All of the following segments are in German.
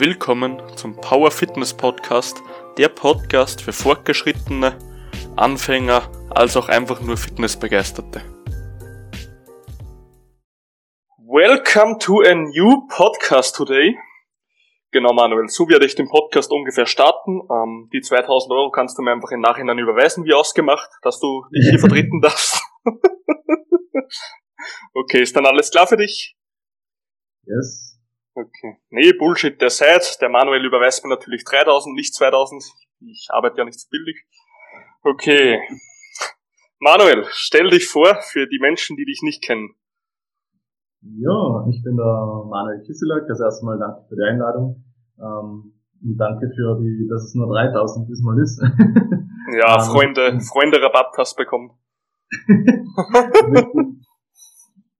willkommen zum Power Fitness Podcast, der Podcast für Fortgeschrittene, Anfänger, als auch einfach nur Fitnessbegeisterte. Welcome to a new podcast today. Genau, Manuel, so werde ich den Podcast ungefähr starten. Ähm, die 2000 Euro kannst du mir einfach im Nachhinein überweisen, wie ausgemacht, dass du dich hier vertreten darfst. okay, ist dann alles klar für dich? Yes. Okay. Nee, Bullshit, der Seit, der Manuel überweist mir natürlich 3000, nicht 2000. Ich arbeite ja nicht so billig. Okay. Manuel, stell dich vor für die Menschen, die dich nicht kennen. Ja, ich bin der Manuel Kisselak. Das erste Mal danke für die Einladung. Ähm, und danke für die, dass es nur 3000 diesmal ist. ja, ähm, Freunde, Freunde Rabatt hast bekommen.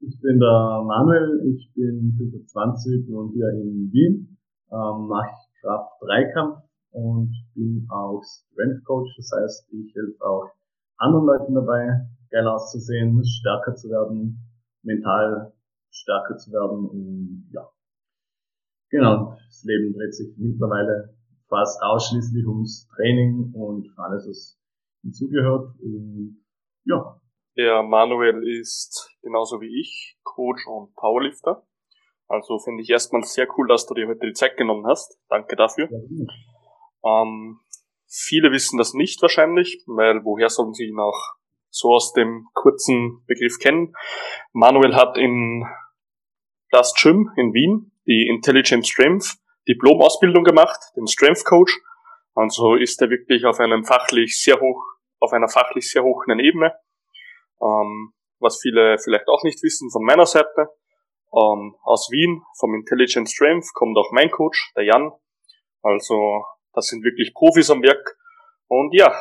ich bin der Manuel, ich bin 25 und hier in Wien, ähm, mache Kraft Dreikampf und bin auch Strength Coach. Das heißt, ich helfe auch anderen Leuten dabei, geil auszusehen, stärker zu werden, mental stärker zu werden und ja. Genau, das Leben dreht sich mittlerweile fast ausschließlich ums Training und alles, was hinzugehört. Und ja. Der Manuel ist genauso wie ich Coach und Powerlifter. Also finde ich erstmal sehr cool, dass du dir heute die Zeit genommen hast. Danke dafür. Ja. Ähm, viele wissen das nicht wahrscheinlich, weil woher sollen sie ihn auch so aus dem kurzen Begriff kennen? Manuel hat in das Gym in Wien die Intelligent Strength Diplomausbildung gemacht, den Strength Coach. Also ist er wirklich auf einem fachlich sehr hoch, auf einer fachlich sehr hohen Ebene. Ähm, was viele vielleicht auch nicht wissen von meiner Seite. Ähm, aus Wien, vom Intelligent Strength, kommt auch mein Coach, der Jan. Also, das sind wirklich Profis am Werk. Und ja,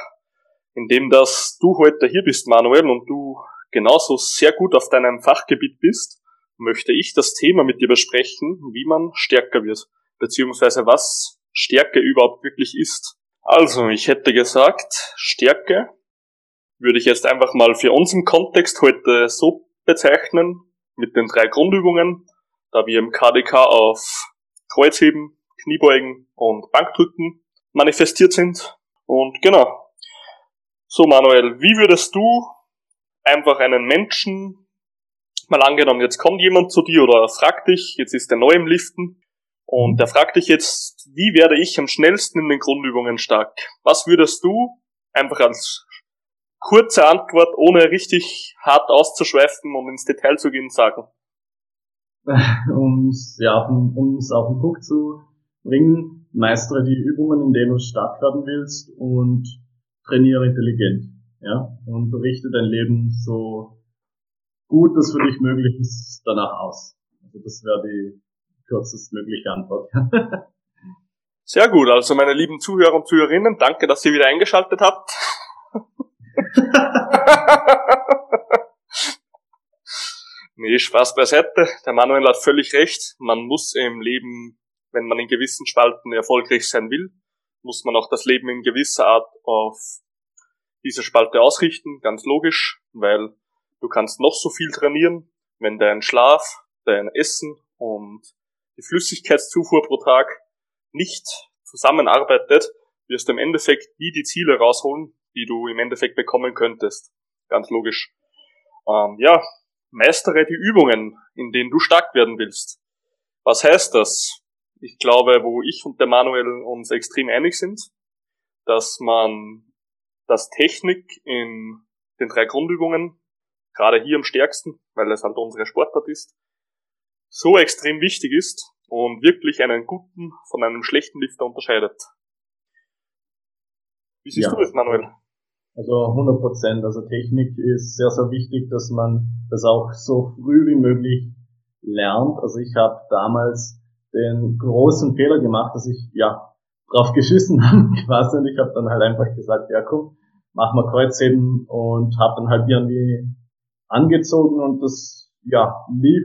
indem dass du heute hier bist, Manuel, und du genauso sehr gut auf deinem Fachgebiet bist, möchte ich das Thema mit dir besprechen, wie man stärker wird, beziehungsweise was Stärke überhaupt wirklich ist. Also, ich hätte gesagt, Stärke würde ich jetzt einfach mal für unseren Kontext heute so bezeichnen, mit den drei Grundübungen, da wir im KDK auf Kreuzheben, Kniebeugen und Bankdrücken manifestiert sind. Und genau. So Manuel, wie würdest du einfach einen Menschen, mal angenommen, jetzt kommt jemand zu dir oder fragt dich, jetzt ist der neu im Liften, und der fragt dich jetzt, wie werde ich am schnellsten in den Grundübungen stark? Was würdest du einfach als kurze Antwort, ohne richtig hart auszuschweifen und ins Detail zu gehen, sagen? um es ja, auf auf den Punkt zu bringen, meistere die Übungen, in denen du stark werden willst und trainiere intelligent. Ja, und richte dein Leben so gut das für dich möglich ist danach aus. Also das wäre die kürzestmögliche Antwort. Sehr gut, also meine lieben Zuhörer und Zuhörerinnen, danke, dass ihr wieder eingeschaltet habt. nee, Spaß beiseite. Der Manuel hat völlig recht. Man muss im Leben, wenn man in gewissen Spalten erfolgreich sein will, muss man auch das Leben in gewisser Art auf diese Spalte ausrichten, ganz logisch, weil du kannst noch so viel trainieren, wenn dein Schlaf, dein Essen und die Flüssigkeitszufuhr pro Tag nicht zusammenarbeitet, wirst du im Endeffekt nie die Ziele rausholen, die du im Endeffekt bekommen könntest. Ganz logisch. Ähm, ja, meistere die Übungen, in denen du stark werden willst. Was heißt das? Ich glaube, wo ich und der Manuel uns extrem einig sind, dass man das Technik in den drei Grundübungen, gerade hier am stärksten, weil es halt unsere Sportart ist, so extrem wichtig ist und wirklich einen guten von einem schlechten Lifter unterscheidet. Wie siehst ja. du das, Manuel? Also 100 Prozent. Also Technik ist sehr, sehr wichtig, dass man das auch so früh wie möglich lernt. Also ich habe damals den großen Fehler gemacht, dass ich ja drauf geschissen habe quasi und ich habe dann halt einfach gesagt, ja komm, mach mal Kreuzheben und habe dann halt irgendwie angezogen und das ja lief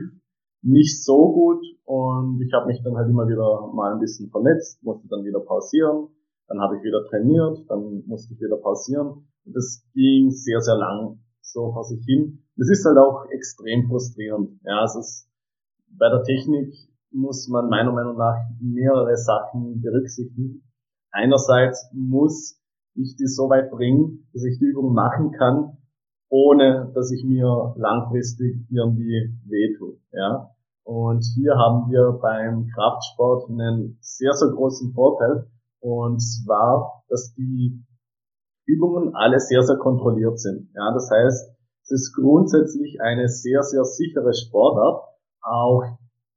nicht so gut und ich habe mich dann halt immer wieder mal ein bisschen verletzt, musste dann wieder pausieren, dann habe ich wieder trainiert, dann musste ich wieder pausieren das ging sehr, sehr lang so vor sich hin. Das ist halt auch extrem frustrierend. Ja, es ist bei der Technik, muss man meiner Meinung nach mehrere Sachen berücksichtigen. Einerseits muss ich die so weit bringen, dass ich die Übung machen kann, ohne dass ich mir langfristig irgendwie wehtue. Ja? Und hier haben wir beim Kraftsport einen sehr, sehr großen Vorteil. Und zwar, dass die Übungen alle sehr, sehr kontrolliert sind. Ja, das heißt, es ist grundsätzlich eine sehr, sehr sichere Sportart, auch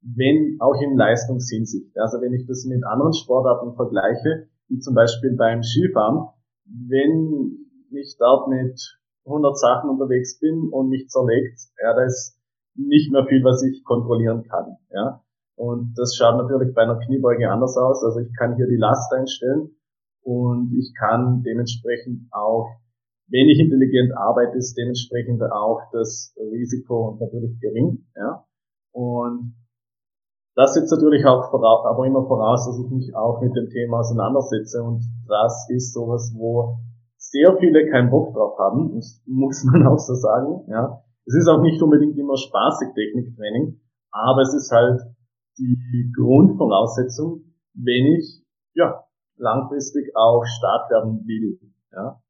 wenn, auch in Leistungshinsicht. Also wenn ich das mit anderen Sportarten vergleiche, wie zum Beispiel beim Skifahren, wenn ich dort mit 100 Sachen unterwegs bin und mich zerlegt, ja, da ist nicht mehr viel, was ich kontrollieren kann, ja. Und das schaut natürlich bei einer Kniebeuge anders aus. Also ich kann hier die Last einstellen und ich kann dementsprechend auch, wenn ich intelligent arbeite, ist dementsprechend auch das Risiko natürlich gering, ja. Und das setzt natürlich auch voraus, aber immer voraus, dass ich mich auch mit dem Thema auseinandersetze und das ist sowas, wo sehr viele keinen Bock drauf haben, das muss man auch so sagen, ja. Es ist auch nicht unbedingt immer spaßig Techniktraining, aber es ist halt die Grundvoraussetzung, wenn ich, ja, langfristig auch stark werden will, ja.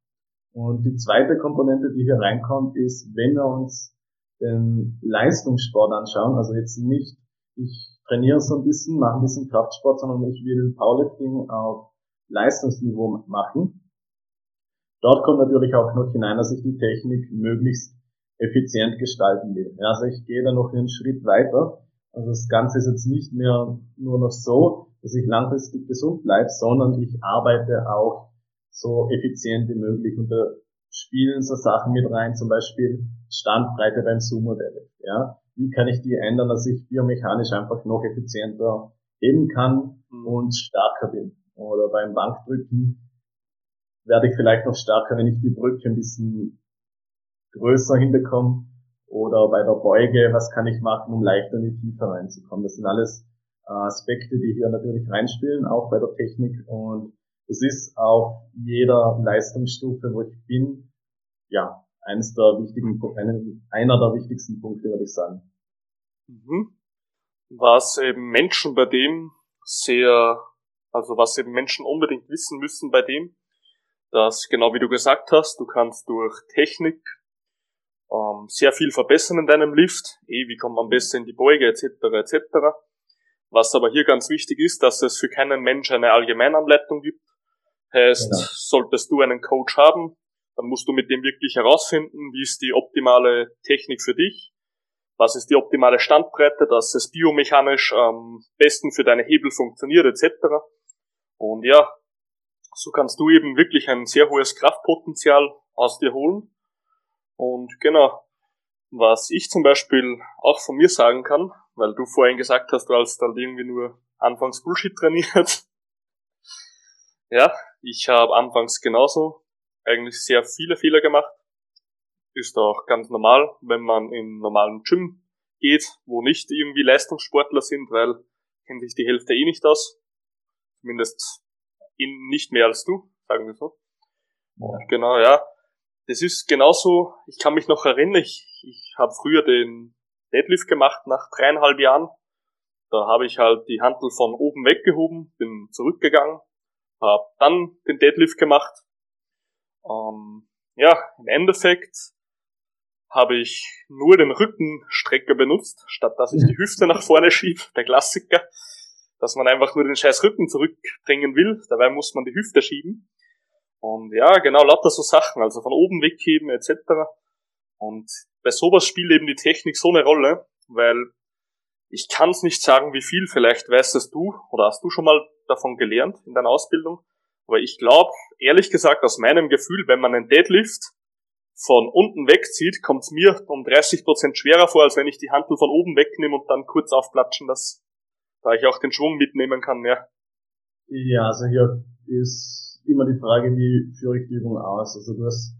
Und die zweite Komponente, die hier reinkommt, ist, wenn wir uns den Leistungssport anschauen, also jetzt nicht, ich trainiere so ein bisschen, mache ein bisschen Kraftsport, sondern ich will Powerlifting auf Leistungsniveau machen. Dort kommt natürlich auch noch hinein, dass ich die Technik möglichst effizient gestalten will. Also ich gehe da noch einen Schritt weiter. Also das Ganze ist jetzt nicht mehr nur noch so, dass ich langfristig gesund bleibe, sondern ich arbeite auch so effizient wie möglich. Und da spielen so Sachen mit rein, zum Beispiel Standbreite beim Sumo-Deadlift. Ja? Wie kann ich die ändern, dass ich biomechanisch einfach noch effizienter heben kann mhm. und stärker bin? Oder beim Bankdrücken werde ich vielleicht noch stärker, wenn ich die Brücke ein bisschen größer hinbekomme. Oder bei der Beuge, was kann ich machen, um leichter in die Tiefe reinzukommen? Das sind alles äh, Aspekte, die hier natürlich reinspielen, auch bei der Technik. Und es ist auf jeder Leistungsstufe, wo ich bin, ja, eines der wichtigen, einer der wichtigsten Punkte, würde ich sagen. Mhm. Was eben Menschen bei dem sehr, also was eben Menschen unbedingt wissen müssen bei dem, dass genau wie du gesagt hast, du kannst durch Technik ähm, sehr viel verbessern in deinem Lift, eh, wie kommt man besser in die Beuge etc. etc. Was aber hier ganz wichtig ist, dass es für keinen Mensch eine Allgemeinanleitung gibt. Heißt, genau. solltest du einen Coach haben, dann musst du mit dem wirklich herausfinden, wie ist die optimale Technik für dich, was ist die optimale Standbreite, dass es biomechanisch am besten für deine Hebel funktioniert etc. Und ja, so kannst du eben wirklich ein sehr hohes Kraftpotenzial aus dir holen. Und genau, was ich zum Beispiel auch von mir sagen kann, weil du vorhin gesagt hast, du hast dann irgendwie nur anfangs Bullshit trainiert. ja, ich habe anfangs genauso eigentlich sehr viele Fehler gemacht. Ist auch ganz normal, wenn man in normalen Gym geht, wo nicht irgendwie Leistungssportler sind, weil kennt sich die Hälfte eh nicht aus. Zumindest in, nicht mehr als du, sagen wir so. Ja. Genau, ja. Das ist genauso, ich kann mich noch erinnern, ich, ich habe früher den Deadlift gemacht nach dreieinhalb Jahren. Da habe ich halt die Handel von oben weggehoben, bin zurückgegangen, habe dann den Deadlift gemacht. Ähm, ja, im Endeffekt habe ich nur den Rückenstrecker benutzt, statt dass ich die Hüfte nach vorne schiebe, der Klassiker, dass man einfach nur den scheiß Rücken zurückbringen will, dabei muss man die Hüfte schieben. Und ja, genau, lauter so Sachen, also von oben wegheben etc. Und bei sowas spielt eben die Technik so eine Rolle, weil ich kann es nicht sagen, wie viel, vielleicht weißt es du oder hast du schon mal davon gelernt in deiner Ausbildung, aber ich glaube, ehrlich gesagt, aus meinem Gefühl, wenn man einen Deadlift von unten wegzieht, kommt es mir um 30% schwerer vor, als wenn ich die Handel von oben wegnehme und dann kurz aufplatschen, dass da ich auch den Schwung mitnehmen kann, ja. Ja, also hier ist immer die Frage, wie führe ich die Übung aus. Also du hast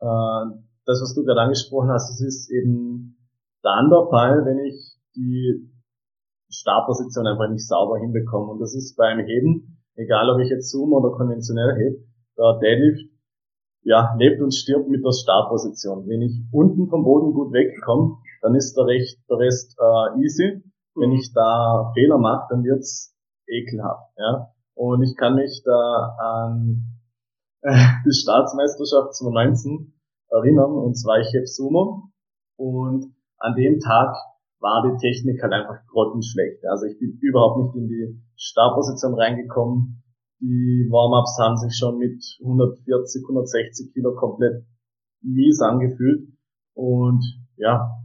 äh, das, was du gerade angesprochen hast, das ist eben dann der Fall, wenn ich die Startposition einfach nicht sauber hinbekomme. Und das ist beim Heben, egal ob ich jetzt Zoom oder konventionell hebe, der Deadlift ja, lebt und stirbt mit der Startposition. Wenn ich unten vom Boden gut wegkomme, dann ist der, Recht, der Rest äh, easy. Wenn mhm. ich da Fehler mache, dann wird's ekelhaft. Ja? Und ich kann mich da an äh, die Staatsmeisterschaft 2019 erinnern, und zwar ich heb Sumo. Und an dem Tag war die Technik halt einfach grottenschlecht. Also ich bin überhaupt nicht in die Startposition reingekommen. Die Warm-ups haben sich schon mit 140, 160 Kilo komplett mies angefühlt. Und ja,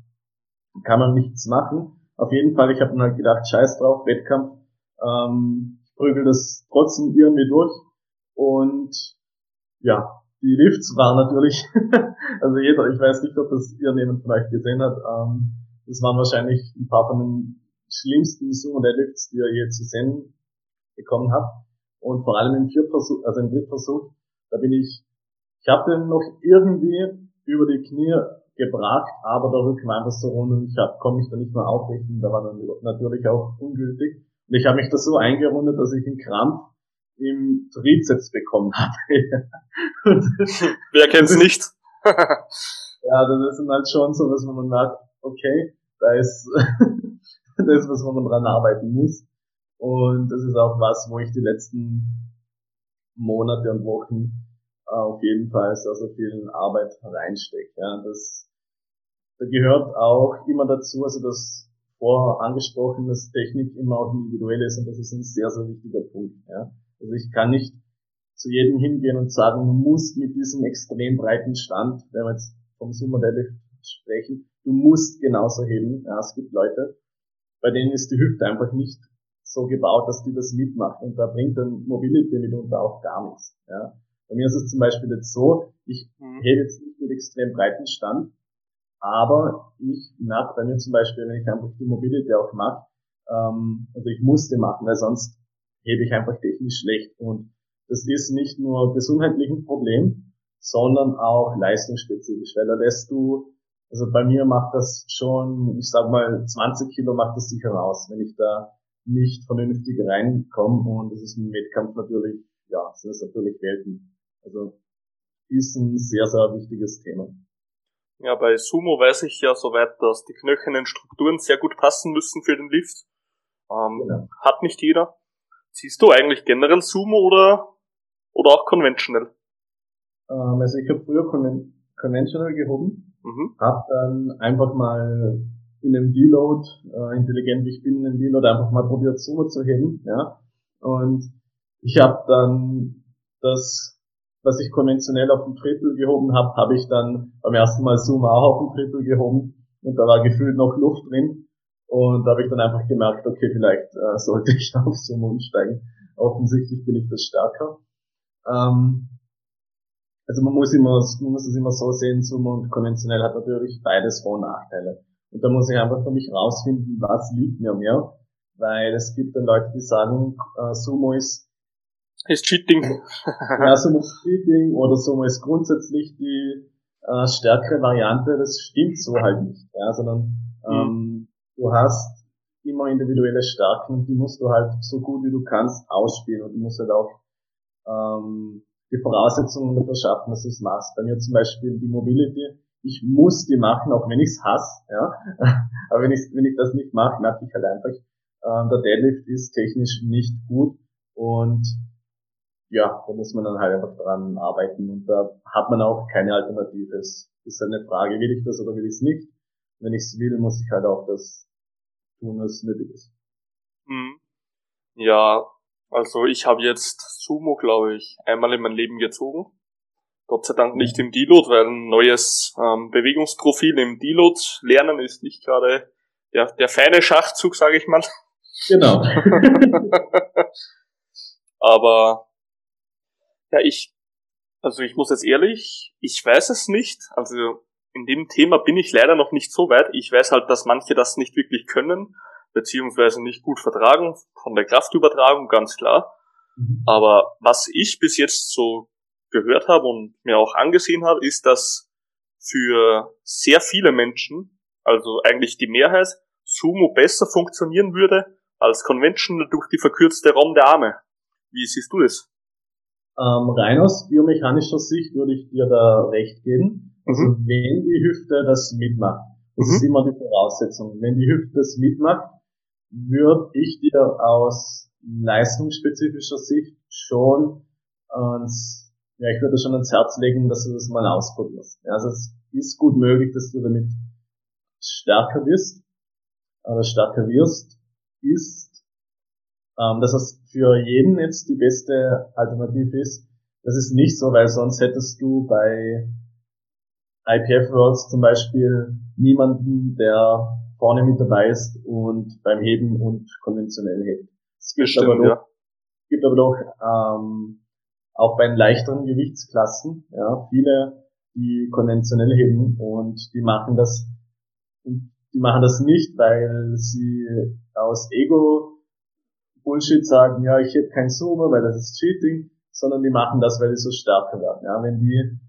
kann man nichts machen. Auf jeden Fall, ich habe dann halt gedacht, scheiß drauf, Wettkampf. Ähm, ich prügel das trotzdem irgendwie durch. Und ja, die Lifts waren natürlich, also jeder, ich weiß nicht, ob das irgendjemand von euch gesehen hat, ähm, das waren wahrscheinlich ein paar von den schlimmsten Sumo Deadlifts, die ihr je zu sehen bekommen habt. Und vor allem im Viertversuch, also im Drittversuch, da bin ich, ich habe den noch irgendwie über die Knie gebracht, aber der Rücken war einfach so rund und ich hab, konnte mich da nicht mehr aufrichten. Da war dann natürlich auch ungültig. Und ich habe mich da so eingerundet, dass ich einen Krampf im Trizeps bekommen habe. Wer kennt's nicht? ja, das ist halt schon so, dass man merkt, okay, da ist, da ist was, wo man dran arbeiten muss. Und das ist auch was, wo ich die letzten Monate und Wochen auf jeden Fall sehr, sehr viel Arbeit reinstecke. Ja, das, da gehört auch immer dazu, also das vor angesprochen, dass Technik immer auch individuell ist und das ist ein sehr, sehr wichtiger Punkt. Ja. Also ich kann nicht zu jedem hingehen und sagen, du musst mit diesem extrem breiten Stand, wenn wir jetzt vom Sumo Deadlift sprechen, du musst genauso heben. Ja, es gibt Leute, bei denen ist die Hüfte einfach nicht so gebaut, dass die das mitmachen und da bringt dann Mobility mitunter auch gar nichts. Ja. Bei mir ist es zum Beispiel jetzt so, ich mhm. hebe jetzt nicht mit extrem breiten Stand, aber ich merke bei mir zum Beispiel, wenn ich einfach die Mobility auch mache, ähm, also ich musste machen, weil sonst hebe ich einfach technisch schlecht. Und das ist nicht nur gesundheitlich ein Problem, sondern auch leistungsspezifisch, weil da lässt du, also bei mir macht das schon, ich sag mal, 20 Kilo macht das sicher raus, wenn ich da nicht vernünftig reinkomme und das ist ein Wettkampf natürlich, ja, sind es natürlich Welten. Also ist ein sehr, sehr wichtiges Thema. Ja, bei Sumo weiß ich ja soweit, dass die knöchernen Strukturen sehr gut passen müssen für den Lift. Ähm, genau. Hat nicht jeder. Ziehst du eigentlich generell Sumo oder, oder auch Conventional? Ähm, also ich habe früher Conven Conventional gehoben, mhm. habe dann einfach mal in einem Deload, äh, intelligent wie ich bin, in einem Deload einfach mal probiert Sumo zu heben, ja. Und ich habe dann das was ich konventionell auf den Triple gehoben habe, habe ich dann beim ersten Mal Zoom auch auf den Triple gehoben und da war gefühlt noch Luft drin und da habe ich dann einfach gemerkt, okay, vielleicht äh, sollte ich auf Zoom umsteigen. Offensichtlich bin ich das stärker. Ähm, also man muss immer, man muss es immer so sehen, Zoom und konventionell hat natürlich beides Vor- und Nachteile. Und da muss ich einfach für mich rausfinden, was liegt mir mehr, weil es gibt dann Leute, die sagen, äh, Sumo ist ist Cheating. ja, so ist Cheating oder so ist grundsätzlich die äh, stärkere Variante, das stimmt so halt nicht, ja, sondern mhm. ähm, du hast immer individuelle Stärken und die musst du halt so gut wie du kannst ausspielen und du musst halt auch ähm, die Voraussetzungen dafür schaffen, dass du es machst. Bei mir zum Beispiel die Mobility, ich muss die machen, auch wenn ich es hasse, ja. Aber wenn ich, wenn ich das nicht mache, merke ich halt einfach, ähm, der Deadlift ist technisch nicht gut und ja, da muss man dann halt einfach dran arbeiten und da hat man auch keine Alternative. Es ist eine Frage, will ich das oder will ich es nicht? Wenn ich es will, muss ich halt auch das tun, was nötig ist. Mhm. Ja, also ich habe jetzt Sumo, glaube ich, einmal in mein Leben gezogen. Gott sei Dank nicht im Deload, weil ein neues ähm, Bewegungsprofil im Deload lernen ist nicht gerade der, der feine Schachzug, sage ich mal. Genau. Aber ja, ich, also ich muss jetzt ehrlich, ich weiß es nicht. Also in dem Thema bin ich leider noch nicht so weit. Ich weiß halt, dass manche das nicht wirklich können, beziehungsweise nicht gut vertragen, von der Kraftübertragung, ganz klar. Mhm. Aber was ich bis jetzt so gehört habe und mir auch angesehen habe, ist, dass für sehr viele Menschen, also eigentlich die Mehrheit, Sumo besser funktionieren würde als Conventional durch die verkürzte Raum der Arme. Wie siehst du das? Ähm, rein aus biomechanischer Sicht würde ich dir da recht geben. Also mhm. wenn die Hüfte das mitmacht, das mhm. ist immer die Voraussetzung. Wenn die Hüfte das mitmacht, würde ich dir aus leistungsspezifischer Sicht schon ans, ja, ich würde schon ans Herz legen, dass du das mal ausprobierst. Ja, also es ist gut möglich, dass du damit stärker bist oder stärker wirst, ist, ähm, dass es für jeden jetzt die beste Alternative ist. Das ist nicht so, weil sonst hättest du bei IPF Worlds zum Beispiel niemanden, der vorne mit dabei ist und beim Heben und konventionell hebt. Es gibt Bestimmt, aber doch, ja. gibt aber doch ähm, auch bei den leichteren Gewichtsklassen ja, viele, die konventionell heben und die machen das die machen das nicht, weil sie aus Ego Bullshit sagen, ja, ich heb kein Sumo, weil das ist Cheating, sondern die machen das, weil die so stärker werden. Ja, wenn die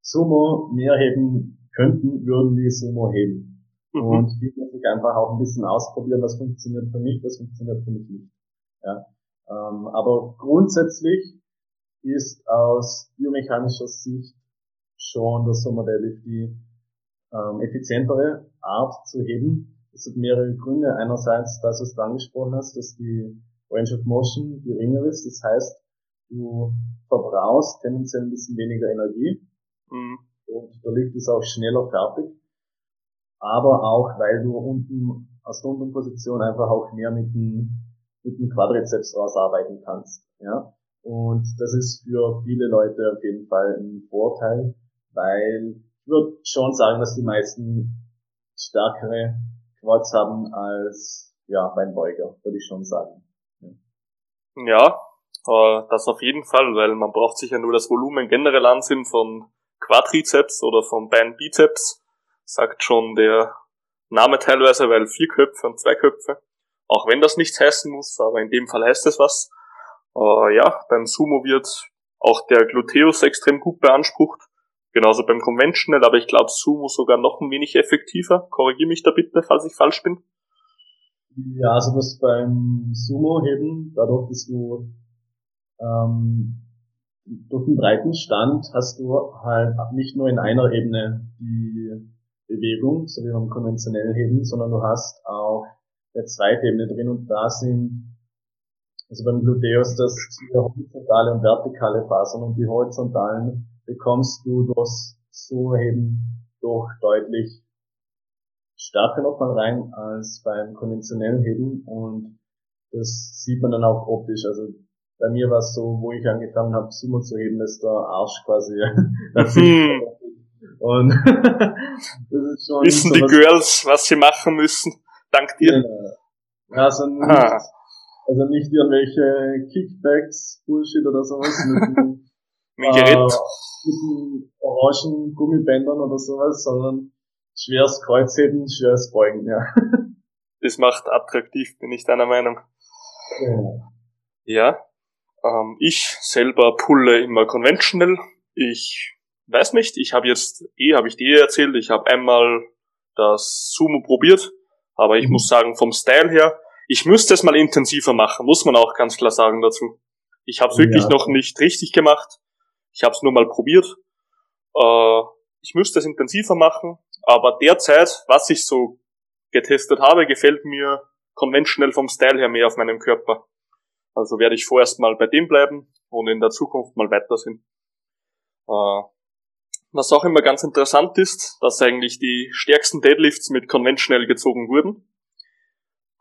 Sumo mehr heben könnten, würden die Sumo heben. Mhm. Und hier muss ich einfach auch ein bisschen ausprobieren, was funktioniert für mich, was funktioniert für mich nicht. Ja. Ähm, aber grundsätzlich ist aus biomechanischer Sicht schon das Sumo Deadlift die ähm, effizientere Art zu heben. Es hat mehrere Gründe. Einerseits, dass du es angesprochen hast, dass die Range of Motion geringer ist. Das heißt, du verbrauchst tendenziell ein bisschen weniger Energie. Mhm. Und der Lift ist auch schneller fertig aber auch, weil du unten aus der unteren Position einfach auch mehr mit dem, mit dem Quadrizeps rausarbeiten kannst. Ja? Und das ist für viele Leute auf jeden Fall ein Vorteil, weil ich würde schon sagen, dass die meisten stärkere Quads haben als ja, Beinbeuger, würde ich schon sagen. Ja, äh, das auf jeden Fall, weil man braucht sich ja nur das Volumen generell ansehen von Quadrizeps oder vom Beinbizeps sagt schon der Name teilweise, weil vier Köpfe und zwei Köpfe. Auch wenn das nichts heißen muss, aber in dem Fall heißt es was. Äh, ja, beim Sumo wird auch der Gluteus extrem gut beansprucht. Genauso beim Conventional, aber ich glaube Sumo sogar noch ein wenig effektiver. Korrigiere mich da bitte, falls ich falsch bin. Ja, also das beim Sumo-Heben, dadurch, dass du ähm, durch den breiten Stand hast du halt nicht nur in einer Ebene die Bewegung, so wie beim konventionellen Heben, sondern du hast auch eine zweite Ebene drin und da sind, also beim Gluteus, das sind horizontale und vertikale Fasern und die horizontalen bekommst du durchs Sumo-Heben doch deutlich stärker nochmal rein als beim konventionellen Heben und das sieht man dann auch optisch. Also bei mir war es so, wo ich angefangen habe, Sumo zu heben, ist der Arsch quasi. Und das ist schon Wissen so die Girls, was sie machen müssen, dank dir? Ja, also nicht, also nicht irgendwelche Kickbacks, Bullshit oder sowas mit Gerät. Äh, mit orangen Gummibändern oder sowas, sondern schweres Kreuzheben, schweres Beugen, ja. Das macht attraktiv, bin ich deiner Meinung. Ja. ja. Ähm, ich selber pulle immer conventional. Ich weiß nicht, ich habe jetzt, eh, habe ich dir erzählt, ich habe einmal das Sumo probiert, aber ich mhm. muss sagen, vom Style her, ich müsste es mal intensiver machen, muss man auch ganz klar sagen dazu. Ich habe es wirklich ja. noch nicht richtig gemacht. Ich habe es nur mal probiert. Äh, ich müsste es intensiver machen, aber derzeit, was ich so getestet habe, gefällt mir konventionell vom Style her mehr auf meinem Körper. Also werde ich vorerst mal bei dem bleiben und in der Zukunft mal weitersehen. Äh, was auch immer ganz interessant ist, dass eigentlich die stärksten Deadlifts mit conventional gezogen wurden.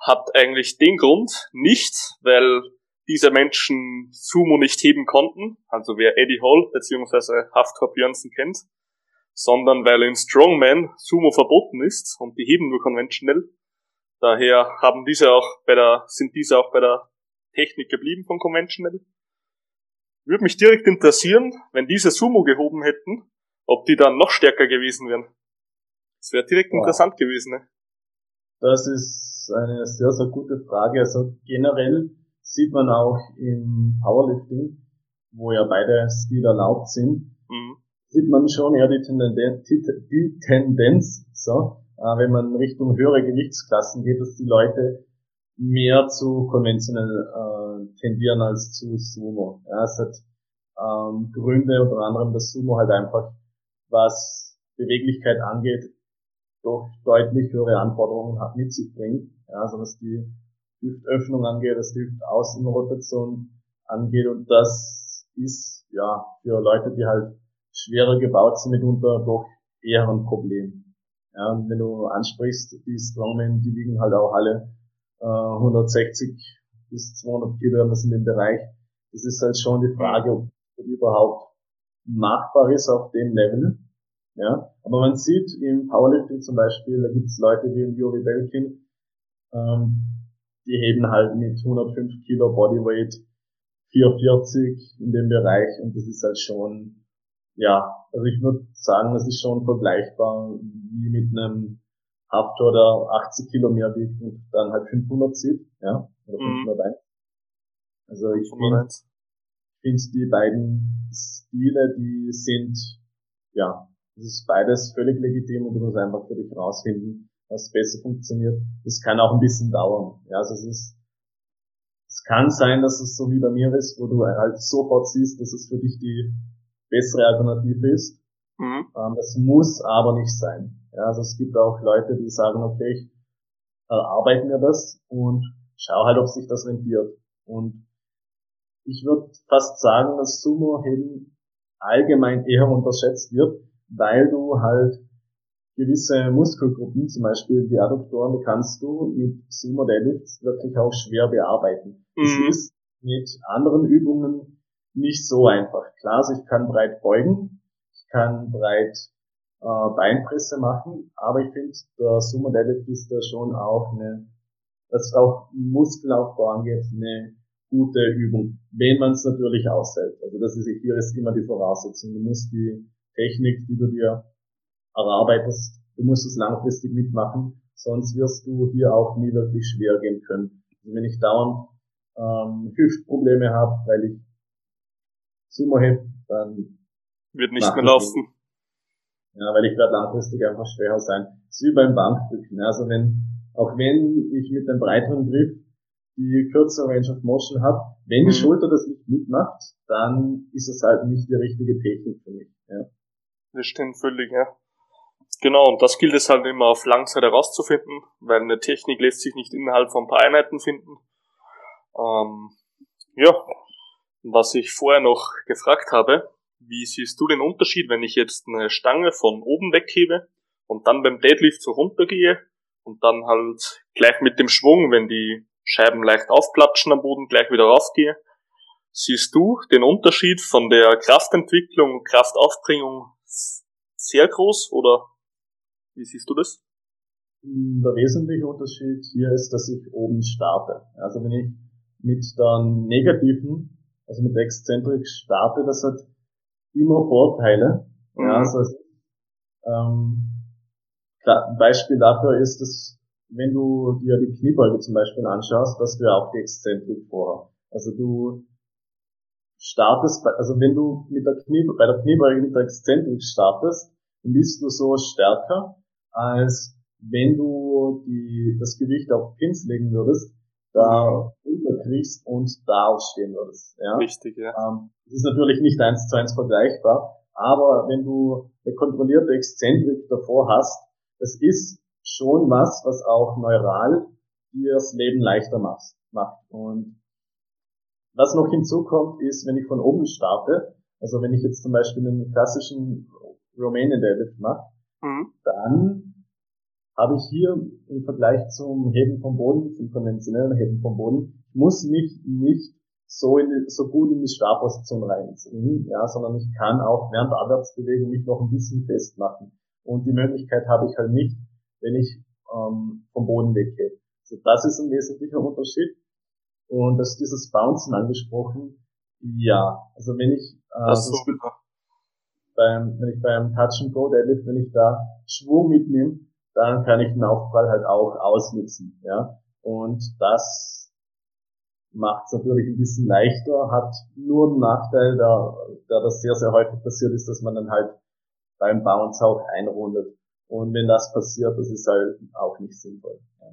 Hat eigentlich den Grund nicht, weil diese Menschen Sumo nicht heben konnten, also wer Eddie Hall bzw. Haftor Björnsen kennt, sondern weil in Strongman Sumo verboten ist und die heben nur conventional. Daher haben diese auch bei der, sind diese auch bei der Technik geblieben von conventional. Würde mich direkt interessieren, wenn diese Sumo gehoben hätten, ob die dann noch stärker gewesen wären. Das wäre direkt ja. interessant gewesen. Ne? Das ist eine sehr, sehr gute Frage. Also generell sieht man auch im Powerlifting, wo ja beide Stile erlaubt sind, mhm. sieht man schon eher die Tendenz, die Tendenz so, äh, wenn man Richtung höhere Gewichtsklassen geht, dass die Leute mehr zu konventionell äh, tendieren als zu Sumo. Ja, es hat ähm, Gründe, unter anderem, dass Sumo halt einfach was Beweglichkeit angeht, doch deutlich höhere Anforderungen hat, mit sich bringt. Ja, also was die Hüftöffnung angeht, was die Hüftaußenrotation angeht und das ist ja für Leute, die halt schwerer gebaut sind, mitunter doch eher ein Problem. Ja, und wenn du ansprichst, die Strongmen, die wiegen halt auch alle äh, 160 bis 200 Kilo, das in dem Bereich. Das ist halt schon die Frage, ob das überhaupt machbar ist auf dem Level. Ja, aber man sieht im Powerlifting zum Beispiel, da gibt es Leute wie Juri Belkin, ähm, die heben halt mit 105 Kilo Bodyweight 440 in dem Bereich und das ist halt schon, ja, also ich würde sagen, das ist schon vergleichbar wie mit einem Haftor, der 80 Kilo mehr wiegt und dann halt 500 zieht, ja, oder 501. Mhm. Also ich finde find die beiden Stile, die sind, ja, das ist beides völlig legitim und du musst einfach für dich rausfinden, was besser funktioniert. Das kann auch ein bisschen dauern. Ja, also es ist, es kann sein, dass es so wie bei mir ist, wo du halt sofort siehst, dass es für dich die bessere Alternative ist. Mhm. Ähm, das muss aber nicht sein. Ja, also es gibt auch Leute, die sagen, okay, ich erarbeite mir das und schau halt, ob sich das rentiert. Und ich würde fast sagen, dass Sumo-Heben allgemein eher unterschätzt wird, weil du halt gewisse Muskelgruppen, zum Beispiel die Adduktoren, die kannst du mit Sumo Deadlifts wirklich auch schwer bearbeiten. Mhm. Das ist mit anderen Übungen nicht so einfach. Klar, also ich kann breit beugen, ich kann breit äh, Beinpresse machen, aber ich finde, der Sumo Deadlift ist da schon auch eine, was auch Muskelaufbau angeht, eine gute Übung, wenn man es natürlich aushält. Also das ist hier ist immer die Voraussetzung. Du musst die Technik, die du dir erarbeitest, du musst es langfristig mitmachen, sonst wirst du hier auch nie wirklich schwer gehen können. Also wenn ich dauernd ähm, Hüftprobleme habe, weil ich Sumo heb, dann wird nicht mehr laufen. Ja, weil ich werde langfristig einfach schwerer sein. Das ist wie beim Bankdrücken. Also wenn, auch wenn ich mit einem breiteren Griff die kürzere Range of Motion habe, wenn die mhm. Schulter das nicht mitmacht, dann ist es halt nicht die richtige Technik für mich. Ja. Das stimmt völlig, ja. Genau, und das gilt es halt immer auf Langzeit herauszufinden, weil eine Technik lässt sich nicht innerhalb von ein paar Einheiten finden. Ähm, ja, was ich vorher noch gefragt habe, wie siehst du den Unterschied, wenn ich jetzt eine Stange von oben weghebe und dann beim Deadlift so runtergehe und dann halt gleich mit dem Schwung, wenn die Scheiben leicht aufplatschen am Boden, gleich wieder raufgehe. Siehst du den Unterschied von der Kraftentwicklung, Kraftaufbringung sehr groß oder wie siehst du das? Der wesentliche Unterschied hier ist, dass ich oben starte. Also wenn ich mit der negativen, also mit der Exzentrik starte, das hat immer Vorteile. Mhm. Ja, also ähm, klar, ein Beispiel dafür ist, dass wenn du dir die Kniebeuge zum Beispiel anschaust, dass du ja auch die Exzentrik vorher. Also du startest, also wenn du mit der Knie, bei der Kniebeuge mit der Exzentrik startest, dann bist du so stärker, als wenn du die, das Gewicht auf Pins legen würdest, da unterkriegst und da aufstehen würdest. Ja? Richtig, ja. Ähm, das ist natürlich nicht eins zu eins vergleichbar, aber wenn du eine kontrollierte Exzentrik davor hast, das ist schon was, was auch neural dir das Leben leichter macht. Und was noch hinzukommt, ist, wenn ich von oben starte, also wenn ich jetzt zum Beispiel einen klassischen Romanian Deadlift mache, mhm. dann habe ich hier im Vergleich zum Heben vom Boden, zum konventionellen Heben vom Boden, muss mich nicht so, in die, so gut in die Startposition reinzwingen, ja, sondern ich kann auch während der Abwärtsbewegung mich noch ein bisschen festmachen. Und die Möglichkeit habe ich halt nicht, wenn ich ähm, vom Boden weggehe. Also das ist ein wesentlicher Unterschied. Und das dieses Bouncen angesprochen, ja, also wenn ich äh, das so. Beim, wenn ich beim Touch and Go Deadlift, wenn ich da Schwung mitnehme, dann kann ich den Aufprall halt auch ausnutzen, ja. Und das macht es natürlich ein bisschen leichter, hat nur einen Nachteil, da, da das sehr, sehr häufig passiert ist, dass man dann halt beim Bounce auch einrundet. Und wenn das passiert, das ist halt auch nicht sinnvoll. Ja.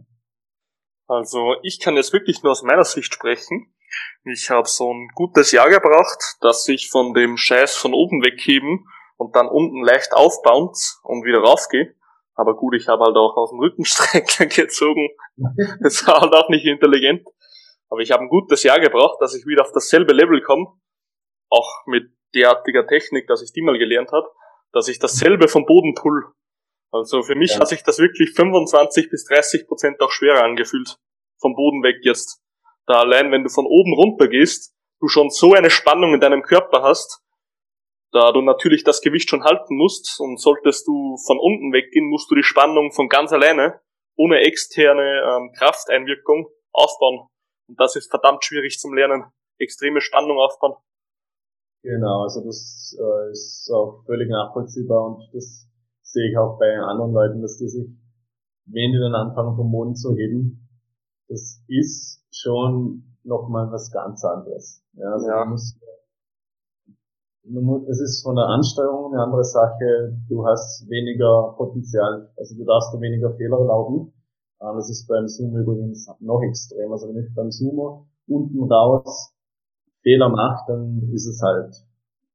Also ich kann jetzt wirklich nur aus meiner Sicht sprechen. Ich habe so ein gutes Jahr gebraucht, dass ich von dem Scheiß von oben wegheben und dann unten leicht aufbounce und wieder raufgehe. Aber gut, ich habe halt auch aus dem Rückenstreckler gezogen. Das war halt auch nicht intelligent. Aber ich habe ein gutes Jahr gebraucht, dass ich wieder auf dasselbe Level komme. Auch mit derartiger Technik, dass ich die mal gelernt habe, dass ich dasselbe vom Boden pull. Also für mich ja. hat sich das wirklich 25 bis 30 Prozent auch schwerer angefühlt. Vom Boden weg jetzt. Da allein, wenn du von oben runter gehst, du schon so eine Spannung in deinem Körper hast, da du natürlich das Gewicht schon halten musst und solltest du von unten weggehen, musst du die Spannung von ganz alleine, ohne externe ähm, Krafteinwirkung, aufbauen. Und das ist verdammt schwierig zum Lernen. Extreme Spannung aufbauen. Genau, also das äh, ist auch völlig nachvollziehbar und das sehe ich auch bei anderen Leuten, dass die sich, wenn die dann anfangen vom Boden zu heben, das ist schon nochmal was ganz anderes. Ja, also ja. Muss, es ist von der Ansteuerung eine andere Sache. Du hast weniger Potenzial, also du darfst da weniger Fehler erlauben. Das ist beim Sumo übrigens noch extrem. Also wenn ich beim Sumo unten raus Fehler mache, dann ist es halt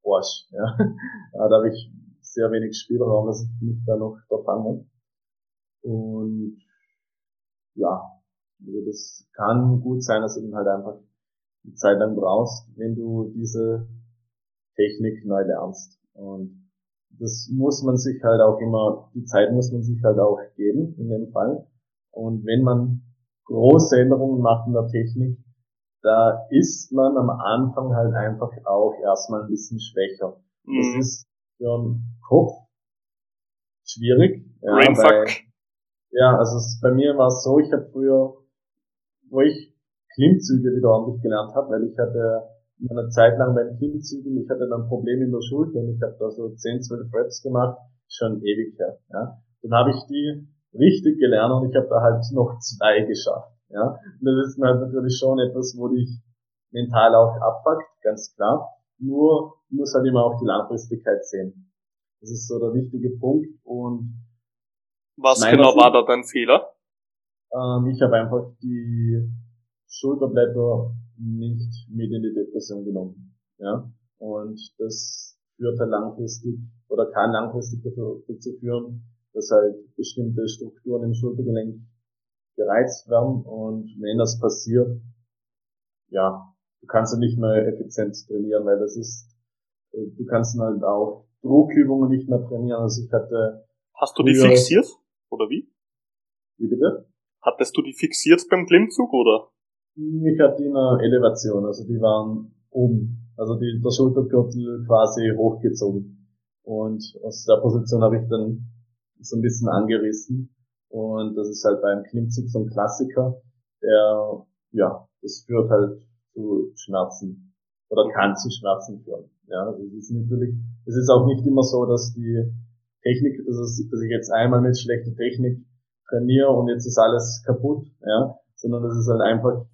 Arsch. Ja. da habe ich sehr wenig Spielraum, dass ich mich da noch da fange. Und ja, also das kann gut sein, dass du dann halt einfach die Zeit lang brauchst, wenn du diese Technik neu lernst. Und das muss man sich halt auch immer, die Zeit muss man sich halt auch geben, in dem Fall. Und wenn man große Änderungen macht in der Technik, da ist man am Anfang halt einfach auch erstmal ein bisschen schwächer. Mhm. Das ist für einen Kopf schwierig. Ja, Brainfuck. Ja, also es, bei mir war es so, ich habe früher, wo ich Klimmzüge wieder ordentlich gelernt habe, weil ich hatte in einer Zeit lang beim Klimmzügen, ich hatte dann ein Problem in der Schulter und ich habe da so 10, 12 Reps gemacht, schon ewig her. Ja. Dann habe ich die richtig gelernt und ich habe da halt noch zwei geschafft. Ja. Und das ist halt natürlich schon etwas, wo dich mental auch abfuckt, ganz klar. Nur muss halt immer auch die Langfristigkeit sehen. Das ist so der wichtige Punkt und was genau war da dein Fehler? Ähm, ich habe einfach die Schulterblätter nicht mit in die Depression genommen. Ja? Und das führt halt langfristig oder kann langfristig dafür, dazu führen, dass halt bestimmte Strukturen im Schultergelenk gereizt werden und wenn das passiert, ja, du kannst ja nicht mehr effizient trainieren, weil das ist, äh, du kannst halt auch Druckübungen nicht mehr trainieren. Also ich hatte. Hast du die fixiert? Oder wie? Wie bitte? Hattest du die fixiert beim Klimmzug oder? Ich hatte die in einer Elevation, also die waren oben. Also die, der Schultergürtel quasi hochgezogen. Und aus der Position habe ich dann so ein bisschen angerissen. Und das ist halt beim Klimmzug so ein Klassiker, der, ja, das führt halt zu Schmerzen. Oder kann zu Schmerzen führen. Ja, also es ist natürlich, es ist auch nicht immer so, dass die Technik, dass ich jetzt einmal mit schlechter Technik trainiere und jetzt ist alles kaputt, ja, sondern das ist halt einfach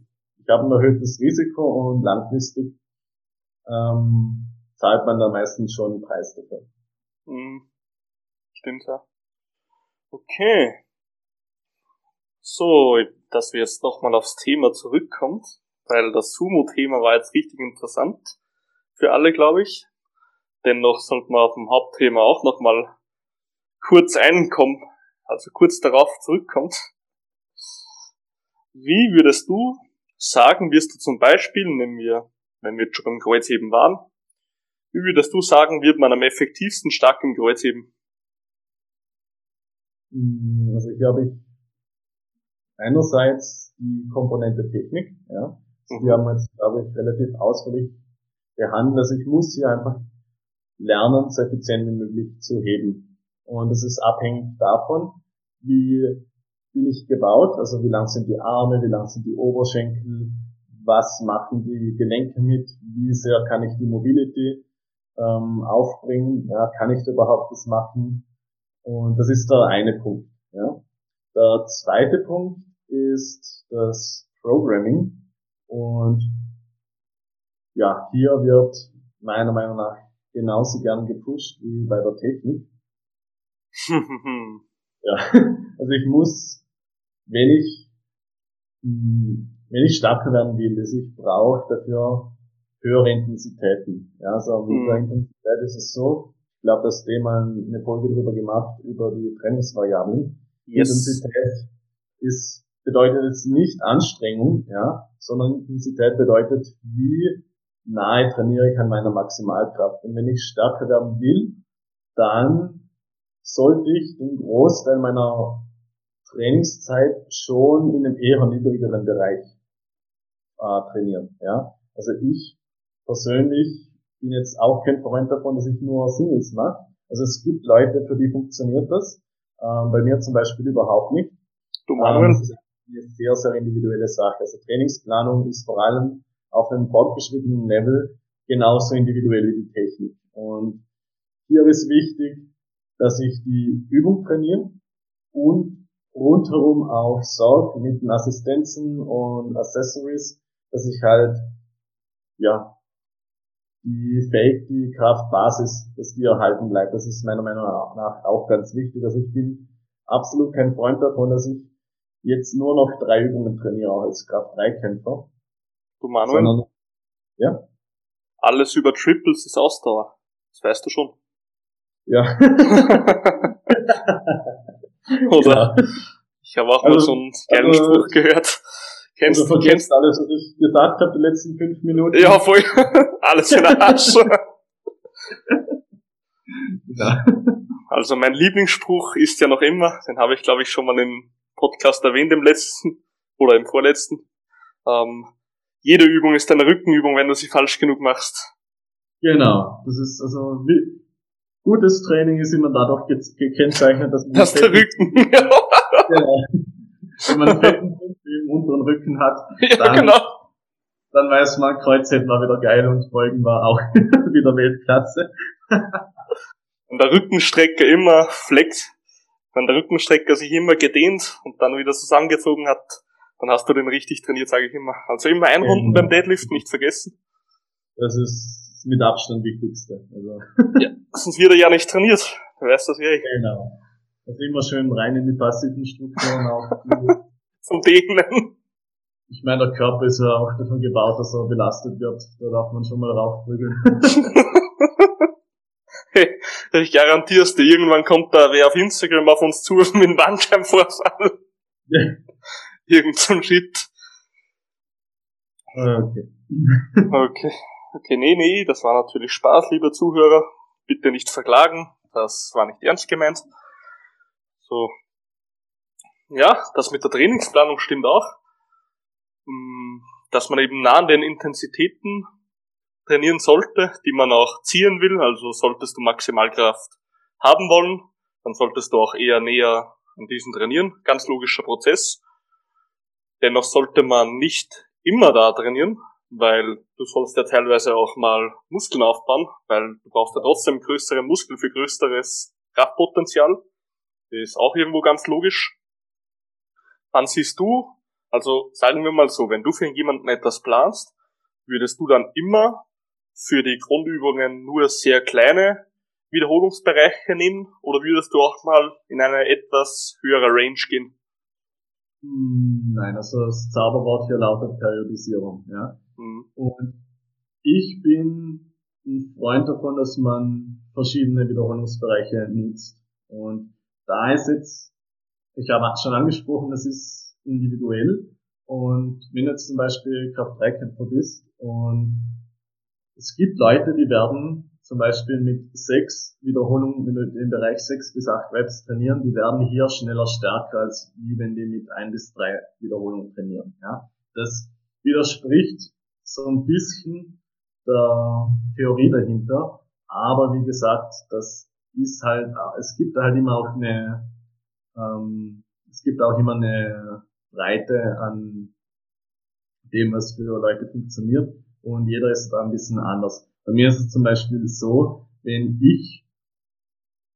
ich habe ein erhöhtes Risiko und langfristig ähm, zahlt man da meistens schon einen Preis dafür. Mhm. Stimmt ja. Okay. So, dass wir jetzt nochmal aufs Thema zurückkommt, weil das Sumo-Thema war jetzt richtig interessant für alle, glaube ich. Dennoch sollte man auf dem Hauptthema auch nochmal kurz einkommen, also kurz darauf zurückkommt. Wie würdest du sagen wirst du zum Beispiel, nehmen wir, wenn wir schon beim Kreuzheben waren, wie würdest du sagen, wird man am effektivsten stark im Kreuzheben? Mm, also hier habe ich einerseits die Komponente Technik, ja. Mhm. Die haben wir jetzt, glaube ich, relativ ausführlich behandelt. Also ich muss hier einfach lernen, so effizient wie möglich zu heben. Und das ist abhängig davon, wie bin ich gebaut, also wie lang sind die Arme, wie lang sind die Oberschenkel, was machen die Gelenke mit, wie sehr kann ich die Mobility ähm, aufbringen, ja, kann ich da überhaupt das machen? Und das ist der eine Punkt. Ja. Der zweite Punkt ist das Programming und ja, hier wird meiner Meinung nach genauso gern gepusht wie bei der Technik. ja, also ich muss wenn ich, hm, wenn ich stärker werden will, also ich brauche dafür höhere Intensitäten. Ja, also mit mhm. der Intensität ist es so, ich glaube, dass dem mal eine Folge drüber gemacht, über die Trainingsvariablen. Yes. Intensität ist, bedeutet jetzt nicht Anstrengung, ja, sondern Intensität bedeutet, wie nahe trainiere ich an meiner Maximalkraft. Und wenn ich stärker werden will, dann sollte ich den Großteil meiner Trainingszeit schon in einem eher niedrigeren Bereich äh, trainieren. Ja? Also ich persönlich bin jetzt auch kein Freund davon, dass ich nur Singles mache. Also es gibt Leute, für die funktioniert das. Ähm, bei mir zum Beispiel überhaupt nicht. Du Manuel? Ähm, das ist eine sehr, sehr individuelle Sache. Also Trainingsplanung ist vor allem auf einem fortgeschrittenen Level genauso individuell wie die Technik. Und hier ist wichtig, dass ich die Übung trainiere und rundherum auch sorge mit den Assistenzen und Accessories, dass ich halt, ja, die Fake, die Kraftbasis, dass die erhalten bleibt. Das ist meiner Meinung nach auch ganz wichtig. Also ich bin absolut kein Freund davon, dass ich jetzt nur noch drei Übungen trainiere, auch als Kraft-3-Kämpfer. Du Manuel? Sondern, ja? Alles über Triples ist Ausdauer. Das weißt du schon. Ja. Oder? Ja. Ich habe auch also, mal so einen geilen also, Spruch gehört. Kennst also du kennst alles, was ich gesagt habe, die letzten fünf Minuten? Ja, voll. alles für den Arsch. ja. Also mein Lieblingsspruch ist ja noch immer, den habe ich glaube ich schon mal im Podcast erwähnt, im letzten oder im vorletzten. Ähm, jede Übung ist eine Rückenübung, wenn du sie falsch genug machst. Genau. Das ist also wie, gutes Training ist immer dadurch gekennzeichnet, dass man das der Rücken. genau. Wenn man fetten im unteren Rücken hat, ja, dann, genau. dann weiß man, Kreuzheben war wieder geil und Beugen war auch wieder Weltklasse. und der Rückenstrecker immer flex, wenn der Rückenstrecker sich immer gedehnt und dann wieder zusammengezogen hat, dann hast du den richtig trainiert, sage ich immer. Also immer einrunden genau. beim Deadlift, nicht vergessen. Das ist mit Abstand wichtigste. Also. Ja, sonst wird er ja nicht trainiert. Du weißt das ja. Genau. Also immer schön rein in die passiven Strukturen auch. Zum Dehnen. Ich meine, der Körper ist ja auch dafür gebaut, dass er belastet wird. Da darf man schon mal raufprügeln. hey, ich garantiere es dir, irgendwann kommt da wer auf Instagram auf uns zu mit einem Bandscheibenvorfall. Ja. Irgend zum Shit. Ah, okay. okay. Okay, nee, nee, das war natürlich Spaß, lieber Zuhörer. Bitte nicht verklagen. Das war nicht ernst gemeint. So. Ja, das mit der Trainingsplanung stimmt auch. Mm, dass man eben nah an den Intensitäten trainieren sollte, die man auch ziehen will. Also solltest du Maximalkraft haben wollen, dann solltest du auch eher näher an diesen trainieren. Ganz logischer Prozess. Dennoch sollte man nicht immer da trainieren, weil du sollst ja teilweise auch mal Muskeln aufbauen, weil du brauchst ja trotzdem größere Muskeln für größeres Kraftpotenzial. Das ist auch irgendwo ganz logisch. Dann siehst du, also sagen wir mal so, wenn du für jemanden etwas planst, würdest du dann immer für die Grundübungen nur sehr kleine Wiederholungsbereiche nehmen oder würdest du auch mal in eine etwas höhere Range gehen? Hm, nein, also das Zauberwort hier lautet Periodisierung, ja. Mhm. Und ich bin ein Freund davon, dass man verschiedene Wiederholungsbereiche nutzt. Und da ist jetzt, ich habe schon angesprochen, das ist individuell. Und wenn du jetzt zum Beispiel Kraft-3-Kämpfer bist und es gibt Leute, die werden zum Beispiel mit sechs Wiederholungen, wenn du im Bereich sechs bis acht Reps trainieren, die werden hier schneller stärker, als wie wenn die mit ein bis drei Wiederholungen trainieren. Ja, das widerspricht so ein bisschen der Theorie dahinter, aber wie gesagt, das ist halt, es gibt halt immer auch eine, ähm, es gibt auch immer eine Breite an dem, was für Leute funktioniert und jeder ist da ein bisschen anders. Bei mir ist es zum Beispiel so, wenn ich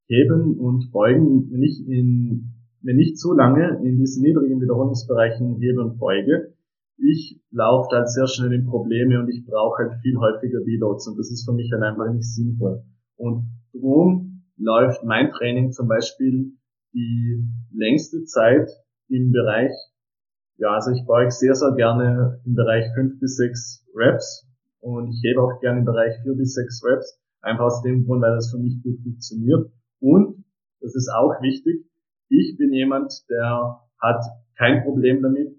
heben und beugen, wenn ich in, wenn ich zu lange in diesen niedrigen Wiederholungsbereichen hebe und beuge, ich laufe halt sehr schnell in Probleme und ich brauche halt viel häufiger Deloads und das ist für mich halt einfach nicht sinnvoll. Und drum läuft mein Training zum Beispiel die längste Zeit im Bereich, ja, also ich beuge sehr, sehr gerne im Bereich fünf bis sechs Reps und ich hebe auch gerne im Bereich vier bis sechs Reps, Einfach aus dem Grund, weil das für mich gut funktioniert. Und, das ist auch wichtig, ich bin jemand, der hat kein Problem damit,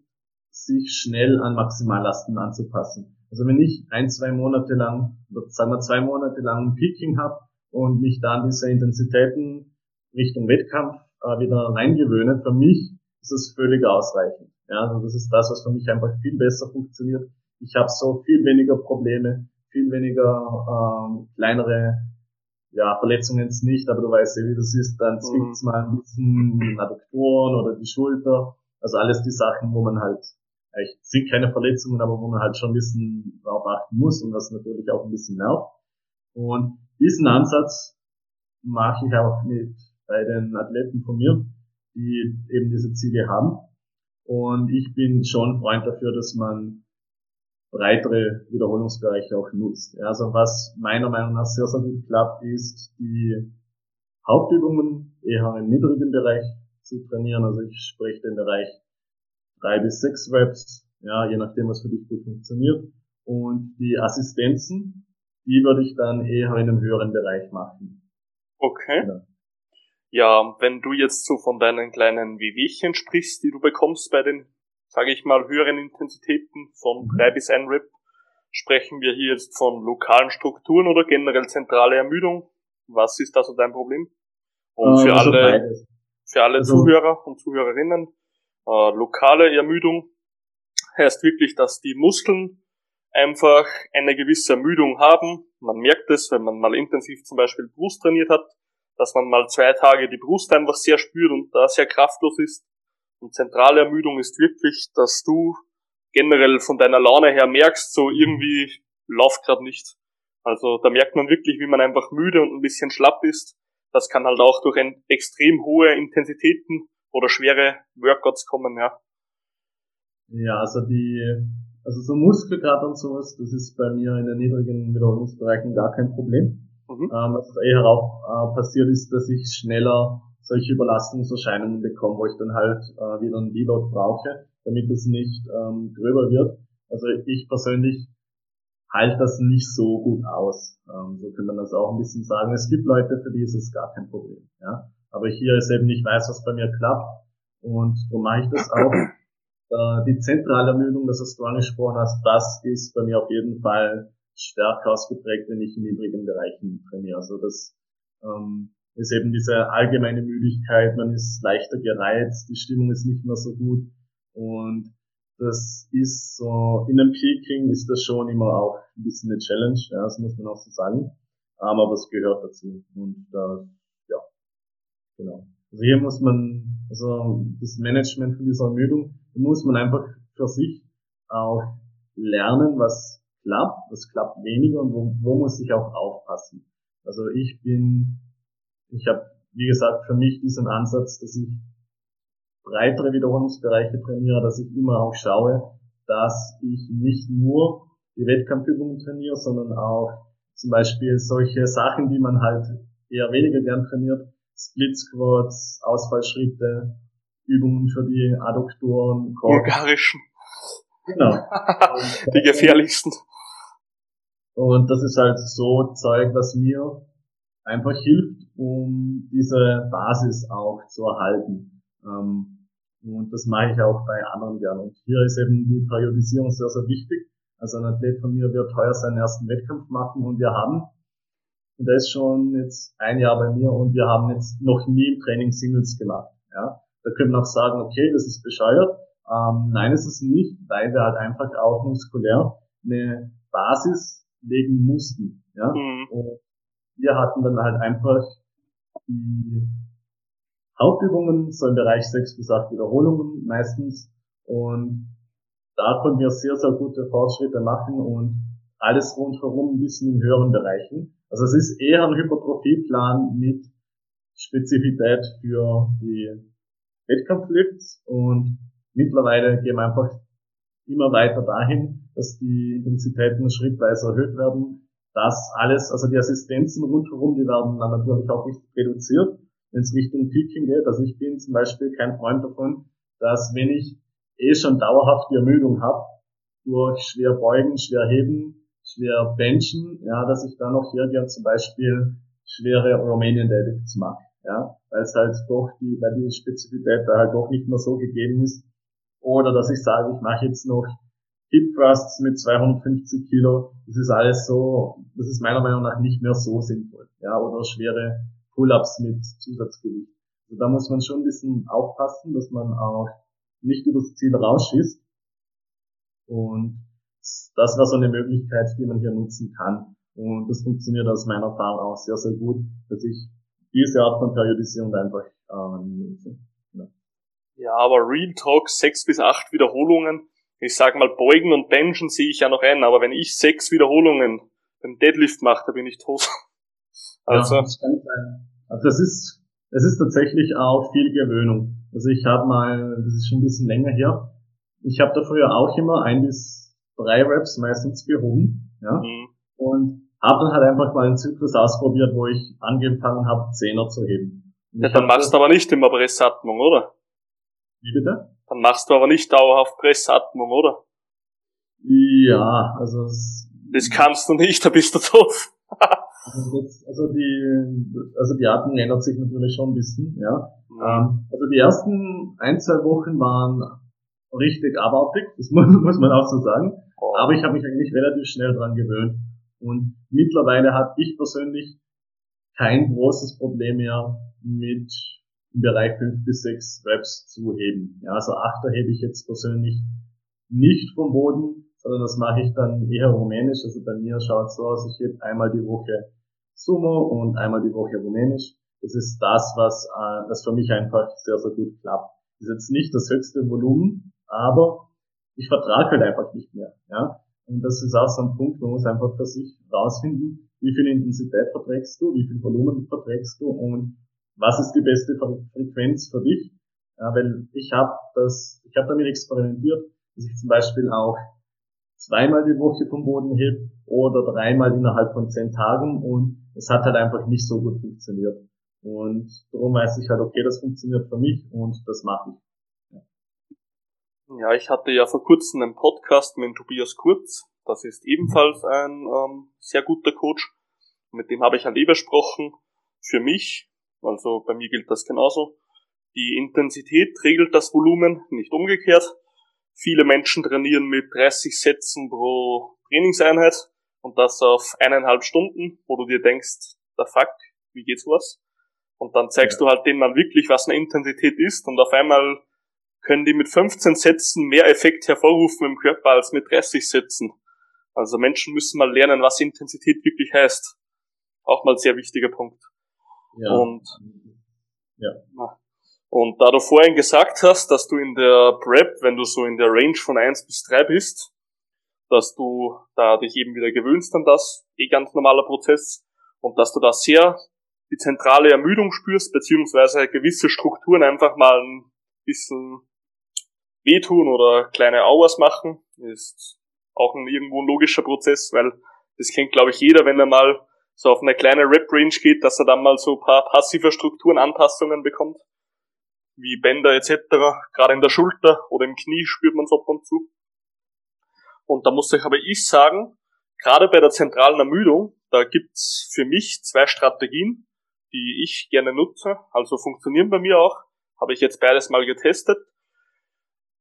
sich schnell an Maximallasten anzupassen. Also wenn ich ein, zwei Monate lang, oder sagen wir zwei Monate lang ein Peaking habe und mich dann diese Intensitäten Richtung Wettkampf äh, wieder reingewöhne, für mich ist das völlig ausreichend. Ja, also das ist das, was für mich einfach viel besser funktioniert. Ich habe so viel weniger Probleme, viel weniger ähm, kleinere ja, Verletzungen jetzt nicht, aber du weißt ja, wie das ist, dann zwickt's mhm. mal ein bisschen Adduktoren oder die Schulter. Also alles die Sachen, wo man halt, eigentlich sind keine Verletzungen, aber wo man halt schon ein bisschen darauf achten muss und was natürlich auch ein bisschen nervt. Und diesen Ansatz mache ich auch mit bei den Athleten von mir, die eben diese Ziele haben. Und ich bin schon Freund dafür, dass man breitere Wiederholungsbereiche auch nutzt. Also was meiner Meinung nach sehr, sehr gut klappt, ist die Hauptübungen eher im niedrigen Bereich zu trainieren. Also ich spreche den Bereich drei bis sechs Reps, ja, je nachdem, was für dich gut funktioniert. Und die Assistenzen, die würde ich dann eher in einem höheren Bereich machen. Okay. Ja. ja, wenn du jetzt so von deinen kleinen Wehwehchen sprichst, die du bekommst bei den sage ich mal, höheren Intensitäten von 3 mhm. bis 1 Rep, sprechen wir hier jetzt von lokalen Strukturen oder generell zentrale Ermüdung? Was ist da so dein Problem? Und für also alle, beides. für alle also, Zuhörer und Zuhörerinnen, äh, lokale Ermüdung heißt wirklich, dass die Muskeln einfach eine gewisse Ermüdung haben. Man merkt es, wenn man mal intensiv zum Beispiel Brust trainiert hat, dass man mal zwei Tage die Brust einfach sehr spürt und da sehr kraftlos ist. Und zentrale Ermüdung ist wirklich, dass du generell von deiner Laune her merkst, so irgendwie läuft gerade nicht. Also da merkt man wirklich, wie man einfach müde und ein bisschen schlapp ist. Das kann halt auch durch extrem hohe Intensitäten oder schwere Workouts kommen, ja. Ja, also die, also so Muskelkater und sowas, das ist bei mir in den niedrigen Wiederholungsbereichen gar kein Problem. Mhm. Ähm, was eher auch äh, passiert ist, dass ich schneller solche Überlastungserscheinungen bekomme, wo ich dann halt äh, wieder einen Deload brauche, damit es nicht ähm, gröber wird. Also ich persönlich halte das nicht so gut aus. Ähm, so kann man das auch ein bisschen sagen. Es gibt Leute, für die ist es gar kein Problem. Ja? Aber hier ist eben, ich weiß, was bei mir klappt und darum mache ich das auch. Äh, die zentrale Ermüdung, das was du angesprochen hast, das ist bei mir auf jeden Fall stärker ausgeprägt, wenn ich in niedrigen Bereichen trainiere. Also das ähm, ist eben diese allgemeine Müdigkeit, man ist leichter gereizt, die Stimmung ist nicht mehr so gut und das ist so, in einem Peaking ist das schon immer auch ein bisschen eine Challenge, ja, das muss man auch so sagen, aber es gehört dazu und da, genau. Also hier muss man, also das Management von dieser Ermüdung, muss man einfach für sich auch lernen, was klappt, was klappt weniger und wo, wo muss ich auch aufpassen. Also ich bin ich habe, wie gesagt, für mich diesen Ansatz, dass ich breitere Wiederholungsbereiche trainiere, dass ich immer auch schaue, dass ich nicht nur die Wettkampfübungen trainiere, sondern auch zum Beispiel solche Sachen, die man halt eher weniger gern trainiert, Split Squats, Ausfallschritte, Übungen für die Adduktoren, Bulgarischen. Genau. die gefährlichsten. Und das ist halt so Zeug, was mir einfach hilft, um diese Basis auch zu erhalten. Ähm, und das mache ich auch bei anderen gern. Und hier ist eben die Periodisierung sehr, sehr wichtig. Also ein Athlet von mir wird heuer seinen ersten Wettkampf machen und wir haben, und der ist schon jetzt ein Jahr bei mir und wir haben jetzt noch nie im Training Singles gemacht. Ja, da können wir auch sagen, okay, das ist bescheuert. Ähm, nein, ist es nicht, weil wir halt einfach auch muskulär eine Basis legen mussten. Ja, mhm. und wir hatten dann halt einfach die Hauptübungen, so im Bereich sechs bis acht Wiederholungen meistens. Und da konnten wir sehr, sehr gute Fortschritte machen und alles rundherum ein bisschen in höheren Bereichen. Also es ist eher ein Hypertrophieplan mit Spezifität für die Wettkampflifts und mittlerweile gehen wir einfach immer weiter dahin, dass die Intensitäten schrittweise erhöht werden, das alles, also die Assistenzen rundherum, die werden dann natürlich auch nicht reduziert, wenn es Richtung Peaking geht. Also ich bin zum Beispiel kein Freund davon, dass wenn ich eh schon dauerhaft die Ermüdung habe, durch schwer beugen, schwer heben, schwer benchen, ja, dass ich dann noch hergehe und zum Beispiel schwere Romanian Deadlifts mache, ja, weil es halt doch die, weil die Spezifität da halt doch nicht mehr so gegeben ist. Oder dass ich sage, ich mache jetzt noch Hip Thrusts mit 250 Kilo, das ist alles so, das ist meiner Meinung nach nicht mehr so sinnvoll, ja, oder schwere Pull-ups mit Zusatzgewicht. Also da muss man schon ein bisschen aufpassen, dass man auch nicht übers Ziel rausschießt. Und das war so eine Möglichkeit, die man hier nutzen kann. Und das funktioniert aus meiner Erfahrung auch sehr, sehr gut, dass ich diese Art von Periodisierung einfach äh, nutze. Ja. ja, aber Real Talk, sechs bis acht Wiederholungen. Ich sag mal, Beugen und Benchen sehe ich ja noch ein, aber wenn ich sechs Wiederholungen beim Deadlift mache, da bin ich tot. Also, ja, das kann sein. Also das ist, es ist tatsächlich auch viel Gewöhnung. Also ich habe mal, das ist schon ein bisschen länger her, ich habe da früher auch immer ein bis drei Reps meistens gehoben, ja, mhm. und habe dann halt einfach mal einen Zyklus ausprobiert, wo ich angefangen habe, Zehner zu heben. Ja, dann machst du aber nicht immer Pressatmung, oder? Wie bitte? Dann machst du aber nicht dauerhaft Pressatmung, oder? Ja, also es, das kannst du nicht, da bist du doof. also, das, also die, also die Atmung ändert sich natürlich schon ein bisschen, ja. Mhm. Ähm, also die ersten ein, zwei Wochen waren richtig abartig, das muss, muss man auch so sagen. Oh. Aber ich habe mich eigentlich relativ schnell dran gewöhnt. Und mittlerweile habe ich persönlich kein großes Problem mehr mit im Bereich 5 bis 6 Reps zu heben. Ja, also Achter hebe ich jetzt persönlich nicht vom Boden, sondern das mache ich dann eher rumänisch. Also bei mir schaut es so aus, ich hebe einmal die Woche Sumo und einmal die Woche rumänisch. Das ist das, was äh, das für mich einfach sehr, sehr gut klappt. Das ist jetzt nicht das höchste Volumen, aber ich vertrage halt einfach nicht mehr. Ja? Und das ist auch so ein Punkt, man muss einfach für sich rausfinden, wie viel Intensität verträgst du, wie viel Volumen verträgst du und was ist die beste Frequenz für dich. Ja, weil ich habe das, ich habe damit experimentiert, dass ich zum Beispiel auch zweimal die Woche vom Boden heb oder dreimal innerhalb von zehn Tagen und es hat halt einfach nicht so gut funktioniert. Und darum weiß ich halt, okay, das funktioniert für mich und das mache ich. Ja, ich hatte ja vor kurzem einen Podcast mit Tobias Kurz. Das ist ebenfalls ein ähm, sehr guter Coach. Mit dem habe ich halt eh besprochen. Für mich, also bei mir gilt das genauso. Die Intensität regelt das Volumen, nicht umgekehrt. Viele Menschen trainieren mit 30 Sätzen pro Trainingseinheit und das auf eineinhalb Stunden, wo du dir denkst, der fuck, wie geht's was? Und dann zeigst ja. du halt denen mal wirklich, was eine Intensität ist und auf einmal können die mit 15 Sätzen mehr Effekt hervorrufen im Körper als mit 30 Sätzen. Also Menschen müssen mal lernen, was Intensität wirklich heißt. Auch mal sehr wichtiger Punkt. Ja. Und, ja. Und da du vorhin gesagt hast, dass du in der Prep, wenn du so in der Range von 1 bis 3 bist, dass du da dich eben wieder gewöhnst an das, eh ganz normaler Prozess, und dass du da sehr die zentrale Ermüdung spürst, beziehungsweise gewisse Strukturen einfach mal ein bisschen wehtun oder kleine Auers machen, ist auch ein irgendwo ein logischer Prozess, weil das kennt, glaube ich, jeder, wenn er mal so auf eine kleine Rep-Range geht, dass er dann mal so ein paar passive Strukturen, Anpassungen bekommt, wie Bänder etc., gerade in der Schulter oder im Knie spürt man es ab und zu. Und da muss ich aber ich sagen, gerade bei der zentralen Ermüdung, da gibt's für mich zwei Strategien, die ich gerne nutze, also funktionieren bei mir auch, habe ich jetzt beides mal getestet.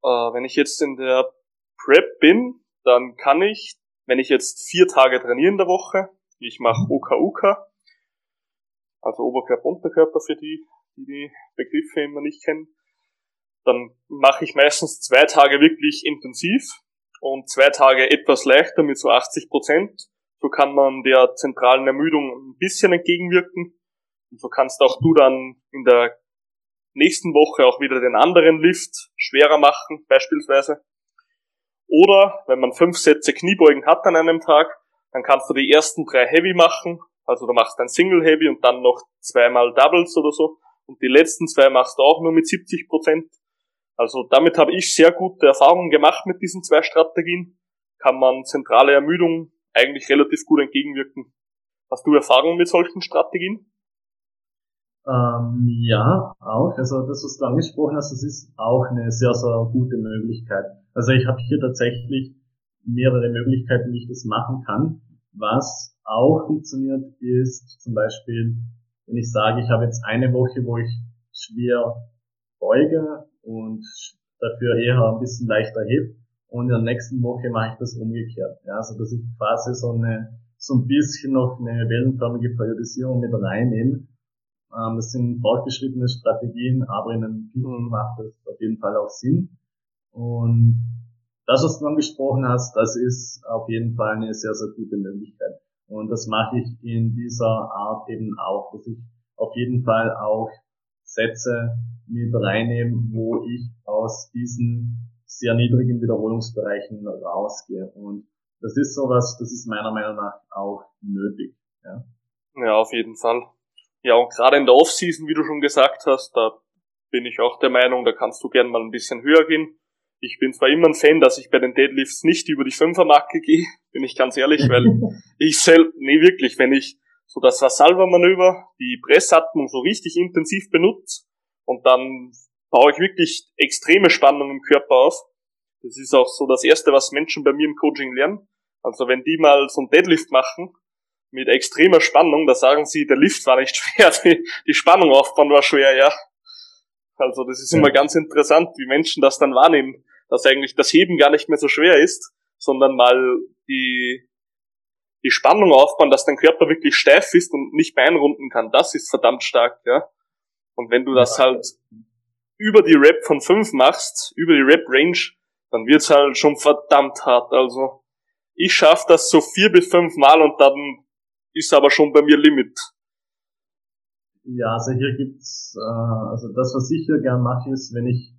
Äh, wenn ich jetzt in der Prep bin, dann kann ich, wenn ich jetzt vier Tage trainiere in der Woche, ich mache OKUK, mhm. also Oberkörper, Unterkörper für die, die die Begriffe immer nicht kennen, dann mache ich meistens zwei Tage wirklich intensiv und zwei Tage etwas leichter mit so 80 Prozent. So kann man der zentralen Ermüdung ein bisschen entgegenwirken. Und so kannst auch du dann in der nächsten Woche auch wieder den anderen Lift schwerer machen, beispielsweise. Oder wenn man fünf Sätze Kniebeugen hat an einem Tag, dann kannst du die ersten drei Heavy machen. Also du machst ein Single Heavy und dann noch zweimal Doubles oder so. Und die letzten zwei machst du auch nur mit 70 Prozent. Also damit habe ich sehr gute Erfahrungen gemacht mit diesen zwei Strategien. Kann man zentrale Ermüdung eigentlich relativ gut entgegenwirken. Hast du Erfahrungen mit solchen Strategien? Ähm, ja, auch. Also das, was du angesprochen hast, das ist auch eine sehr, sehr gute Möglichkeit. Also ich habe hier tatsächlich mehrere Möglichkeiten, wie ich das machen kann. Was auch funktioniert, ist zum Beispiel, wenn ich sage, ich habe jetzt eine Woche, wo ich schwer beuge und dafür eher ein bisschen leichter heb und in der nächsten Woche mache ich das umgekehrt. Ja, also dass ich quasi so eine so ein bisschen noch eine wellenförmige Periodisierung mit reinnehme. Ähm, das sind fortgeschrittene Strategien, aber in einem Peaking mhm. macht das auf jeden Fall auch Sinn. Und das, was du angesprochen hast, das ist auf jeden Fall eine sehr, sehr gute Möglichkeit. Und das mache ich in dieser Art eben auch, dass ich auf jeden Fall auch Sätze mit reinnehme, wo ich aus diesen sehr niedrigen Wiederholungsbereichen rausgehe. Und das ist sowas, das ist meiner Meinung nach auch nötig. Ja, ja auf jeden Fall. Ja, und gerade in der Offseason, wie du schon gesagt hast, da bin ich auch der Meinung, da kannst du gern mal ein bisschen höher gehen. Ich bin zwar immer ein Fan, dass ich bei den Deadlifts nicht über die Fünfermarke gehe, bin ich ganz ehrlich, weil ich selbst, nee wirklich, wenn ich so das Vasalva-Manöver, die Pressatmung so richtig intensiv benutze und dann baue ich wirklich extreme Spannung im Körper auf. Das ist auch so das Erste, was Menschen bei mir im Coaching lernen. Also wenn die mal so ein Deadlift machen, mit extremer Spannung, da sagen sie, der Lift war nicht schwer, die, die Spannung aufbauen war schwer, ja. Also das ist immer ganz interessant, wie Menschen das dann wahrnehmen, dass eigentlich das Heben gar nicht mehr so schwer ist, sondern mal die, die Spannung aufbauen, dass dein Körper wirklich steif ist und nicht mehr einrunden kann. Das ist verdammt stark, ja. Und wenn du das halt über die Rap von 5 machst, über die Rap-Range, dann wird's halt schon verdammt hart. Also ich schaff das so vier bis fünf Mal und dann ist aber schon bei mir Limit. Ja, also hier gibt's, äh, also das, was ich hier gern mache, ist, wenn ich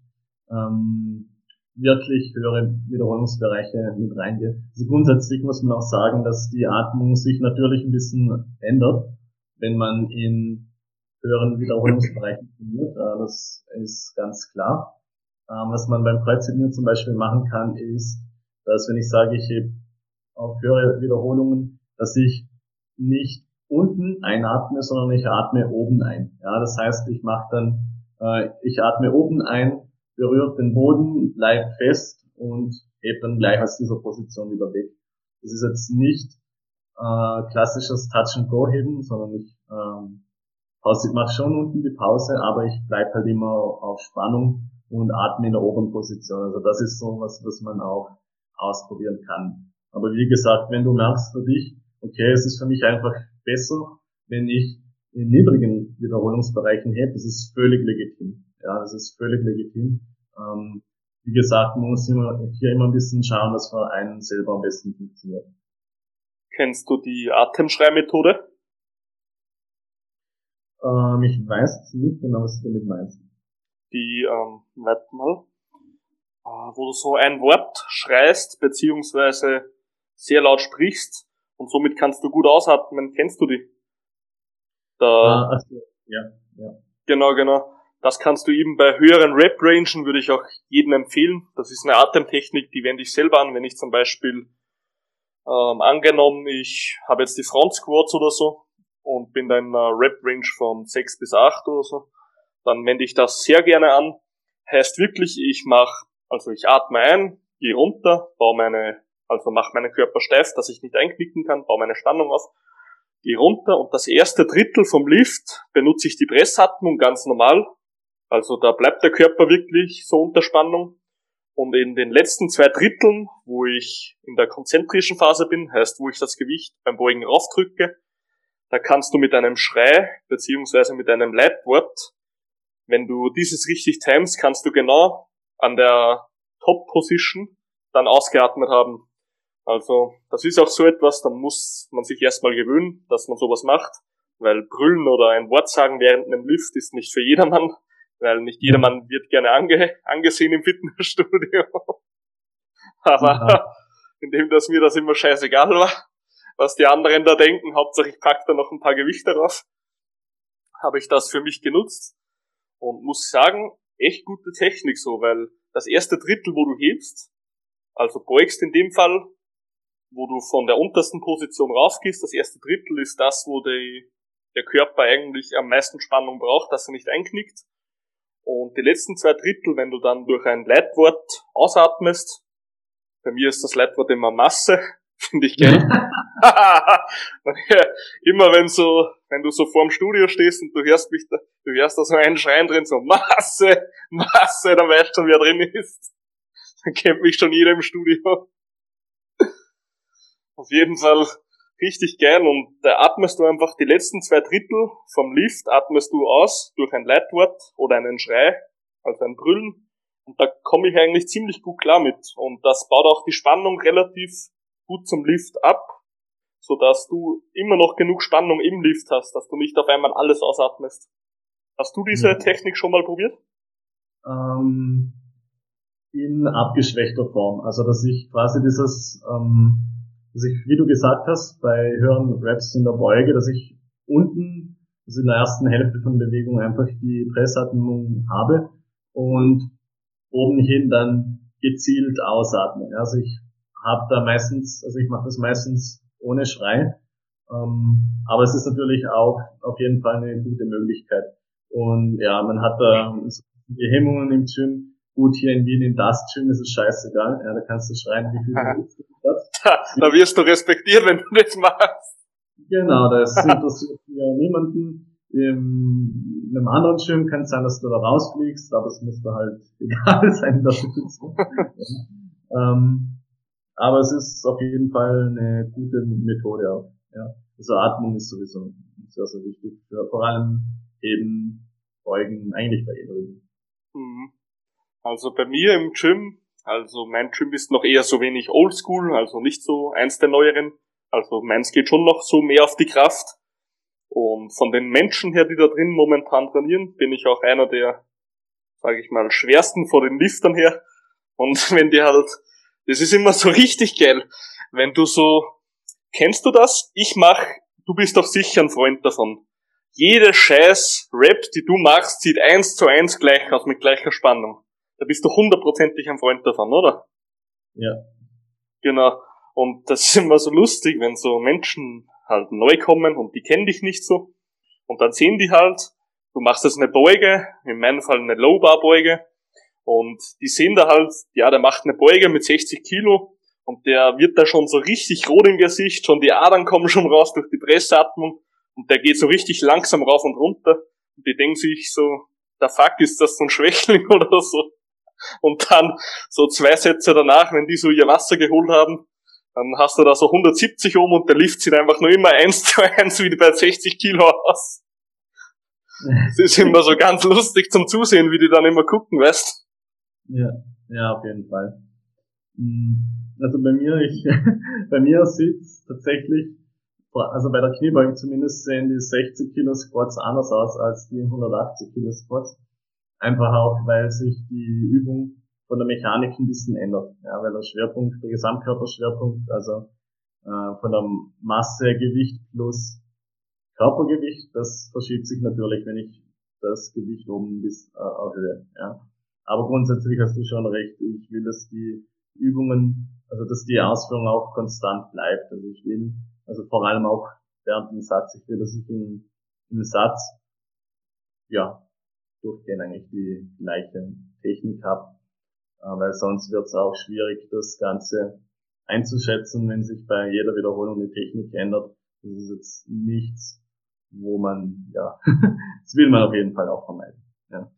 ähm, wirklich höhere Wiederholungsbereiche mit reingehe. Also grundsätzlich muss man auch sagen, dass die Atmung sich natürlich ein bisschen ändert, wenn man in höheren Wiederholungsbereichen trainiert. Äh, das ist ganz klar. Ähm, was man beim Kreuztrainieren zum Beispiel machen kann, ist, dass wenn ich sage, ich heb auf höhere Wiederholungen, dass ich nicht unten einatme, sondern ich atme oben ein. Ja, das heißt, ich mache dann, äh, ich atme oben ein, berührt den Boden, bleibt fest und hebt dann gleich aus dieser Position wieder weg. Das ist jetzt nicht äh, klassisches Touch and Go heben, sondern ich ähm, Pause, mache schon unten die Pause, aber ich bleib halt immer auf Spannung und atme in der oberen Position. Also das ist so was, was man auch ausprobieren kann. Aber wie gesagt, wenn du merkst für dich, okay, es ist für mich einfach besser, wenn ich in niedrigen Wiederholungsbereichen hebe, das ist völlig legitim. Ja, das ist völlig legitim. Ähm, wie gesagt, man muss immer, hier immer ein bisschen schauen, dass für einen selber am besten funktioniert. Kennst du die Atemschreimethode? Ähm, ich weiß nicht genau, was du damit meinst. Die, ähm, warte mal, äh, wo du so ein Wort schreist, beziehungsweise sehr laut sprichst, und somit kannst du gut ausatmen. Kennst du die? Da, ah, ach ja, ja. Genau, genau. Das kannst du eben bei höheren Rap-Rangen, würde ich auch jedem empfehlen. Das ist eine Atemtechnik, die wende ich selber an, wenn ich zum Beispiel ähm, angenommen, ich habe jetzt die Front Squats oder so und bin da in einer Rap-Range von 6 bis 8 oder so, dann wende ich das sehr gerne an. Heißt wirklich, ich mache, also ich atme ein, gehe runter, baue meine also mache meinen Körper steif, dass ich nicht einknicken kann, baue meine Spannung auf, gehe runter und das erste Drittel vom Lift benutze ich die Pressatmung ganz normal. Also da bleibt der Körper wirklich so unter Spannung. Und in den letzten zwei Dritteln, wo ich in der konzentrischen Phase bin, heißt, wo ich das Gewicht beim Beugen raufdrücke, da kannst du mit einem Schrei beziehungsweise mit einem Leitwort, wenn du dieses richtig timest, kannst du genau an der Top Position dann ausgeatmet haben. Also, das ist auch so etwas, da muss man sich erstmal gewöhnen, dass man sowas macht, weil brüllen oder ein Wort sagen während einem Lift ist nicht für jedermann, weil nicht jedermann wird gerne ange angesehen im Fitnessstudio. Aber ja. indem das mir das immer scheißegal war, was die anderen da denken, Hauptsache ich pack da noch ein paar Gewichte drauf, habe ich das für mich genutzt und muss sagen, echt gute Technik so, weil das erste Drittel, wo du hebst, also beugst in dem Fall, wo du von der untersten Position raufgehst. Das erste Drittel ist das, wo die, der Körper eigentlich am meisten Spannung braucht, dass er nicht einknickt. Und die letzten zwei Drittel, wenn du dann durch ein Leitwort ausatmest, Bei mir ist das Leitwort immer Masse, finde ich geil. immer wenn so, wenn du so vorm Studio stehst und du hörst mich, da, du hörst da so einen Schreien drin, so Masse, Masse, dann weißt du schon, wer drin ist. Dann kennt mich schon jeder im Studio. Auf jeden Fall richtig geil und da atmest du einfach die letzten zwei Drittel vom Lift atmest du aus durch ein Leitwort oder einen Schrei, also ein Brüllen und da komme ich eigentlich ziemlich gut klar mit und das baut auch die Spannung relativ gut zum Lift ab, so dass du immer noch genug Spannung im Lift hast, dass du nicht auf einmal alles ausatmest. Hast du diese ja. Technik schon mal probiert? Ähm, in abgeschwächter Form, also dass ich quasi dieses ähm dass ich, wie du gesagt hast, bei höheren Raps in der Beuge, dass ich unten, also in der ersten Hälfte von Bewegung einfach die Pressatmung habe und oben hin dann gezielt ausatme. Also ich habe da meistens, also ich mache das meistens ohne Schrei, ähm, aber es ist natürlich auch auf jeden Fall eine gute Möglichkeit. Und ja, man hat da die Hemmungen im Gym, Gut, hier in Wien in das Gym ist es scheißegal. Ja, da kannst du schreien, wie viel du willst. Da, da wirst du respektiert, wenn du das machst. Genau, das interessiert ja niemanden. In einem anderen Gym kann es sein, dass du da rausfliegst, aber es muss da halt egal sein, dass du das ähm, Aber es ist auf jeden Fall eine gute Methode auch. Ja. Also Atmung ist sowieso sehr, sehr wichtig. Für, vor allem eben Beugen, eigentlich bei jeder Übung. Mhm. Also bei mir im Gym, also mein Gym ist noch eher so wenig oldschool, also nicht so eins der neueren. Also meins geht schon noch so mehr auf die Kraft. Und von den Menschen her, die da drin momentan trainieren, bin ich auch einer der, sage ich mal, schwersten vor den Liftern her. Und wenn die halt, das ist immer so richtig geil, wenn du so, kennst du das? Ich mach, du bist doch sicher ein Freund davon. Jede scheiß Rap, die du machst, sieht eins zu eins gleich aus mit gleicher Spannung. Da bist du hundertprozentig ein Freund davon, oder? Ja. Genau. Und das ist immer so lustig, wenn so Menschen halt neu kommen und die kennen dich nicht so. Und dann sehen die halt, du machst jetzt eine Beuge, in meinem Fall eine Low-Bar-Beuge. Und die sehen da halt, ja, der macht eine Beuge mit 60 Kilo und der wird da schon so richtig rot im Gesicht, schon die Adern kommen schon raus durch die Pressatmung und der geht so richtig langsam rauf und runter. Und die denken sich so, der Fuck, ist das so ein Schwächling oder so? Und dann so zwei Sätze danach, wenn die so ihr Wasser geholt haben, dann hast du da so 170 um und der Lift sieht einfach nur immer eins zu eins wie bei 60 Kilo aus. Das ist immer so ganz lustig zum Zusehen, wie die dann immer gucken, weißt? Ja, ja, auf jeden Fall. Hm, also bei mir, ich, bei mir sieht's tatsächlich, also bei der Kniebeugung zumindest sehen die 60 Kilo Squats anders aus als die 180 Kilo Squats. Einfach auch, weil sich die Übung von der Mechanik ein bisschen ändert. Ja, weil der Schwerpunkt, der Gesamtkörperschwerpunkt, also äh, von der Masse, Gewicht plus Körpergewicht, das verschiebt sich natürlich, wenn ich das Gewicht oben bis äh, erhöhe. Ja. Aber grundsätzlich hast du schon recht. Ich will, dass die Übungen, also dass die Ausführung auch konstant bleibt. Also ich will, also vor allem auch während dem Satz, ich will, dass ich im, im Satz ja durchgehend eigentlich die gleiche Technik habe, weil sonst wird es auch schwierig, das Ganze einzuschätzen, wenn sich bei jeder Wiederholung die Technik ändert. Das ist jetzt nichts, wo man, ja, das will man auf jeden Fall auch vermeiden. Ja.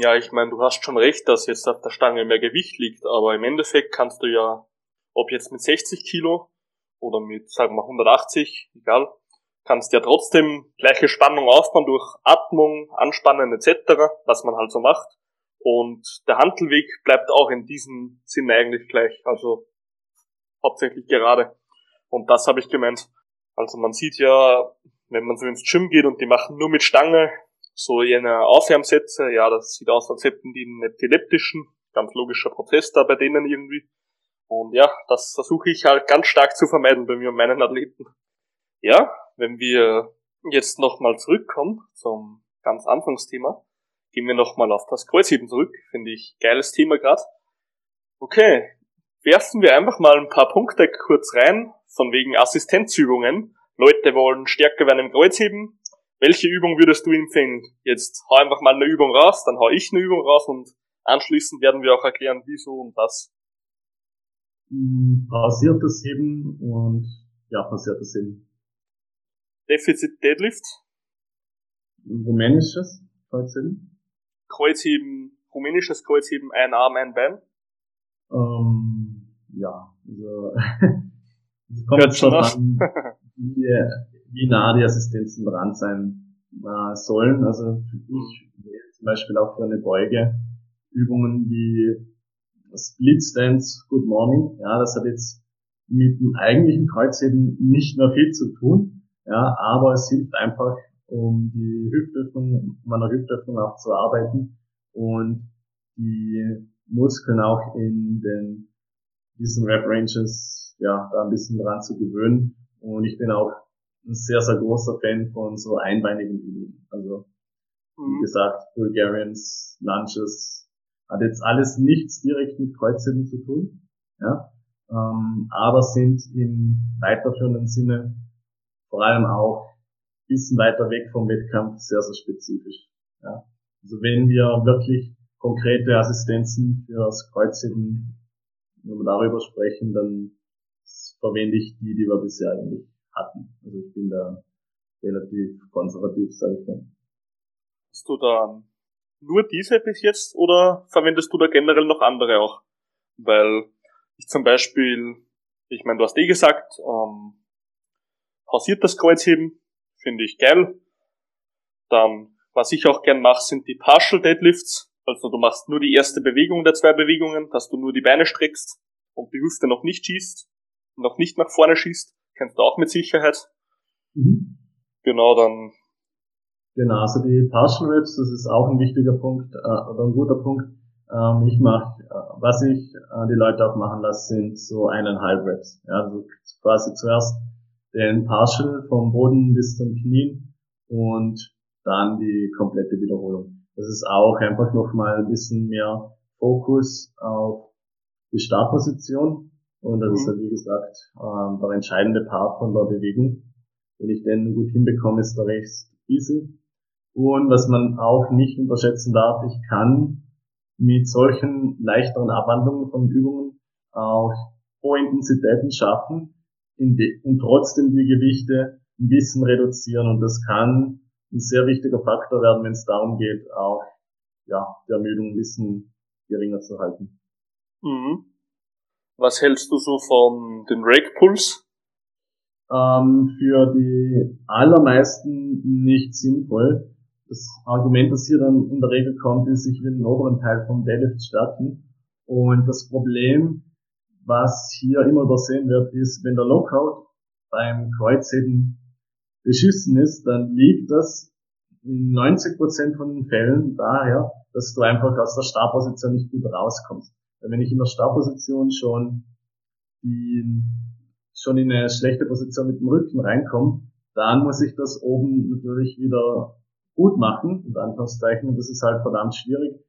Ja, ich meine, du hast schon recht, dass jetzt auf der Stange mehr Gewicht liegt, aber im Endeffekt kannst du ja, ob jetzt mit 60 Kilo oder mit, sagen wir, 180, egal, kannst ja trotzdem gleiche Spannung aufbauen durch Atmung, Anspannen etc., was man halt so macht. Und der Handelweg bleibt auch in diesem Sinne eigentlich gleich, also hauptsächlich gerade. Und das habe ich gemeint. Also man sieht ja, wenn man so ins Gym geht und die machen nur mit Stange, so jene Aufwärmsätze, ja, das sieht aus, als hätten die einen epileptischen, ganz logischer Protest da bei denen irgendwie. Und ja, das versuche ich halt ganz stark zu vermeiden bei mir und meinen Athleten. Ja, wenn wir jetzt nochmal zurückkommen zum ganz Anfangsthema, gehen wir nochmal auf das Kreuzheben zurück. Finde ich geiles Thema gerade. Okay, werfen wir einfach mal ein paar Punkte kurz rein, von wegen Assistenzübungen. Leute wollen stärker werden im Kreuzheben. Welche Übung würdest du empfehlen? Jetzt hau einfach mal eine Übung raus, dann hau ich eine Übung raus und anschließend werden wir auch erklären, wieso und was. Hm, pausiertes Heben und ja, pausiertes Heben. Defizit Deadlift? Rumänisches Kreuzheben? Kreuzheben, rumänisches Kreuzheben, ein Arm, ein Bein? Ähm, ja, also es kommt schon an, wie, wie nah die Assistenzen dran sein äh, sollen. Also ich zum Beispiel auch für eine Beuge Übungen wie Split Stance Good Morning. Ja, das hat jetzt mit dem eigentlichen Kreuzheben nicht mehr viel zu tun. Ja, aber es hilft einfach, um die Hüftöffnung, meiner Hüftöffnung auch zu arbeiten und die Muskeln auch in den, diesen Rep Ranges, ja, da ein bisschen dran zu gewöhnen. Und ich bin auch ein sehr, sehr großer Fan von so einbeinigen Übungen. Also, wie mhm. gesagt, Bulgarians, Lunges, hat jetzt alles nichts direkt mit Kreuzheben zu tun, ja, ähm, aber sind im weiterführenden Sinne vor allem auch bisschen weiter weg vom Wettkampf sehr, sehr spezifisch. Ja. Also wenn wir wirklich konkrete Assistenzen fürs Kreuzheben, wenn wir darüber sprechen, dann verwende ich die, die wir bisher eigentlich hatten. Also ich bin da relativ konservativ, sage ich mal. Hast du da nur diese bis jetzt oder verwendest du da generell noch andere auch? Weil ich zum Beispiel, ich meine, du hast eh gesagt, ähm, pausiert das Kreuzheben, finde ich geil. Dann, was ich auch gern mache, sind die Partial Deadlifts. Also du machst nur die erste Bewegung der zwei Bewegungen, dass du nur die Beine streckst und die Hüfte noch nicht schießt, noch nicht nach vorne schießt. Kennst du auch mit Sicherheit. Mhm. Genau, dann Genau, also die Partial Reps, das ist auch ein wichtiger Punkt äh, oder ein guter Punkt. Ähm, ich mache, äh, was ich äh, die Leute auch machen lasse, sind so eineinhalb Reps. Ja, also quasi zuerst den Partial vom Boden bis zum Knien und dann die komplette Wiederholung. Das ist auch einfach nochmal ein bisschen mehr Fokus auf die Startposition und das mhm. ist ja wie gesagt ähm, der entscheidende Part von der Bewegung. Wenn ich den gut hinbekomme, ist der Rest easy. Und was man auch nicht unterschätzen darf, ich kann mit solchen leichteren Abwandlungen von Übungen auch hohe Intensitäten schaffen und trotzdem die Gewichte ein bisschen reduzieren. Und das kann ein sehr wichtiger Faktor werden, wenn es darum geht, auch ja, die Ermüdung ein bisschen geringer zu halten. Mhm. Was hältst du so von den Rake Pulls? Ähm, für die allermeisten nicht sinnvoll das Argument, das hier dann in der Regel kommt, ist, ich will den oberen Teil vom Deadlift stärken. Und das Problem, was hier immer übersehen wird, ist, wenn der Lockout beim Kreuzheben beschissen ist, dann liegt das in 90% von den Fällen daher, dass du einfach aus der Startposition nicht gut rauskommst. Weil wenn ich in der Startposition schon die, schon in eine schlechte Position mit dem Rücken reinkomme, dann muss ich das oben natürlich wieder gut machen, in Anführungszeichen, und das ist halt verdammt schwierig,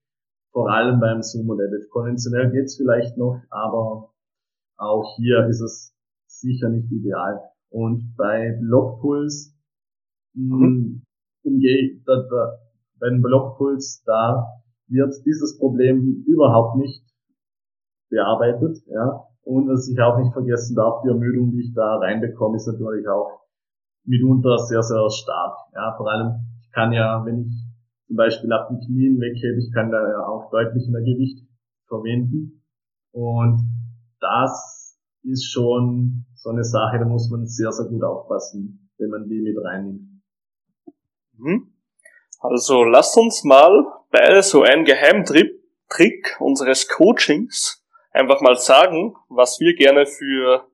vor allem beim Sumo Deadlift. Konventionell geht's vielleicht noch, aber auch hier ist es sicher nicht ideal. Und bei Blockpuls, mhm. umgehe, da, da, beim Blockpuls, da wird dieses Problem überhaupt nicht bearbeitet, ja. Und was ich auch nicht vergessen darf, die Ermüdung, die ich da reinbekomme, ist natürlich auch mitunter sehr, sehr stark. Ja, vor allem ich kann ja, wenn ich zum Beispiel ab den Knien weghebe, ich kann da ja auch deutlich mehr Gewicht verwenden. Und das ist schon so eine Sache, da muss man sehr, sehr gut aufpassen, wenn man die mit reinnimmt. Mhm. Also lasst uns mal bei so einem Geheimtrick unseres Coachings einfach mal sagen, was wir gerne für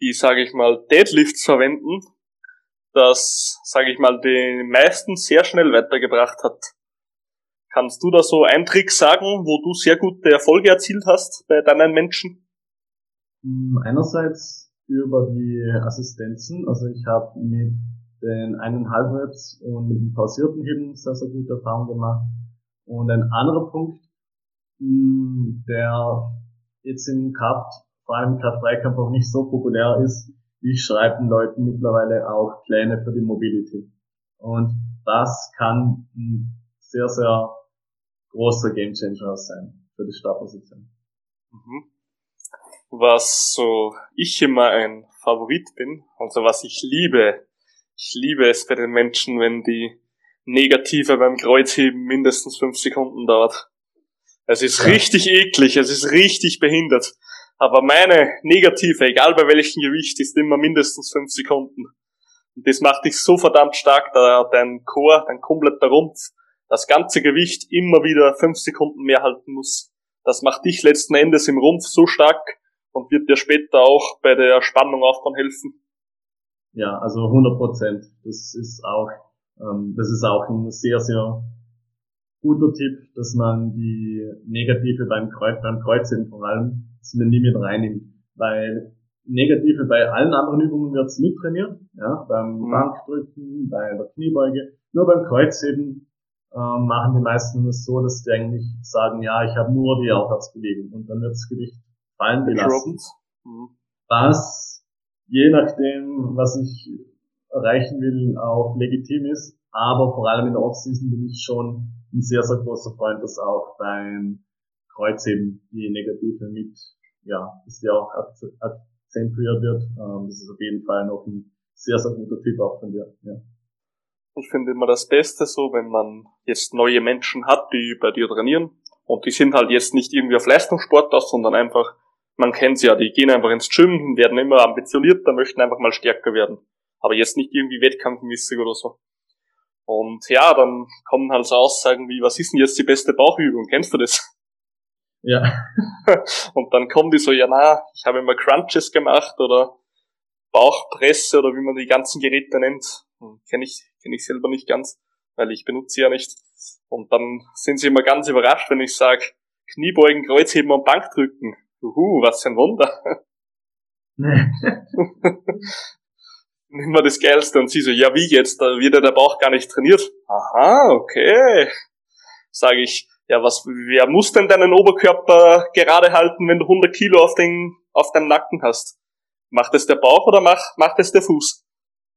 die, sage ich mal, Deadlifts verwenden, das, sage ich mal, den meisten sehr schnell weitergebracht hat. Kannst du da so einen Trick sagen, wo du sehr gute Erfolge erzielt hast bei deinen Menschen? Hm, einerseits über die Assistenzen. Also ich habe mit den eineinhalb Reps und mit dem pausierten Heben sehr, sehr gute Erfahrungen gemacht. Und ein anderer Punkt, hm, der jetzt im Kraft, vor allem im Kraft-3-Kampf auch nicht so populär ist, ich schreibe den Leuten mittlerweile auch Pläne für die Mobility. Und das kann ein sehr, sehr großer Gamechanger sein für die Startposition. Mhm. Was so ich immer ein Favorit bin, also was ich liebe. Ich liebe es bei den Menschen, wenn die Negative beim Kreuzheben mindestens fünf Sekunden dauert. Es ist ja. richtig eklig, es ist richtig behindert. Aber meine Negative, egal bei welchem Gewicht, ist immer mindestens fünf Sekunden. Und das macht dich so verdammt stark, da dein Chor, dein kompletter Rumpf, das ganze Gewicht immer wieder fünf Sekunden mehr halten muss. Das macht dich letzten Endes im Rumpf so stark und wird dir später auch bei der Spannung aufbauen helfen. Ja, also 100 Prozent. Das ist auch, ähm, das ist auch ein sehr, sehr guter Tipp, dass man die Negative beim Kreuz, beim Kreuzen vor allem, dass man nie mit reinnimmt. Weil Negative bei allen anderen Übungen wird's mittrainiert, ja, beim mhm. Bankdrücken, bei der Kniebeuge. Nur beim Kreuzheben äh, machen die meisten es so, dass die eigentlich sagen, ja, ich habe nur die Aufwärtsbewegung und dann wird das Gewicht fallen gelassen. Mhm. Was je nachdem, was ich erreichen will, auch legitim ist. Aber vor allem in der Offseason bin ich schon ein sehr, sehr großer Freund, dass auch beim Kreuzheben die Negative mit, ja, dass die auch akzentuiert wird. Ähm, das ist auf jeden Fall noch ein sehr, sehr guter Tipp auch von dir. Ja. Ich finde immer das Beste so, wenn man jetzt neue Menschen hat, die bei dir trainieren und die sind halt jetzt nicht irgendwie auf Leistungssport aus, sondern einfach, man kennt ja, die gehen einfach ins Gym, werden immer ambitionierter, möchten einfach mal stärker werden. Aber jetzt nicht irgendwie wettkampfmäßig oder so. Und ja, dann kommen halt so Aussagen wie, was ist denn jetzt die beste Bauchübung? Kennst du das? Ja. Und dann kommen die so, ja na, ich habe immer Crunches gemacht oder Bauchpresse oder wie man die ganzen Geräte nennt. Hm, Kenne ich, kenn ich selber nicht ganz, weil ich benutze sie ja nicht. Und dann sind sie immer ganz überrascht, wenn ich sage, Kniebeugen, Kreuzheben und Bankdrücken. Uhu, was für ein Wunder. immer das Geilste. Und sie so, ja, wie jetzt? Da wird ja der Bauch gar nicht trainiert. Aha, okay. Sage ich, ja, was, wer muss denn deinen Oberkörper gerade halten, wenn du 100 Kilo auf den, auf deinem Nacken hast? Macht es der Bauch oder macht, macht es der Fuß?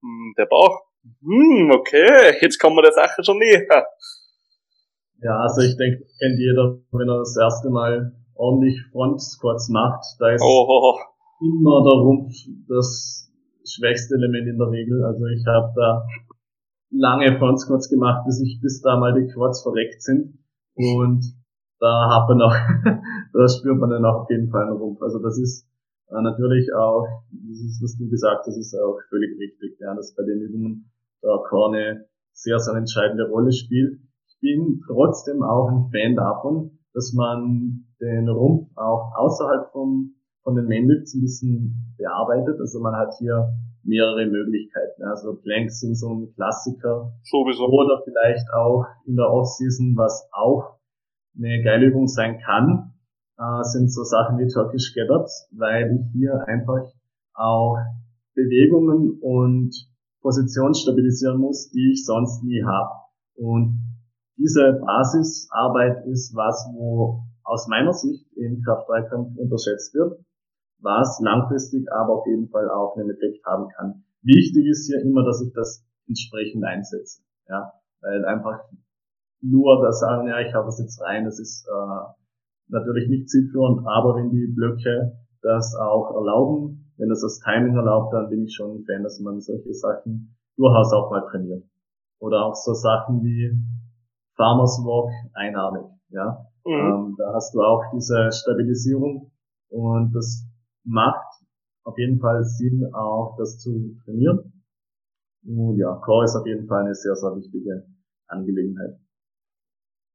Hm, der Bauch. Hm, okay, jetzt kommen wir der Sache schon näher. Ja, also ich denke, kennt jeder, wenn er das erste Mal ordentlich Front Squats macht, da ist oh. immer der Rumpf das schwächste Element in der Regel. Also ich habe da lange Front Squats gemacht, bis ich bis da mal die Quads verreckt sind. Und da hat man auch, da spürt man dann auch auf jeden Fall einen Rumpf. Also das ist äh, natürlich auch, das ist, was du gesagt hast, ist auch völlig richtig, ja, dass bei den Übungen der Core eine sehr, sehr entscheidende Rolle spielt. Ich bin trotzdem auch ein Fan davon, dass man den Rumpf auch außerhalb vom von den Mainlifts ein bisschen bearbeitet. Also man hat hier mehrere Möglichkeiten. Also Planks sind so ein Klassiker. Sowieso. Oder vielleicht auch in der Offseason, was auch eine geile Übung sein kann, äh, sind so Sachen wie Turkish Get-Ups, weil ich hier einfach auch Bewegungen und Position stabilisieren muss, die ich sonst nie habe. Und diese Basisarbeit ist was, wo aus meiner Sicht im Kraft-3-Kampf unterschätzt wird was langfristig aber auf jeden Fall auch einen Effekt haben kann. Wichtig ist hier immer, dass ich das entsprechend einsetze. Ja, weil einfach nur das sagen, ja, ich habe es jetzt rein, das ist äh, natürlich nicht zielführend, aber wenn die Blöcke das auch erlauben, wenn das das Timing erlaubt, dann bin ich schon ein Fan, dass man solche Sachen durchaus auch mal trainiert. Oder auch so Sachen wie Farmers Walk einarmig, ja. Mhm. Ähm, da hast du auch diese Stabilisierung und das macht auf jeden Fall Sinn, auch das zu trainieren. Und ja, Core ist auf jeden Fall eine sehr, sehr wichtige Angelegenheit.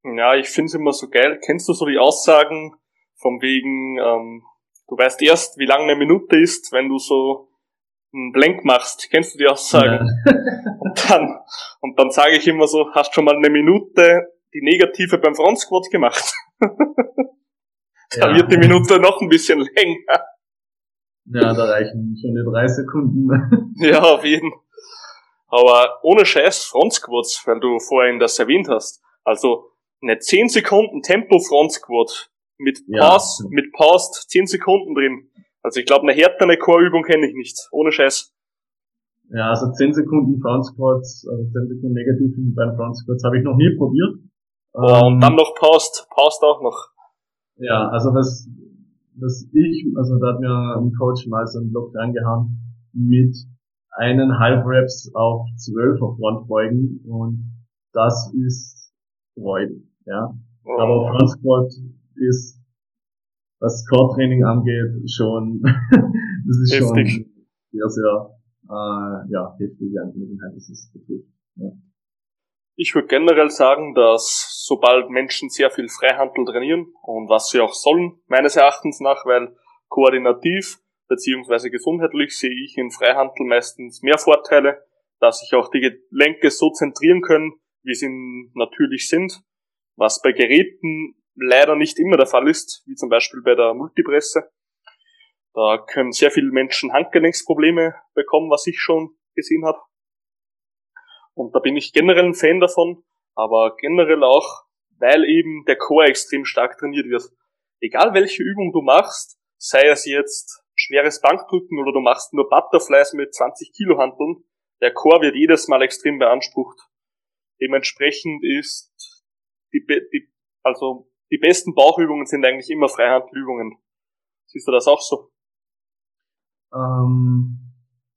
Ja, ich finde es immer so geil. Kennst du so die Aussagen von wegen, ähm, du weißt erst, wie lange eine Minute ist, wenn du so einen Blank machst. Kennst du die Aussagen? Ja. und dann, und dann sage ich immer so, hast schon mal eine Minute die Negative beim Front Squat gemacht? da ja. wird die Minute noch ein bisschen länger. Ja, da reichen schon die drei Sekunden. ja, auf jeden. Aber ohne Scheiß Front Squats, weil du vorhin das erwähnt hast. Also eine 10 Sekunden Tempo Front Squat mit Pause, ja. mit Pause 10 Sekunden drin. Also ich glaube, eine härtere Core-Übung kenne ich nicht. Ohne Scheiß. Ja, also 10 Sekunden Front Squats, also 10 Sekunden negativ beim Front Squats habe ich noch nie probiert. Und ähm, dann noch Pause, Pause auch noch. Ja, also was was ich, also da hat mir ein Coach mal so einen Block reingehauen, mit eineinhalb Reps auf zwölf auf Frontbeugen und das ist freudig, ja. Oh. Aber Front Squat ist, was Core-Training angeht, schon, das ist Heftig. schon sehr, sehr, äh, ja, heftige Angelegenheit, das ist betrifft, ja. Ich würde generell sagen, dass sobald Menschen sehr viel Freihandel trainieren und was sie auch sollen, meines Erachtens nach, weil koordinativ beziehungsweise gesundheitlich sehe ich in Freihandel meistens mehr Vorteile, dass sich auch die Gelenke so zentrieren können, wie sie natürlich sind, was bei Geräten leider nicht immer der Fall ist, wie zum Beispiel bei der Multipresse. Da können sehr viele Menschen Handgelenksprobleme bekommen, was ich schon gesehen habe. Und da bin ich generell ein Fan davon, aber generell auch, weil eben der Core extrem stark trainiert wird. Egal welche Übung du machst, sei es jetzt schweres Bankdrücken oder du machst nur Butterflies mit 20 Kilo Handeln, der Core wird jedes Mal extrem beansprucht. Dementsprechend ist die, die also die besten Bauchübungen sind eigentlich immer Freihandelübungen. Siehst du das auch so? Ähm,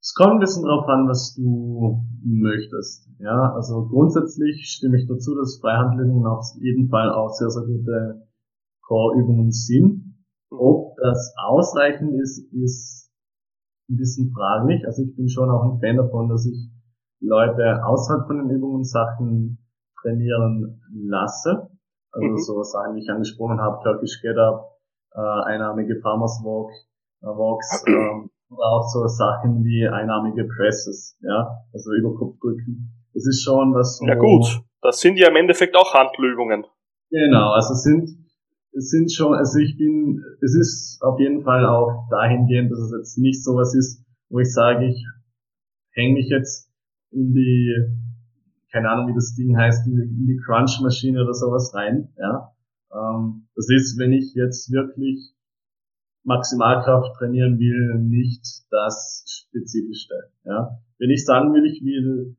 es kommt ein bisschen drauf an, was du möchtest. Ja, also grundsätzlich stimme ich dazu, dass Freihandlübungen auf jeden Fall auch sehr, sehr gute Core-Übungen sind. Ob das ausreichend ist, ist ein bisschen fraglich. Also ich bin schon auch ein Fan davon, dass ich Leute außerhalb von den Übungen Sachen trainieren lasse. Also mhm. so Sachen, die ich angesprochen habe, Turkish Get Up, äh, einarmige Farmers Walk, äh, Walks, äh, oder auch so Sachen wie einarmige Presses, ja, also Überkopfdrücken. Das ist schon was. So ja gut, das sind ja im Endeffekt auch Handlübungen. Genau, also sind es sind schon, also ich bin, es ist auf jeden Fall auch dahingehend, dass es jetzt nicht so was ist, wo ich sage, ich hänge mich jetzt in die, keine Ahnung, wie das Ding heißt, in die Crunch-Maschine oder sowas rein, ja. Ähm, das ist, wenn ich jetzt wirklich Maximalkraft trainieren will, nicht das Spezifischste. Ja. Wenn ich sagen will, ich will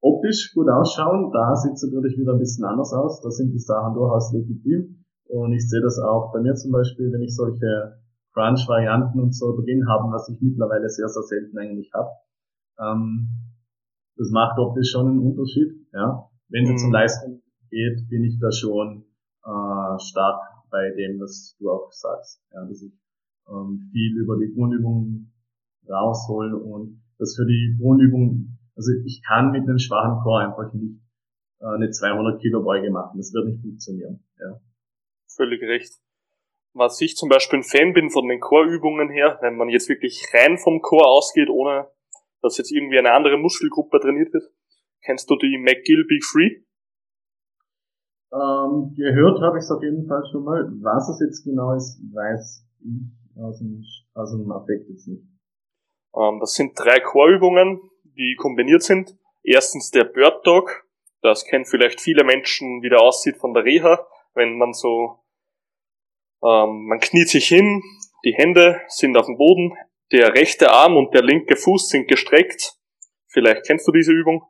optisch gut ausschauen, da sieht es natürlich wieder ein bisschen anders aus. Da sind die Sachen durchaus legitim. Und ich sehe das auch bei mir zum Beispiel, wenn ich solche Crunch-Varianten und so drin habe, was ich mittlerweile sehr, sehr selten eigentlich habe. Ähm, das macht optisch schon einen Unterschied. Ja. Wenn es mhm. um Leistung geht, bin ich da schon äh, stark bei dem, was du auch sagst. Ja, dass ich ähm, viel über die Grundübungen rausholen und das für die Grundübungen, also ich kann mit einem schwachen Core einfach nicht äh, eine 200 Kilo Beuge machen. Das wird nicht funktionieren. Ja. Völlig recht. Was ich zum Beispiel ein Fan bin von den Core-Übungen her, wenn man jetzt wirklich rein vom Core ausgeht, ohne dass jetzt irgendwie eine andere Muskelgruppe trainiert wird. Kennst du die McGill Big Free? Ähm, gehört habe ich es auf jeden Fall schon mal. Was es jetzt genau ist, weiß ich aus dem, aus dem Affekt jetzt nicht. Ähm, das sind drei Chorübungen, die kombiniert sind. Erstens der Bird Dog. Das kennen vielleicht viele Menschen, wie der aussieht von der Reha, wenn man so, ähm, man kniet sich hin, die Hände sind auf dem Boden, der rechte Arm und der linke Fuß sind gestreckt. Vielleicht kennst du diese Übung.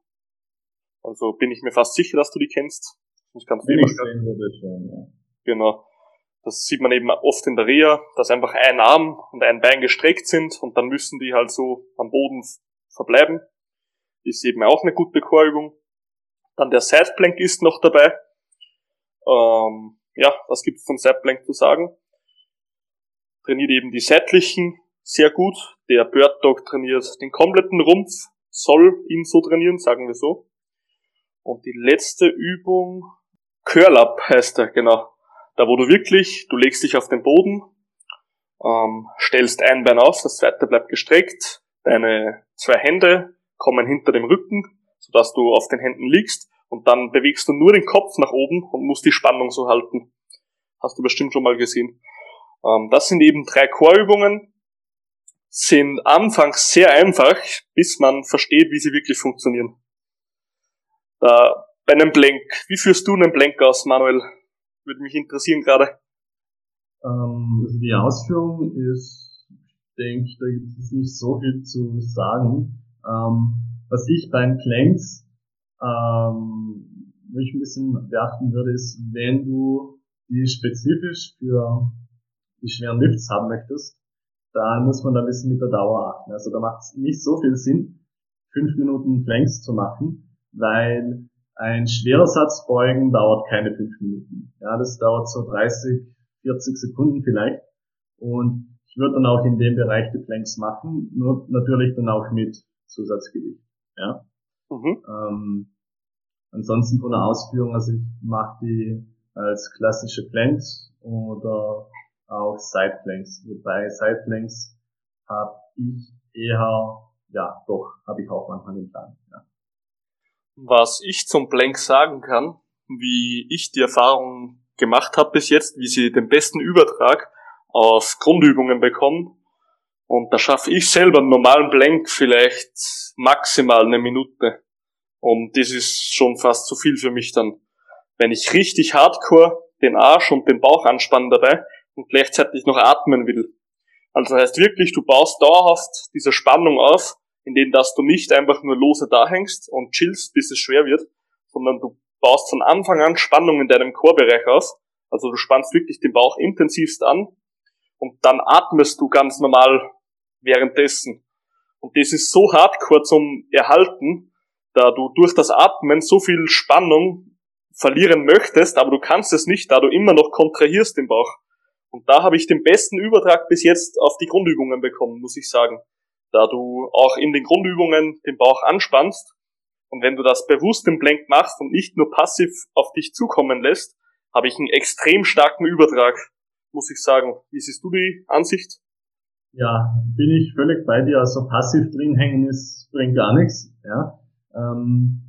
Also bin ich mir fast sicher, dass du die kennst. Ich kann Wenn ich sehen ja. Genau. Das sieht man eben oft in der Reha, dass einfach ein Arm und ein Bein gestreckt sind und dann müssen die halt so am Boden verbleiben. Ist eben auch eine gute Chorübung. Dann der Sideplank ist noch dabei. Ähm, ja, was gibt's zum Sideplank zu sagen? Trainiert eben die seitlichen sehr gut. Der Bird Dog trainiert den kompletten Rumpf, soll ihn so trainieren, sagen wir so. Und die letzte Übung, Curl Up heißt er, genau. Da wo du wirklich, du legst dich auf den Boden, ähm, stellst ein Bein auf, das zweite bleibt gestreckt, deine zwei Hände kommen hinter dem Rücken, sodass du auf den Händen liegst und dann bewegst du nur den Kopf nach oben und musst die Spannung so halten. Hast du bestimmt schon mal gesehen. Ähm, das sind eben drei Chorübungen, sind anfangs sehr einfach, bis man versteht, wie sie wirklich funktionieren. Da, bei einem Blank, wie führst du einen Blank aus, Manuel? Würde mich interessieren gerade. Ähm, also die Ausführung ist, ich denke, da gibt es nicht so viel zu sagen. Ähm, was ich beim Planks, ähm, ich ein bisschen beachten würde, ist, wenn du die spezifisch für die schweren Lifts haben möchtest, dann muss man da ein bisschen mit der Dauer achten. Also da macht es nicht so viel Sinn, fünf Minuten Planks zu machen, weil ein schwerer Satz beugen dauert keine fünf Minuten. Ja, das dauert so 30, 40 Sekunden vielleicht. Und ich würde dann auch in dem Bereich die Planks machen, nur natürlich dann auch mit Zusatzgewicht. Ja. Mhm. Ähm, ansonsten von der Ausführung, also ich mache die als klassische Planks oder auch Sideplanks. Wobei Sideplanks habe ich eher, ja, doch, habe ich auch manchmal den Plan. Ja. Was ich zum Plank sagen kann, wie ich die Erfahrung gemacht habe bis jetzt, wie sie den besten Übertrag auf Grundübungen bekommen. Und da schaffe ich selber einen normalen Blank vielleicht maximal eine Minute. Und das ist schon fast zu viel für mich dann. Wenn ich richtig hardcore den Arsch und den Bauch anspannen dabei und gleichzeitig noch atmen will. Also das heißt wirklich, du baust dauerhaft diese Spannung auf, indem dass du nicht einfach nur lose da hängst und chillst, bis es schwer wird, sondern du baust von Anfang an Spannung in deinem Chorbereich auf. Also du spannst wirklich den Bauch intensivst an und dann atmest du ganz normal währenddessen. Und das ist so hardcore zum Erhalten, da du durch das Atmen so viel Spannung verlieren möchtest, aber du kannst es nicht, da du immer noch kontrahierst den Bauch. Und da habe ich den besten Übertrag bis jetzt auf die Grundübungen bekommen, muss ich sagen. Da du auch in den Grundübungen den Bauch anspannst und wenn du das bewusst im Blank machst und nicht nur passiv auf dich zukommen lässt, habe ich einen extrem starken Übertrag, muss ich sagen. Wie siehst du die Ansicht? Ja, bin ich völlig bei dir. Also passiv drin hängen ist, bringt gar nichts. Ja. Ähm,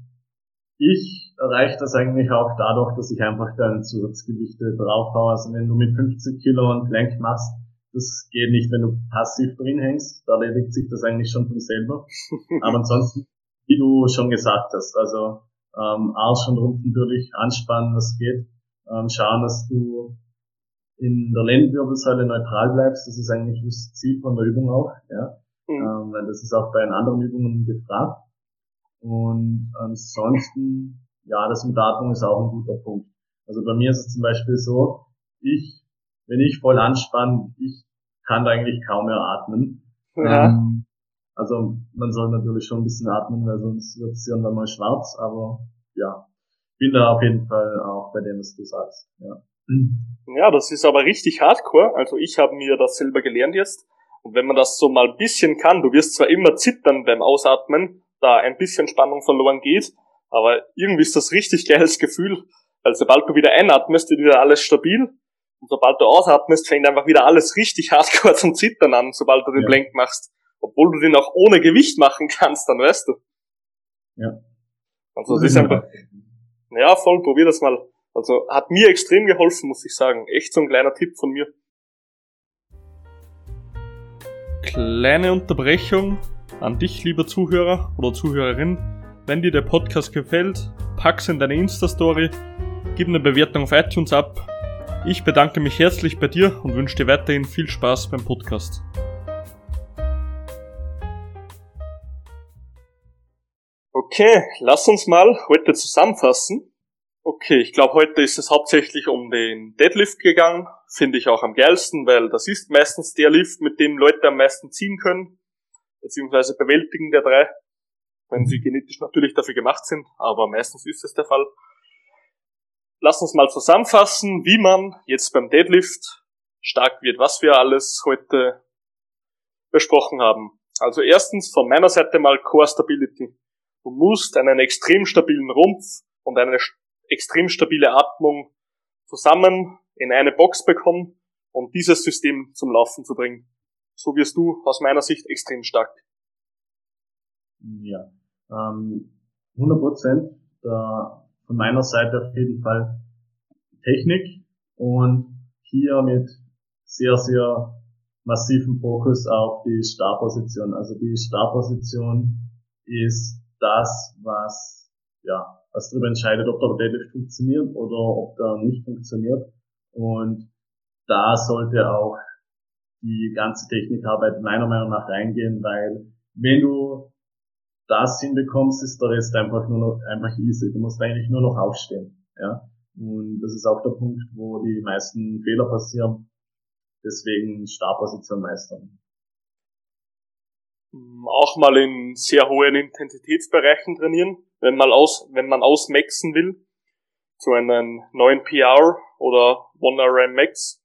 ich erreiche das eigentlich auch dadurch, dass ich einfach dann Zusatzgewichte draufhaue. Also wenn du mit 50 Kilo einen Plank machst, das geht nicht, wenn du passiv drin hängst. Da erledigt sich das eigentlich schon von selber. Aber ansonsten, wie du schon gesagt hast, also ähm, Arsch und Rumpf natürlich anspannen, was geht. Ähm, schauen, dass du in der Lendenwirbelsäule neutral bleibst. Das ist eigentlich das Ziel von der Übung auch. Ja? Mhm. Ähm, weil das ist auch bei den anderen Übungen gefragt. Und ansonsten, ja, das mit Atmung ist auch ein guter Punkt. Also bei mir ist es zum Beispiel so, ich, wenn ich voll anspanne, ich kann eigentlich kaum mehr atmen. Ja. Ähm, also man soll natürlich schon ein bisschen atmen, weil sonst wird es irgendwann mal schwarz, aber ja, bin da auf jeden Fall auch bei dem, was du sagst. Ja. ja, das ist aber richtig hardcore. Also ich habe mir das selber gelernt jetzt. Und wenn man das so mal ein bisschen kann, du wirst zwar immer zittern beim Ausatmen, da ein bisschen Spannung verloren geht. Aber irgendwie ist das richtig geiles Gefühl, weil sobald du wieder einatmest, wird wieder alles stabil. Und sobald du ausatmest, fängt einfach wieder alles richtig hardcore zum Zittern an, sobald du den ja. Blank machst. Obwohl du den auch ohne Gewicht machen kannst, dann weißt du. Ja. Also das ist einfach, ja, voll, probier das mal. Also hat mir extrem geholfen, muss ich sagen. Echt so ein kleiner Tipp von mir. Kleine Unterbrechung an dich, lieber Zuhörer oder Zuhörerin. Wenn dir der Podcast gefällt, pack's in deine Insta-Story, gib eine Bewertung auf iTunes ab. Ich bedanke mich herzlich bei dir und wünsche dir weiterhin viel Spaß beim Podcast. Okay, lass uns mal heute zusammenfassen. Okay, ich glaube, heute ist es hauptsächlich um den Deadlift gegangen. Finde ich auch am geilsten, weil das ist meistens der Lift, mit dem Leute am meisten ziehen können beziehungsweise bewältigen der drei, wenn sie genetisch natürlich dafür gemacht sind, aber meistens ist es der Fall. Lass uns mal zusammenfassen, wie man jetzt beim Deadlift stark wird, was wir alles heute besprochen haben. Also erstens von meiner Seite mal Core Stability. Du musst einen extrem stabilen Rumpf und eine extrem stabile Atmung zusammen in eine Box bekommen, um dieses System zum Laufen zu bringen so wirst du aus meiner Sicht extrem stark. Ja, ähm, 100 Prozent. Von meiner Seite auf jeden Fall Technik und hier mit sehr, sehr massiven Fokus auf die Startposition. Also die Startposition ist das, was, ja, was darüber entscheidet, ob der Deadlift funktioniert oder ob der nicht funktioniert. Und da sollte auch die ganze Technikarbeit meiner Meinung nach reingehen, weil wenn du das hinbekommst, ist der Rest einfach nur noch einfach easy. Du musst eigentlich nur noch aufstehen. Ja? Und das ist auch der Punkt, wo die meisten Fehler passieren. deswegen Startposition meistern. Auch mal in sehr hohen Intensitätsbereichen trainieren, wenn man aus, wenn man ausmaxen will, zu einem neuen PR oder One RM Max,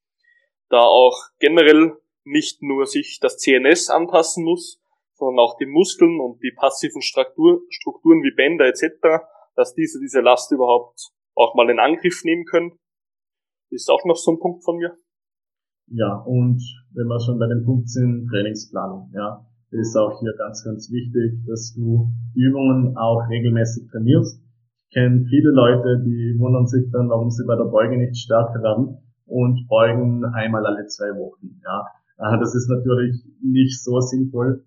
da auch generell nicht nur sich das CNS anpassen muss, sondern auch die Muskeln und die passiven Struktur, Strukturen wie Bänder etc., dass diese diese Last überhaupt auch mal in Angriff nehmen können. Ist auch noch so ein Punkt von mir. Ja, und wenn wir schon bei dem Punkt sind, Trainingsplanung, ja, ist auch hier ganz, ganz wichtig, dass du die Übungen auch regelmäßig trainierst. Ich kenne viele Leute, die wundern sich dann, warum sie bei der Beuge nicht stärker werden und beugen einmal alle zwei Wochen, ja. Äh, das ist natürlich nicht so sinnvoll.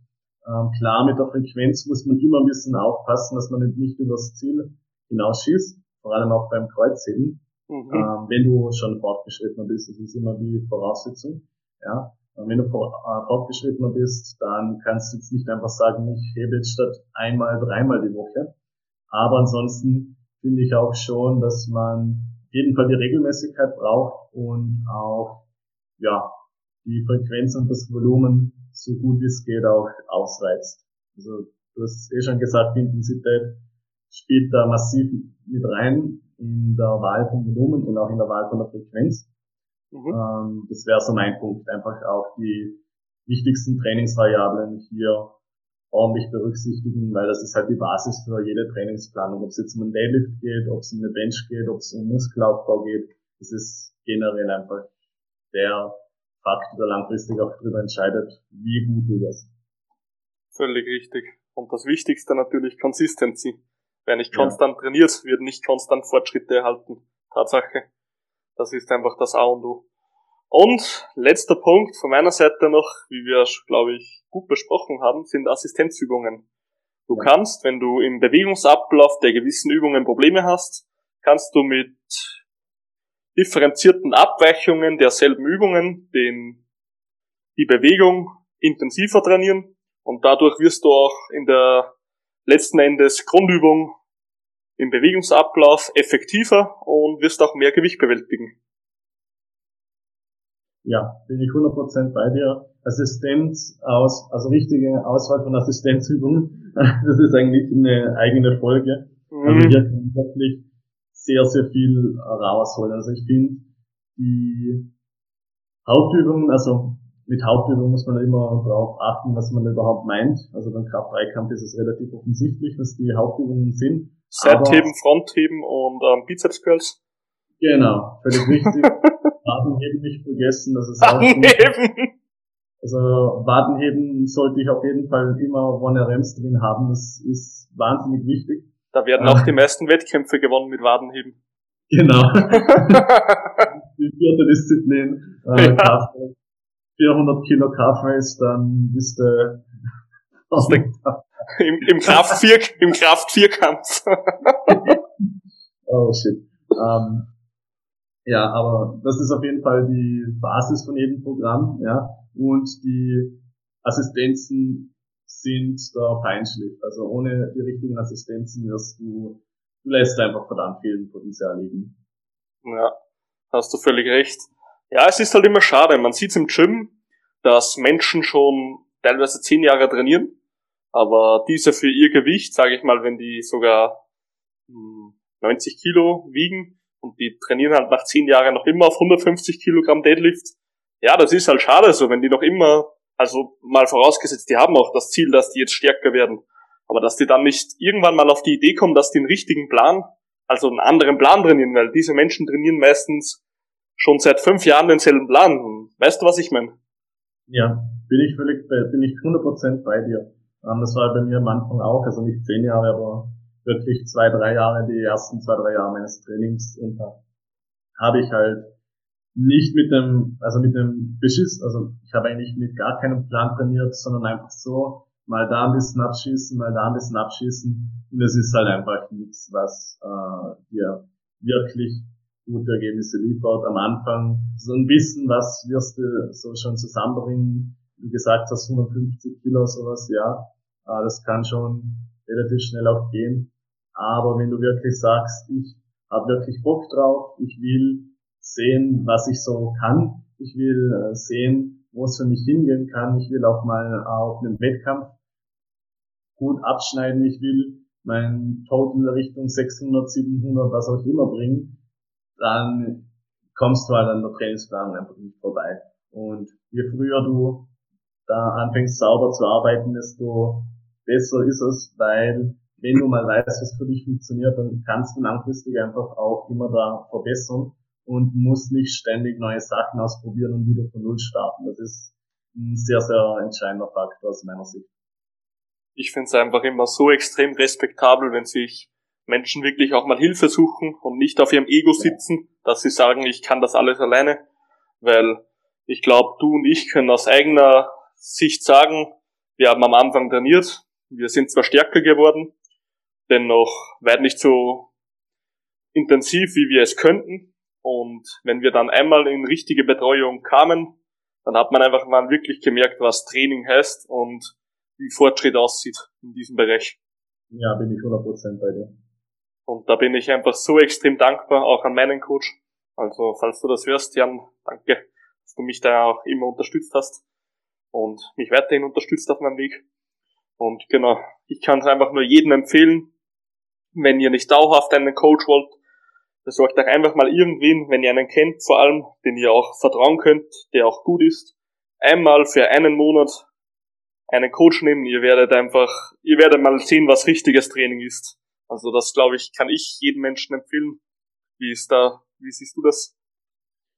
Ähm, klar, mit der Frequenz muss man immer ein bisschen aufpassen, dass man nicht übers Ziel hinausschießt, vor allem auch beim Kreuzheben, mhm. ähm, wenn du schon fortgeschrittener bist. Das ist immer die Voraussetzung. Ja. Und wenn du vor, äh, fortgeschrittener bist, dann kannst du jetzt nicht einfach sagen, ich hebe jetzt statt einmal, dreimal die Woche. Aber ansonsten finde ich auch schon, dass man auf jeden Fall die Regelmäßigkeit braucht und auch, ja, die Frequenz und das Volumen so gut wie es geht auch ausreizt. Also du hast eh schon gesagt, die Intensität spielt da massiv mit rein in der Wahl von Volumen und auch in der Wahl von der Frequenz. Mhm. Ähm, das wäre so mein Punkt, einfach auch die wichtigsten Trainingsvariablen hier ordentlich berücksichtigen, weil das ist halt die Basis für jede Trainingsplanung. Ob es jetzt um einen Deadlift geht, ob es um eine Bench geht, ob es um Muskelaufbau geht, das ist generell einfach der Fakt, der langfristig auch darüber entscheidet, wie gut du wirst. Völlig richtig. Und das Wichtigste natürlich Consistency. Wer nicht konstant ja. trainiert, wird nicht konstant Fortschritte erhalten. Tatsache. Das ist einfach das A und O. Und letzter Punkt von meiner Seite noch, wie wir, glaube ich, gut besprochen haben, sind Assistenzübungen. Du kannst, wenn du im Bewegungsablauf der gewissen Übungen Probleme hast, kannst du mit differenzierten Abweichungen derselben Übungen den, die Bewegung intensiver trainieren und dadurch wirst du auch in der letzten Endes Grundübung im Bewegungsablauf effektiver und wirst auch mehr Gewicht bewältigen. Ja, bin ich 100% bei dir. Assistenz aus, also richtige Auswahl von Assistenzübungen, das ist eigentlich eine eigene Folge. Mhm. Also hier kann ich wirklich sehr, sehr viel rausholen. Also ich finde, die Hauptübungen, also mit Hauptübungen muss man immer darauf achten, was man überhaupt meint. Also beim Kraft-3-Kampf ist es relativ offensichtlich, was die Hauptübungen sind. Seitheben, Frontheben und ähm, Bizeps Curls. Genau, völlig richtig. Wadenheben nicht vergessen, das ist Wadenheben. Also Wadenheben sollte ich auf jeden Fall immer One RMs drin haben, das ist wahnsinnig wichtig. Da werden auch die meisten Wettkämpfe gewonnen mit Wadenheben. Genau. die vierte Disziplin, äh, ja. 400 Kilo Calf dann bist du im, im Kraft vier, im Kraft Vierkampf. oh shit. Ähm, ja, aber das ist auf jeden Fall die Basis von jedem Programm, ja. Und die Assistenzen sind der Feinschliff. Also ohne die richtigen Assistenzen wirst du, du lässt einfach verdammt viel Potenzial liegen. Ja, hast du völlig recht. Ja, es ist halt immer schade. Man sieht im Gym, dass Menschen schon teilweise zehn Jahre trainieren, aber diese für ihr Gewicht, sage ich mal, wenn die sogar 90 hm, Kilo wiegen und die trainieren halt nach zehn Jahren noch immer auf 150 Kilogramm Deadlift, ja, das ist halt schade so, wenn die noch immer also mal vorausgesetzt, die haben auch das Ziel, dass die jetzt stärker werden. Aber dass die dann nicht irgendwann mal auf die Idee kommen, dass die einen richtigen Plan, also einen anderen Plan trainieren, weil diese Menschen trainieren meistens schon seit fünf Jahren denselben Plan. Weißt du, was ich meine? Ja, bin ich völlig, bin ich 100% bei dir. Ähm, das war bei mir am Anfang auch, also nicht zehn Jahre, aber wirklich zwei, drei Jahre, die ersten zwei, drei Jahre meines Trainings und da habe ich halt nicht mit dem, also mit dem Beschiss, also ich habe eigentlich mit gar keinem Plan trainiert, sondern einfach so, mal da ein bisschen abschießen, mal da ein bisschen abschießen. Und es ist halt einfach nichts, was äh, dir wirklich gute Ergebnisse liefert. Am Anfang so ein bisschen, was wirst du so schon zusammenbringen. Du gesagt hast 150 Kilo sowas, ja, äh, das kann schon relativ schnell auch gehen. Aber wenn du wirklich sagst, ich habe wirklich Bock drauf, ich will sehen, was ich so kann, Ich will äh, sehen, wo es für mich hingehen kann. Ich will auch mal auf einem Wettkampf gut abschneiden. Ich will mein Total Richtung 600, 700, was auch immer bringen. Dann kommst du halt an der Trainingsplanung einfach nicht vorbei. Und je früher du da anfängst sauber zu arbeiten, desto besser ist es, weil wenn du mal weißt, was für dich funktioniert, dann kannst du langfristig einfach auch immer da verbessern und musst nicht ständig neue Sachen ausprobieren und wieder von Null starten. Das ist ein sehr, sehr entscheidender Faktor aus meiner Sicht. Ich finde es einfach immer so extrem respektabel, wenn sich Menschen wirklich auch mal Hilfe suchen und nicht auf ihrem Ego sitzen, dass sie sagen, ich kann das alles alleine, weil ich glaube, du und ich können aus eigener Sicht sagen, wir haben am Anfang trainiert, wir sind zwar stärker geworden, dennoch weit nicht so intensiv, wie wir es könnten. Und wenn wir dann einmal in richtige Betreuung kamen, dann hat man einfach mal wirklich gemerkt, was Training heißt und wie Fortschritt aussieht in diesem Bereich. Ja, bin ich 100% bei dir. Und da bin ich einfach so extrem dankbar, auch an meinen Coach. Also, falls du das hörst, Jan, danke, dass du mich da auch immer unterstützt hast und mich weiterhin unterstützt auf meinem Weg. Und genau, ich kann es einfach nur jedem empfehlen, wenn ihr nicht dauerhaft einen Coach wollt, besorgt euch einfach mal irgendwen, wenn ihr einen kennt, vor allem, den ihr auch vertrauen könnt, der auch gut ist. Einmal für einen Monat einen Coach nehmen, ihr werdet einfach, ihr werdet mal sehen, was richtiges Training ist. Also das glaube ich, kann ich jedem Menschen empfehlen. Wie ist da, wie siehst du das?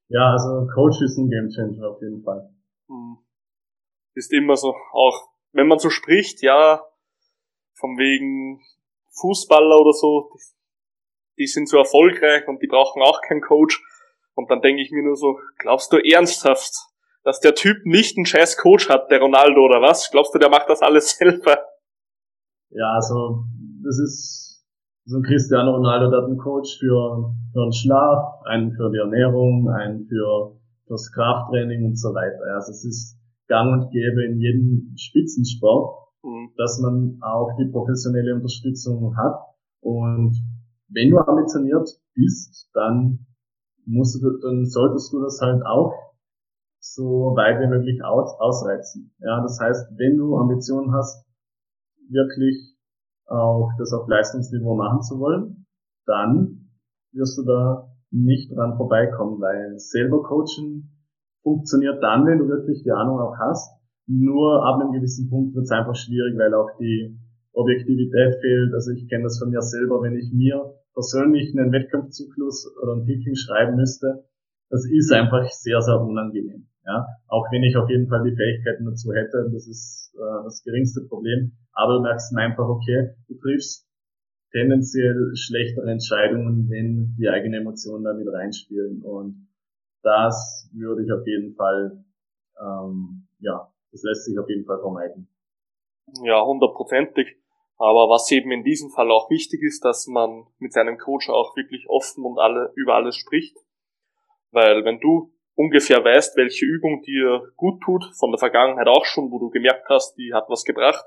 Ja, also Coach ist ein Gamechanger auf jeden Fall. Hm. Ist immer so, auch wenn man so spricht, ja, von wegen Fußballer oder so, die, sind so erfolgreich und die brauchen auch keinen Coach. Und dann denke ich mir nur so, glaubst du ernsthaft, dass der Typ nicht einen scheiß Coach hat, der Ronaldo oder was? Glaubst du, der macht das alles selber? Ja, also das ist so ein Cristiano Ronaldo, der hat einen Coach für, für den Schlaf, einen für die Ernährung, einen für fürs Krafttraining und so weiter. Also es ist gang und gäbe in jedem Spitzensport, mhm. dass man auch die professionelle Unterstützung hat. Und wenn du ambitioniert bist, dann musst du, dann solltest du das halt auch so weit wie möglich aus, ausreizen. Ja, das heißt, wenn du Ambitionen hast, wirklich auch das auf Leistungsniveau machen zu wollen, dann wirst du da nicht dran vorbeikommen, weil selber coachen funktioniert dann, wenn du wirklich die Ahnung auch hast. Nur ab einem gewissen Punkt wird es einfach schwierig, weil auch die Objektivität fehlt. Also ich kenne das von mir selber, wenn ich mir persönlich einen Wettkampfzyklus oder ein Peaking schreiben müsste, das ist einfach sehr, sehr unangenehm. Ja, auch wenn ich auf jeden Fall die Fähigkeiten dazu hätte, das ist äh, das geringste Problem. Aber du merkst einfach, okay, du triffst tendenziell schlechtere Entscheidungen, wenn die eigenen Emotionen da mit reinspielen. Und das würde ich auf jeden Fall, ähm, ja, das lässt sich auf jeden Fall vermeiden. Ja, hundertprozentig. Aber was eben in diesem Fall auch wichtig ist, dass man mit seinem Coach auch wirklich offen und alle, über alles spricht. Weil wenn du ungefähr weißt, welche Übung dir gut tut, von der Vergangenheit auch schon, wo du gemerkt hast, die hat was gebracht,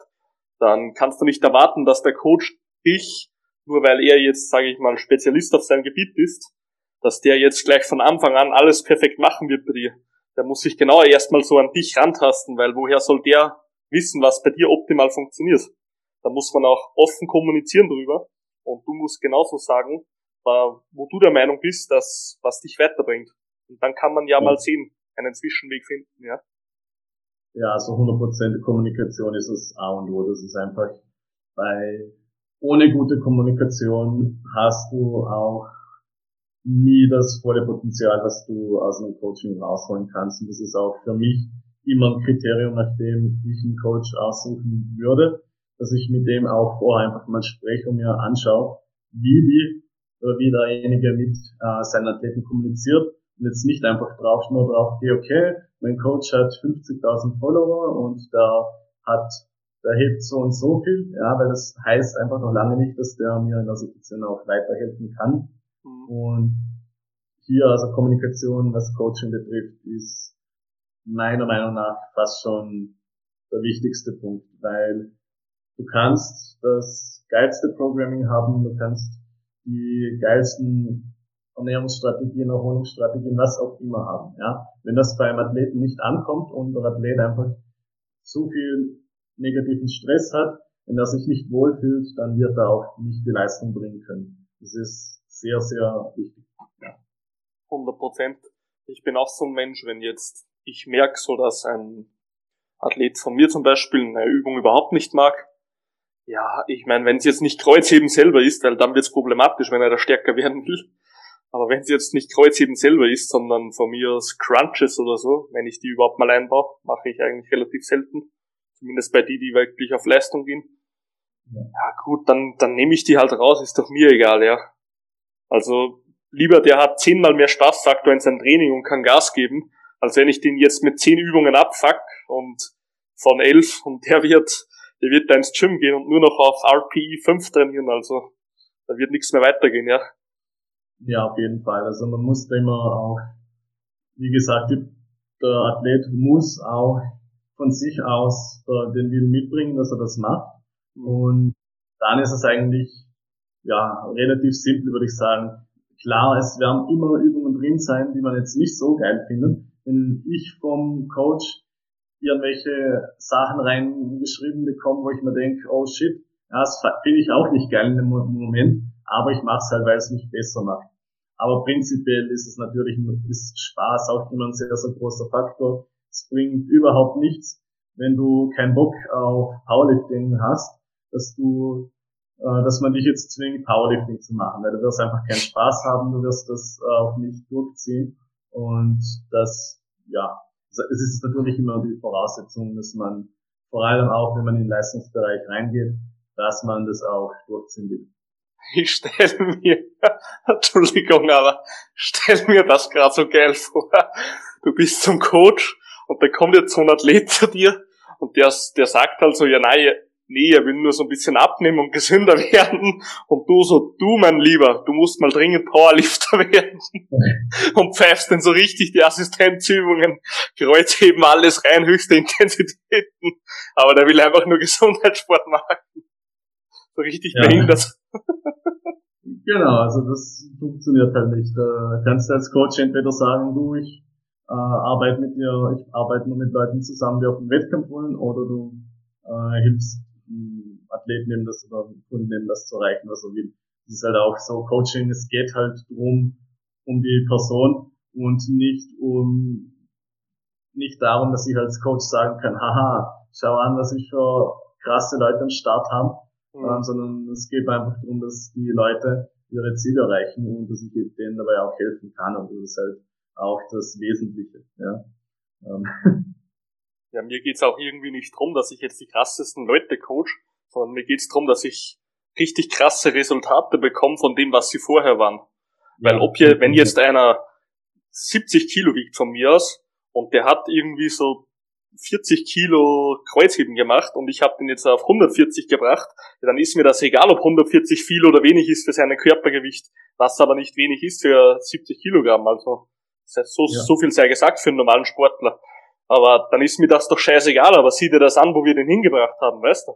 dann kannst du nicht erwarten, dass der Coach dich, nur weil er jetzt, sage ich mal, Spezialist auf seinem Gebiet ist, dass der jetzt gleich von Anfang an alles perfekt machen wird bei dir. Der muss sich genau erstmal so an dich rantasten, weil woher soll der wissen, was bei dir optimal funktioniert? Da muss man auch offen kommunizieren drüber und du musst genauso sagen, wo du der Meinung bist, dass was dich weiterbringt. Und dann kann man ja, ja. mal sehen, einen Zwischenweg finden, ja. Ja, so 100% Kommunikation ist das A und O. Das ist einfach, weil ohne gute Kommunikation hast du auch nie das volle Potenzial, was du aus einem Coaching rausholen kannst. Und das ist auch für mich immer ein Kriterium, nachdem ich einen Coach aussuchen würde, dass ich mit dem auch vorher einfach mal spreche und mir anschaue, wie die oder wie derjenige mit äh, seinen Athleten kommuniziert und jetzt nicht einfach drauf, nur drauf gehe, okay, mein Coach hat 50.000 Follower und da hat, der hebt so und so viel, ja, weil das heißt einfach noch lange nicht, dass der mir in der Situation auch weiterhelfen kann. Mhm. Und hier also Kommunikation, was Coaching betrifft, ist meiner Meinung nach fast schon der wichtigste Punkt, weil du kannst das geilste Programming haben, du kannst die geilsten Ernährungsstrategien, Erholungsstrategien, was auch immer haben. Ja? Wenn das beim Athleten nicht ankommt und der Athlet einfach zu viel negativen Stress hat, wenn er sich nicht wohlfühlt, dann wird er auch nicht die Leistung bringen können. Das ist sehr, sehr wichtig. Ja. 100 Prozent. Ich bin auch so ein Mensch, wenn jetzt ich merke so, dass ein Athlet von mir zum Beispiel eine Übung überhaupt nicht mag, ja, ich meine, wenn es jetzt nicht Kreuzheben selber ist, weil dann wird es problematisch, wenn er da stärker werden will. Aber wenn es jetzt nicht Kreuzheben selber ist, sondern von mir aus Crunches oder so, wenn ich die überhaupt mal einbaue, mache ich eigentlich relativ selten. Zumindest bei die, die wirklich auf Leistung gehen. Ja, ja gut, dann, dann nehme ich die halt raus, ist doch mir egal, ja. Also lieber der hat zehnmal mehr Spaßfaktor in seinem Training und kann Gas geben, als wenn ich den jetzt mit zehn Übungen abfuck und von elf und der wird, der wird da ins Gym gehen und nur noch auf RPE 5 trainieren, also da wird nichts mehr weitergehen, ja. Ja, auf jeden Fall. Also man muss da immer auch, wie gesagt, der Athlet muss auch von sich aus den Willen mitbringen, dass er das macht. Mhm. Und dann ist es eigentlich ja relativ simpel, würde ich sagen. Klar, es werden immer Übungen drin sein, die man jetzt nicht so geil findet. Wenn ich vom Coach irgendwelche Sachen reingeschrieben bekomme, wo ich mir denke, oh shit, das finde ich auch nicht geil dem Moment, aber ich mache es halt, weil es mich besser macht. Aber prinzipiell ist es natürlich, ist Spaß auch immer ein sehr, sehr großer Faktor. Es bringt überhaupt nichts, wenn du keinen Bock auf Powerlifting hast, dass du, äh, dass man dich jetzt zwingt, Powerlifting zu machen, weil du wirst einfach keinen Spaß haben, du wirst das auch nicht durchziehen und das, ja, es ist natürlich immer die Voraussetzung, dass man vor allem auch, wenn man in den Leistungsbereich reingeht, dass man das auch durchziehen will. Ich stelle mir, Entschuldigung, aber stell mir das gerade so geil vor. Du bist zum Coach und da kommt jetzt so ein Athlet zu dir und der, der sagt halt so, ja nein, nee, er will nur so ein bisschen abnehmen und gesünder werden. Und du so, du mein Lieber, du musst mal dringend Powerlifter werden. und pfeifst dann so richtig die Assistenzübungen, Kreuzheben, alles rein, höchste Intensitäten. Aber der will einfach nur Gesundheitssport machen. So richtig ja. behindert. genau, also das funktioniert halt nicht. Da kannst du als Coach entweder sagen, du, ich äh, arbeite mit dir, ich arbeite nur mit Leuten zusammen, die auf den Wettkampf wollen, oder du äh, hilfst Athleten nehmen das oder Kunden nehmen das zu erreichen, was er will. Das ist halt auch so Coaching, es geht halt drum, um die Person und nicht um, nicht darum, dass ich als Coach sagen kann, haha, schau an, was ich für krasse Leute am Start habe, mhm. ähm, sondern es geht einfach darum, dass die Leute ihre Ziele erreichen und dass ich denen dabei auch helfen kann und das ist halt auch das Wesentliche, ja. Ähm. Ja, mir geht's auch irgendwie nicht drum, dass ich jetzt die krassesten Leute coach, sondern mir geht's drum, dass ich richtig krasse Resultate bekomme von dem, was sie vorher waren. Weil ob hier, wenn jetzt einer 70 Kilo wiegt von mir aus und der hat irgendwie so 40 Kilo Kreuzheben gemacht und ich habe den jetzt auf 140 gebracht, ja, dann ist mir das egal, ob 140 viel oder wenig ist für sein Körpergewicht, was aber nicht wenig ist für 70 Kilogramm. Also so, ja. so viel sei gesagt für einen normalen Sportler. Aber dann ist mir das doch scheißegal, aber sieh dir das an, wo wir den hingebracht haben, weißt du?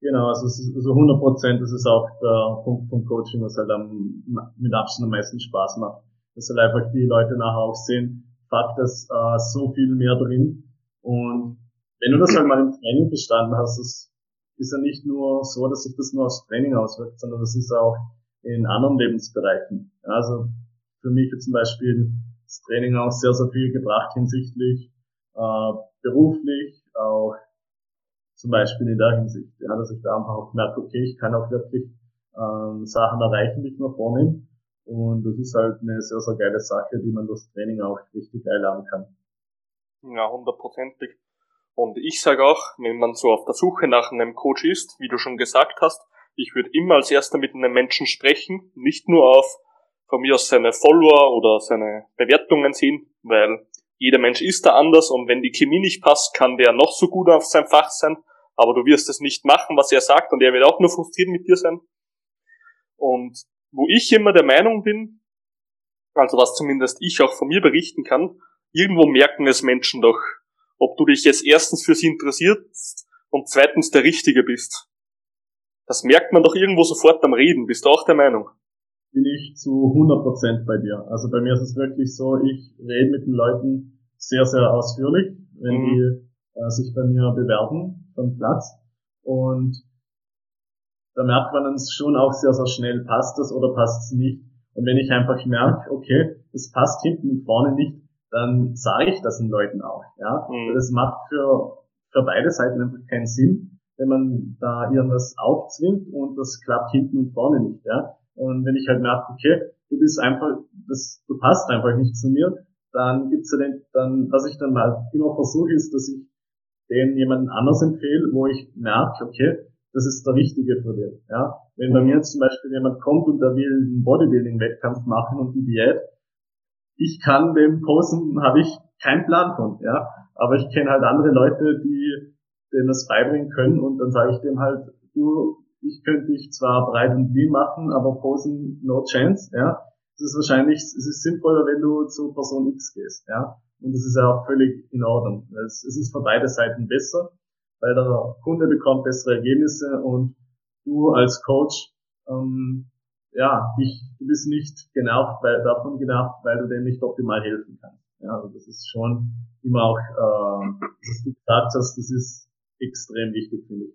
Genau, also, also 100 Prozent, das ist auch der Punkt vom Coaching, was halt am, mit Abstand am meisten Spaß macht. Dass halt einfach die Leute nachher auch sehen, fuck, das äh, so viel mehr drin. Und wenn du das halt mal im Training verstanden hast, ist, ist ja nicht nur so, dass sich das nur aufs Training auswirkt, sondern das ist auch in anderen Lebensbereichen. Also für mich zum Beispiel das Training auch sehr, sehr viel gebracht hinsichtlich äh, beruflich, auch zum Beispiel in der Hinsicht, ja, dass ich da einfach auch merke, okay, ich kann auch wirklich ähm, Sachen erreichen, die ich mir vornehme. Und das ist halt eine sehr, sehr geile Sache, die man durch Training auch richtig geil lernen kann. Ja, hundertprozentig. Und ich sage auch, wenn man so auf der Suche nach einem Coach ist, wie du schon gesagt hast, ich würde immer als erster mit einem Menschen sprechen, nicht nur auf von mir aus seine Follower oder seine Bewertungen sehen, weil jeder Mensch ist da anders und wenn die Chemie nicht passt, kann der noch so gut auf sein Fach sein, aber du wirst es nicht machen, was er sagt und er wird auch nur frustriert mit dir sein. Und wo ich immer der Meinung bin, also was zumindest ich auch von mir berichten kann, irgendwo merken es Menschen doch, ob du dich jetzt erstens für sie interessierst und zweitens der Richtige bist. Das merkt man doch irgendwo sofort am Reden, bist du auch der Meinung? Bin ich zu 100% bei dir. Also bei mir ist es wirklich so, ich rede mit den Leuten sehr, sehr ausführlich, wenn mhm. die äh, sich bei mir bewerben von Platz. Und da merkt man dann schon auch sehr, sehr schnell, passt das oder passt es nicht. Und wenn ich einfach merke, okay, das passt hinten und vorne nicht, dann sage ich das den Leuten auch. Ja, mhm. das macht für für beide Seiten einfach keinen Sinn, wenn man da irgendwas aufzwingt und das klappt hinten und vorne nicht. Ja, und wenn ich halt merke, okay, du bist einfach, das, du passt einfach nicht zu mir, dann gibt's ja den, dann, was ich dann mal immer versuche, ist, dass ich den jemanden anders empfehle, wo ich merke, okay, das ist der Richtige für den. Ja, wenn bei mir jetzt zum Beispiel jemand kommt und der will einen Bodybuilding-Wettkampf machen und die Diät, ich kann dem Posen, habe ich keinen Plan von, ja, aber ich kenne halt andere Leute, die denen das beibringen können und dann sage ich dem halt, du, ich könnte dich zwar breit und lean machen, aber Posen no chance, ja. Es ist wahrscheinlich, es ist sinnvoller, wenn du zu Person X gehst, ja. Und das ist ja auch völlig in Ordnung. Es, es ist für beide Seiten besser weil der Kunde bekommt bessere Ergebnisse und du als Coach, ähm, ja, dich, du bist nicht genervt, weil, davon genervt, weil du dem nicht optimal helfen kannst. Ja, also das ist schon immer auch, äh, was du gesagt hast, das ist extrem wichtig, finde ich.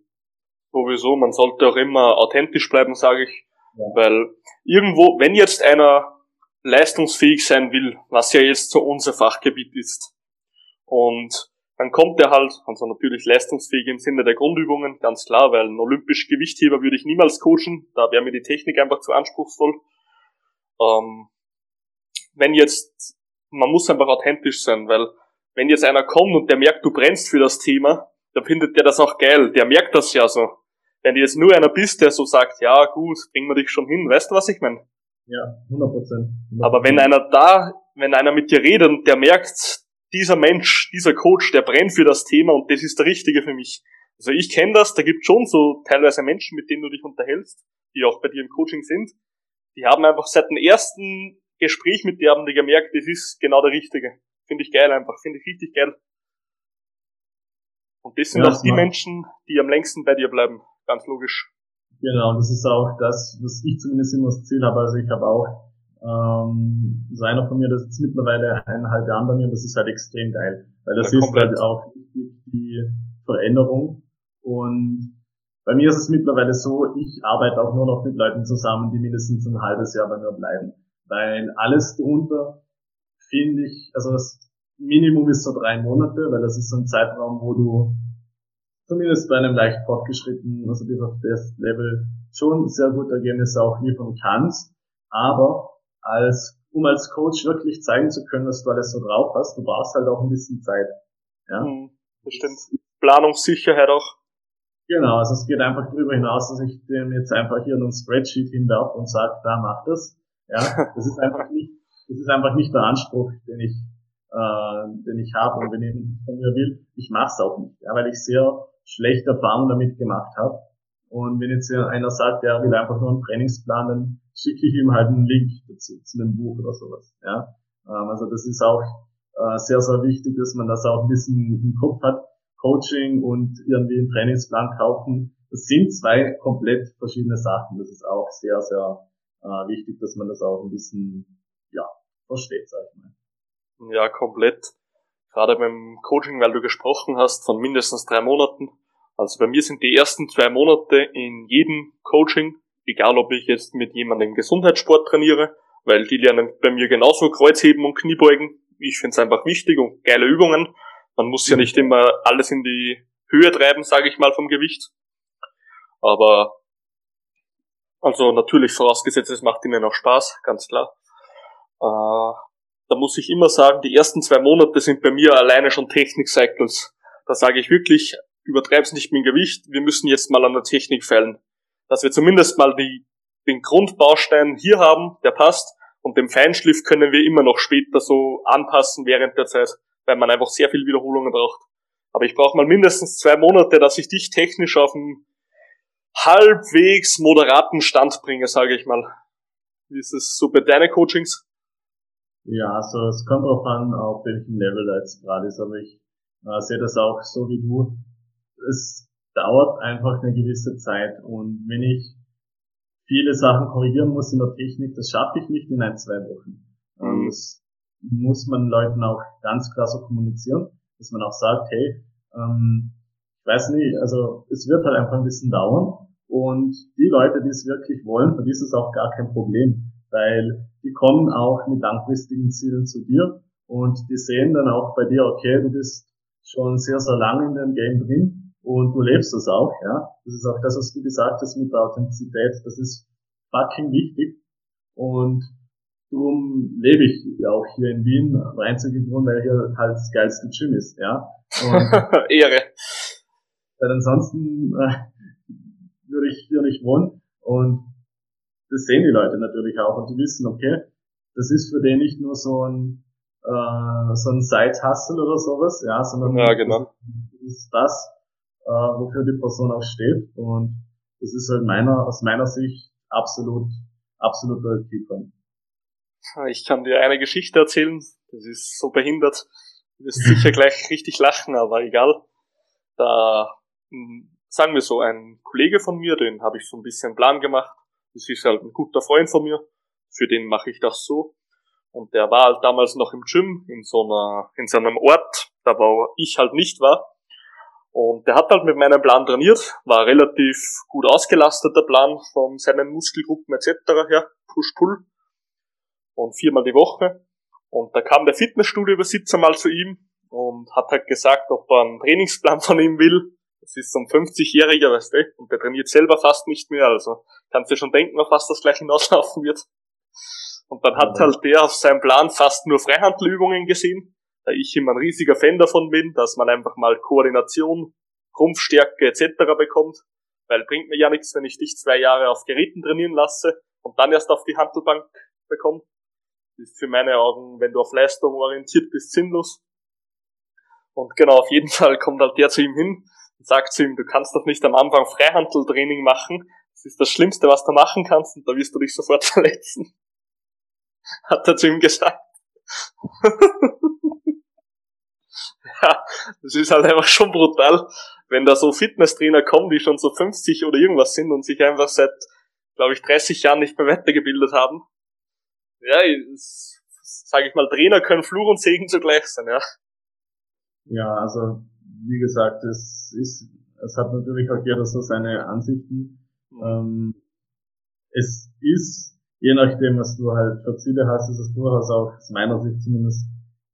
Sowieso, man sollte auch immer authentisch bleiben, sage ich, ja. weil irgendwo, wenn jetzt einer leistungsfähig sein will, was ja jetzt so unser Fachgebiet ist, und dann kommt er halt, also natürlich leistungsfähig im Sinne der Grundübungen, ganz klar, weil ein olympisch Gewichtheber würde ich niemals coachen, da wäre mir die Technik einfach zu anspruchsvoll. Ähm, wenn jetzt, man muss einfach authentisch sein, weil wenn jetzt einer kommt und der merkt, du brennst für das Thema, dann findet der das auch geil, der merkt das ja so. Wenn du jetzt nur einer bist, der so sagt, ja gut, bringen wir dich schon hin, weißt du, was ich meine? Ja, 100 Prozent. Aber wenn einer da, wenn einer mit dir redet und der merkt, dieser Mensch, dieser Coach, der brennt für das Thema und das ist der Richtige für mich. Also ich kenne das, da gibt schon so teilweise Menschen, mit denen du dich unterhältst, die auch bei dir im Coaching sind, die haben einfach seit dem ersten Gespräch mit dir haben die gemerkt, das ist genau der Richtige. Finde ich geil einfach, finde ich richtig geil. Und das sind ja, auch die Menschen, die am längsten bei dir bleiben, ganz logisch. Genau, das ist auch das, was ich zumindest immer das Ziel habe. Also ich habe auch ähm, so einer von mir, das ist mittlerweile eineinhalb Jahre bei mir und das ist halt extrem geil. Weil das ja, ist halt auch die Veränderung. Und bei mir ist es mittlerweile so, ich arbeite auch nur noch mit Leuten zusammen, die mindestens ein halbes Jahr bei mir bleiben. Weil alles drunter finde ich, also das Minimum ist so drei Monate, weil das ist so ein Zeitraum, wo du zumindest bei einem leicht fortgeschrittenen, also bis auf das Level, schon sehr gute Ergebnisse auch liefern kannst. Aber als, um als Coach wirklich zeigen zu können, was du alles so drauf hast, du brauchst halt auch ein bisschen Zeit. Ja? Mhm, bestimmt. Planungssicherheit auch. Genau, also es geht einfach darüber hinaus, dass ich dem jetzt einfach hier einen Spreadsheet hinwerfe und sage, da mach das. Ja, das ist einfach nicht, das ist einfach nicht der Anspruch, den ich, äh, den ich habe und wenn jemand von mir will, ich mach's auch nicht, ja, weil ich sehr schlechte Erfahrungen damit gemacht habe. Und wenn jetzt einer sagt, der will einfach nur einen Trainingsplan, dann schicke ich ihm halt einen Link dazu, zu einem Buch oder sowas. Ja? Ähm, also das ist auch äh, sehr, sehr wichtig, dass man das auch ein bisschen im Kopf hat. Coaching und irgendwie einen Trainingsplan kaufen, das sind zwei komplett verschiedene Sachen. Das ist auch sehr, sehr äh, wichtig, dass man das auch ein bisschen ja, versteht, sag ich mal. Ja, komplett. Gerade beim Coaching, weil du gesprochen hast von mindestens drei Monaten. Also bei mir sind die ersten zwei Monate in jedem Coaching egal ob ich jetzt mit jemandem Gesundheitssport trainiere, weil die lernen bei mir genauso Kreuzheben und Kniebeugen. Ich finde es einfach wichtig und geile Übungen. Man muss ja nicht immer alles in die Höhe treiben, sage ich mal, vom Gewicht. Aber also natürlich vorausgesetzt, es macht ihnen auch Spaß, ganz klar. Äh, da muss ich immer sagen, die ersten zwei Monate sind bei mir alleine schon Technik-Cycles. Da sage ich wirklich, übertreib's nicht mit dem Gewicht, wir müssen jetzt mal an der Technik feilen dass wir zumindest mal die, den Grundbaustein hier haben, der passt, und den Feinschliff können wir immer noch später so anpassen während der Zeit, weil man einfach sehr viel Wiederholungen braucht. Aber ich brauche mal mindestens zwei Monate, dass ich dich technisch auf einen halbwegs moderaten Stand bringe, sage ich mal. Wie ist es so bei deinen Coachings? Ja, also es kommt darauf an, auf welchem Level da jetzt gerade ist, aber ich äh, sehe das auch so wie du. Es dauert einfach eine gewisse Zeit. Und wenn ich viele Sachen korrigieren muss in der Technik, das schaffe ich nicht in ein, zwei Wochen. Mhm. Das muss man Leuten auch ganz klar so kommunizieren, dass man auch sagt, hey, ähm, ich weiß nicht, also es wird halt einfach ein bisschen dauern und die Leute, die es wirklich wollen, für die ist es auch gar kein Problem, weil die kommen auch mit langfristigen Zielen zu dir und die sehen dann auch bei dir, okay, du bist schon sehr, sehr lange in dem Game drin und du lebst das auch, ja. Das ist auch das, was du gesagt hast mit der Authentizität, das ist fucking wichtig und darum lebe ich auch hier in Wien, der einzige Grund, weil hier halt das geilste Gym ist, ja. Ehre. Weil ansonsten äh, würde ich hier nicht wohnen und das sehen die Leute natürlich auch und die wissen, okay, das ist für den nicht nur so ein äh, so ein Side-Hustle oder sowas, ja, sondern ja, genau. das ist das, äh, wofür die Person auch steht und das ist halt meiner, aus meiner Sicht absolut, absoluter Keypoint. Ich kann dir eine Geschichte erzählen, das ist so behindert. Du wirst sicher gleich richtig lachen, aber egal. Da, sagen wir so, ein Kollege von mir, den habe ich so ein bisschen Plan gemacht. Das ist halt ein guter Freund von mir. Für den mache ich das so. Und der war halt damals noch im Gym, in so einer, in so einem Ort, da wo ich halt nicht war. Und der hat halt mit meinem Plan trainiert, war relativ gut ausgelastet, der Plan von seinen Muskelgruppen etc. her, Push-Pull und viermal die Woche. Und da kam der Fitnessstudio-Übersitzer mal zu ihm und hat halt gesagt, ob er einen Trainingsplan von ihm will. Das ist so ein 50-Jähriger, weißt du, und der trainiert selber fast nicht mehr, also kannst dir schon denken, auf was das gleich hinauslaufen wird. Und dann hat halt der auf seinem Plan fast nur Freihandelübungen gesehen, da ich immer ein riesiger Fan davon bin, dass man einfach mal Koordination, Rumpfstärke etc. bekommt, weil bringt mir ja nichts, wenn ich dich zwei Jahre auf Geräten trainieren lasse und dann erst auf die Handelbank bekomme ist für meine Augen, wenn du auf Leistung orientiert bist, sinnlos. Und genau, auf jeden Fall kommt halt der zu ihm hin sagt zu ihm, du kannst doch nicht am Anfang Freihandeltraining machen. Das ist das Schlimmste, was du machen kannst und da wirst du dich sofort verletzen. Hat er zu ihm gesagt. ja, das ist halt einfach schon brutal, wenn da so Fitnesstrainer kommen, die schon so 50 oder irgendwas sind und sich einfach seit, glaube ich, 30 Jahren nicht mehr weitergebildet haben ja, sage ich mal, Trainer können Fluch und Segen zugleich sein, ja. Ja, also wie gesagt, es ist, es hat natürlich auch jeder so seine Ansichten. Mhm. Ähm, es ist, je nachdem, was du halt für Ziele hast, ist es durchaus auch aus meiner Sicht zumindest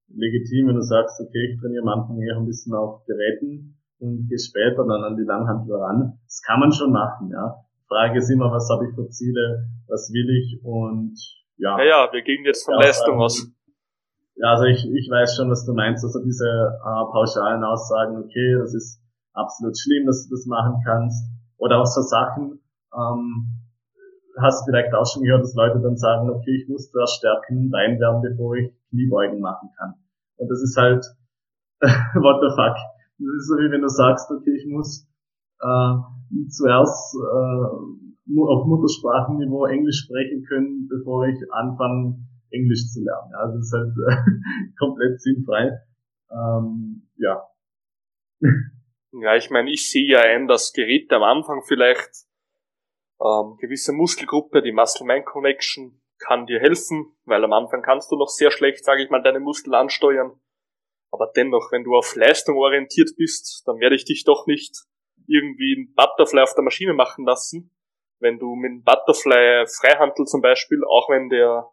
legitim, wenn du sagst, okay, ich trainiere am Anfang eher ein bisschen auf Geräten und gehe später dann an die Langhantel ran. Das kann man schon machen, ja. Frage ist immer, was habe ich für Ziele, was will ich und ja. Ja, ja, wir gehen jetzt von ja, Leistung ähm, aus. Ja, also ich, ich weiß schon, was du meinst. Also diese äh, pauschalen Aussagen, okay, das ist absolut schlimm, dass du das machen kannst. Oder auch so Sachen, ähm, hast du vielleicht auch schon gehört, dass Leute dann sagen, okay, ich muss zuerst stärken, Bein werden, bevor ich Kniebeugen machen kann. Und das ist halt, what the fuck. Das ist so wie wenn du sagst, okay, ich muss äh, zuerst äh, auf Muttersprachenniveau Englisch sprechen können, bevor ich anfange, Englisch zu lernen. Also es ist halt äh, komplett sinnfrei. Ähm, ja. Ja, ich meine, ich sehe ja ein, dass Geräte am Anfang vielleicht ähm, gewisse Muskelgruppe, die Muscle-Man-Connection, kann dir helfen, weil am Anfang kannst du noch sehr schlecht, sage ich mal, deine Muskeln ansteuern. Aber dennoch, wenn du auf Leistung orientiert bist, dann werde ich dich doch nicht irgendwie ein Butterfly auf der Maschine machen lassen, wenn du mit Butterfly Freihandel zum Beispiel, auch wenn der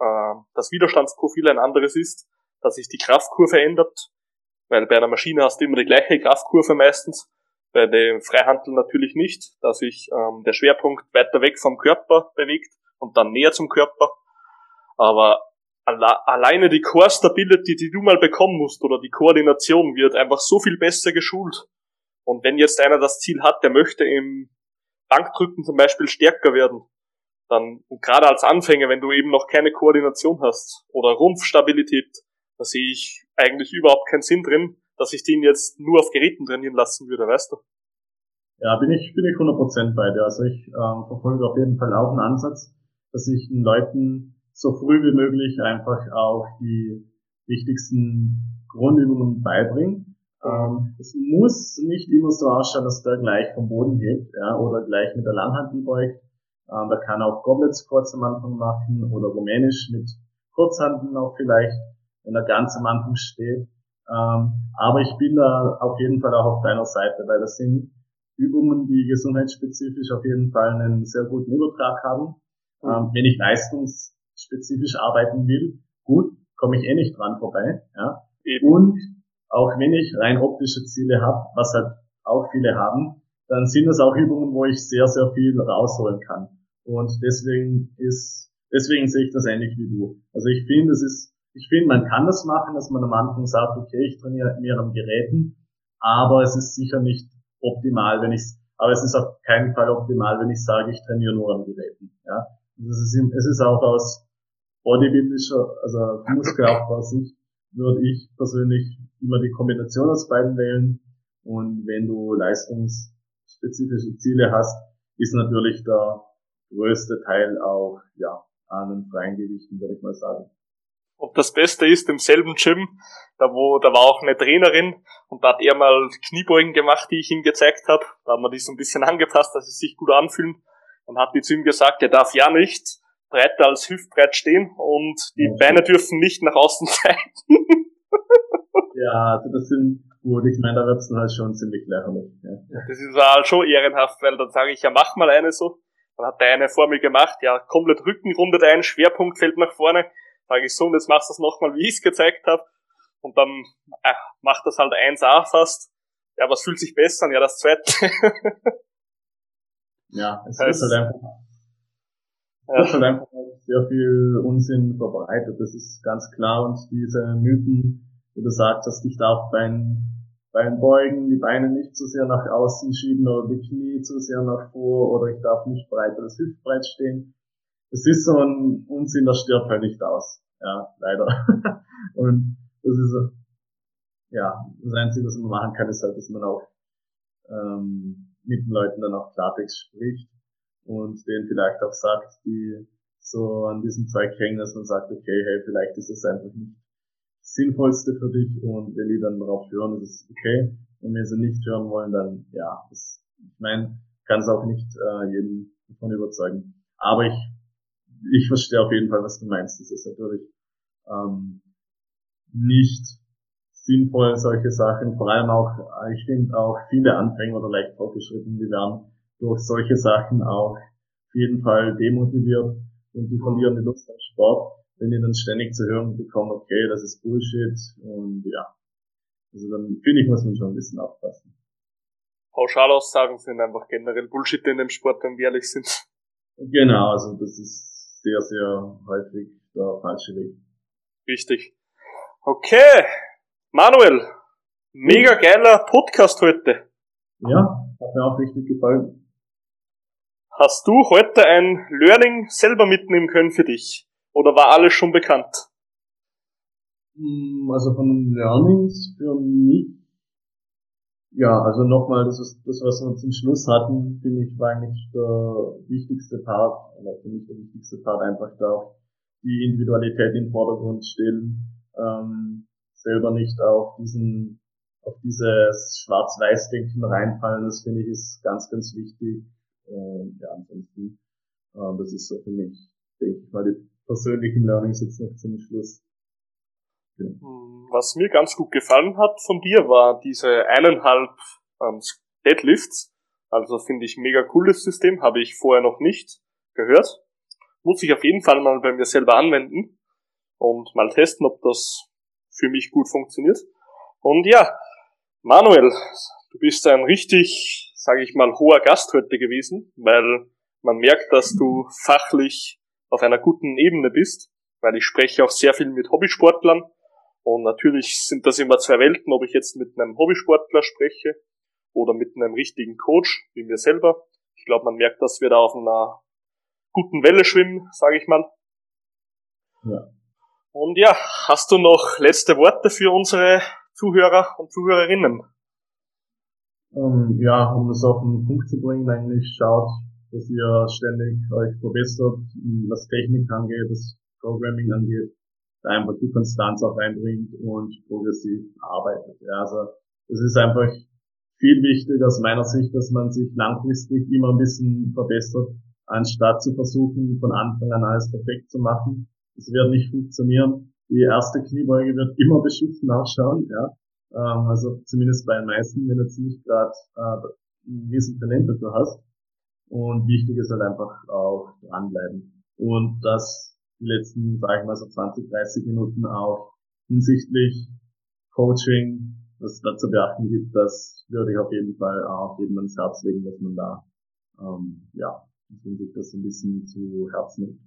äh, das Widerstandsprofil ein anderes ist, dass sich die Kraftkurve ändert, weil bei einer Maschine hast du immer die gleiche Kraftkurve meistens, bei dem Freihandel natürlich nicht, dass sich ähm, der Schwerpunkt weiter weg vom Körper bewegt und dann näher zum Körper. Aber alle alleine die Core Stability, die du mal bekommen musst, oder die Koordination wird einfach so viel besser geschult. Und wenn jetzt einer das Ziel hat, der möchte im Bankdrücken zum Beispiel stärker werden, dann, und gerade als Anfänger, wenn du eben noch keine Koordination hast oder Rumpfstabilität, da sehe ich eigentlich überhaupt keinen Sinn drin, dass ich den jetzt nur auf Geräten trainieren lassen würde, weißt du? Ja, bin ich, bin ich 100% bei dir. Also ich ähm, verfolge auf jeden Fall auch einen Ansatz, dass ich den Leuten so früh wie möglich einfach auch die wichtigsten Grundübungen beibringe ähm, es muss nicht immer so ausschauen, dass der gleich vom Boden hebt, ja, oder gleich mit der Langhantel beugt. Ähm, der kann auch Goblet Squats am Anfang machen oder Rumänisch mit Kurzhanden auch vielleicht, wenn er ganz am Anfang steht. Ähm, aber ich bin da auf jeden Fall auch auf deiner Seite, weil das sind Übungen, die gesundheitsspezifisch auf jeden Fall einen sehr guten Übertrag haben. Mhm. Ähm, wenn ich leistungsspezifisch arbeiten will, gut, komme ich eh nicht dran vorbei. Ja. Eben. Und auch wenn ich rein optische Ziele habe, was halt auch viele haben, dann sind es auch Übungen, wo ich sehr, sehr viel rausholen kann. Und deswegen ist, deswegen sehe ich das ähnlich wie du. Also ich finde, es ist, ich finde, man kann das machen, dass man am Anfang sagt, okay, ich trainiere mehr am Geräten, aber es ist sicher nicht optimal, wenn ich, aber es ist auf keinen Fall optimal, wenn ich sage, ich trainiere nur am Geräten. Ja, also es ist, es ist auch aus bodybuildischer, also Muskelaufbau-Sicht würde ich persönlich immer die Kombination aus beiden wählen. Und wenn du leistungsspezifische Ziele hast, ist natürlich der größte Teil auch, ja, an den freien Gewichten, würde ich mal sagen. Und das Beste ist, im selben Gym, da wo, da war auch eine Trainerin und da hat er mal Kniebeugen gemacht, die ich ihm gezeigt habe. Da haben wir die so ein bisschen angepasst, dass sie sich gut anfühlen. Und hat die zu ihm gesagt, er darf ja nicht breiter als hüftbreit stehen und die okay. Beine dürfen nicht nach außen zeigen. ja, also das sind gut, ich meine, da wird's dann halt schon ziemlich lächerlich. Ja. Das ist halt schon ehrenhaft, weil dann sage ich, ja, mach mal eine so. Dann hat der eine vor mir gemacht, ja, komplett Rücken rundet ein, Schwerpunkt fällt nach vorne. Sage ich so, und jetzt machst du das nochmal, wie ich es gezeigt habe. Und dann äh, macht das halt 1A fast. Ja, was fühlt sich besser an? Ja, das zweite. ja, es heißt, ist halt einfach, ja. es ist halt einfach sehr viel Unsinn verbreitet, das ist ganz klar. Und diese Mythen, wie du sagst, dass dich darf beim, beim Beugen die Beine nicht zu sehr nach außen schieben oder die Knie zu sehr nach vor oder ich darf nicht breit oder hüftbreit stehen. Das ist so ein Unsinn, das stirbt halt nicht aus. Ja, leider. Und das ist, ja, das Einzige, was man machen kann, ist halt, dass man auch ähm, mit den Leuten dann auch Klartext spricht und denen vielleicht auch sagt, die so an diesem Zeug hängen, dass man sagt, okay, hey, vielleicht ist es einfach nicht das Sinnvollste für dich und wenn die dann darauf hören, ist es okay. Und wenn sie nicht hören wollen, dann ja, das, ich meine, kann es auch nicht äh, jeden davon überzeugen. Aber ich, ich verstehe auf jeden Fall, was du meinst. Das ist natürlich ähm, nicht sinnvoll, solche Sachen. Vor allem auch, ich finde auch viele Anfänger oder leicht fortgeschritten, die werden durch solche Sachen auch auf jeden Fall demotiviert und die verlieren die Lust am Sport, wenn die dann ständig zu hören bekommen, okay, das ist Bullshit und ja. Also dann finde ich, muss man schon ein bisschen aufpassen. Pauschalaussagen sind einfach generell Bullshit in dem Sport, wenn wir ehrlich sind. Genau, also das ist sehr, sehr häufig der falsche Weg. Richtig. Okay, Manuel, mega geiler Podcast heute. Ja, hat mir auch richtig gefallen. Hast du heute ein Learning selber mitnehmen können für dich? Oder war alles schon bekannt? Hm, also von den Learnings für mich, ja, also nochmal, das ist das, was wir zum Schluss hatten, finde ich, war eigentlich der wichtigste Part, oder für mich der wichtigste Part einfach da auch die Individualität in den Vordergrund stellen, ähm, selber nicht auf diesen, auf dieses Schwarz-Weiß-Denken reinfallen, das finde ich ist ganz, ganz wichtig. Und ja, ansonsten, äh, das ist so für mich, denke ich mal, die persönlichen Learnings jetzt noch zum Schluss. Ja. Hm, was mir ganz gut gefallen hat von dir, war diese eineinhalb ähm, Deadlifts. Also finde ich mega cooles System, habe ich vorher noch nicht gehört. Muss ich auf jeden Fall mal bei mir selber anwenden und mal testen, ob das für mich gut funktioniert. Und ja, Manuel, du bist ein richtig sage ich mal, hoher Gast heute gewesen, weil man merkt, dass du fachlich auf einer guten Ebene bist, weil ich spreche auch sehr viel mit Hobbysportlern und natürlich sind das immer zwei Welten, ob ich jetzt mit einem Hobbysportler spreche oder mit einem richtigen Coach, wie mir selber. Ich glaube, man merkt, dass wir da auf einer guten Welle schwimmen, sage ich mal. Ja. Und ja, hast du noch letzte Worte für unsere Zuhörer und Zuhörerinnen? ähm, ja, um es auf den Punkt zu bringen, eigentlich schaut, dass ihr ständig euch verbessert, was Technik angeht, was Programming angeht, da einfach die Konstanz auch reinbringt und progressiv arbeitet. Ja, also es ist einfach viel wichtiger aus meiner Sicht, dass man sich langfristig immer ein bisschen verbessert, anstatt zu versuchen, von Anfang an alles perfekt zu machen. Das wird nicht funktionieren. Die erste Kniebeuge wird immer beschissen ausschauen, ja. Ähm, also zumindest bei den meisten, wenn du jetzt nicht gerade äh, ein riesen Talent dafür hast. Und wichtig ist halt einfach auch dranbleiben. Und das die letzten, sag ich mal, so 20, 30 Minuten auch hinsichtlich Coaching, was es da zu beachten gibt, das würde ich auf jeden Fall auch jedem ans Herz legen, dass man da, ähm, ja, dass man sich das ein bisschen zu Herzen nimmt.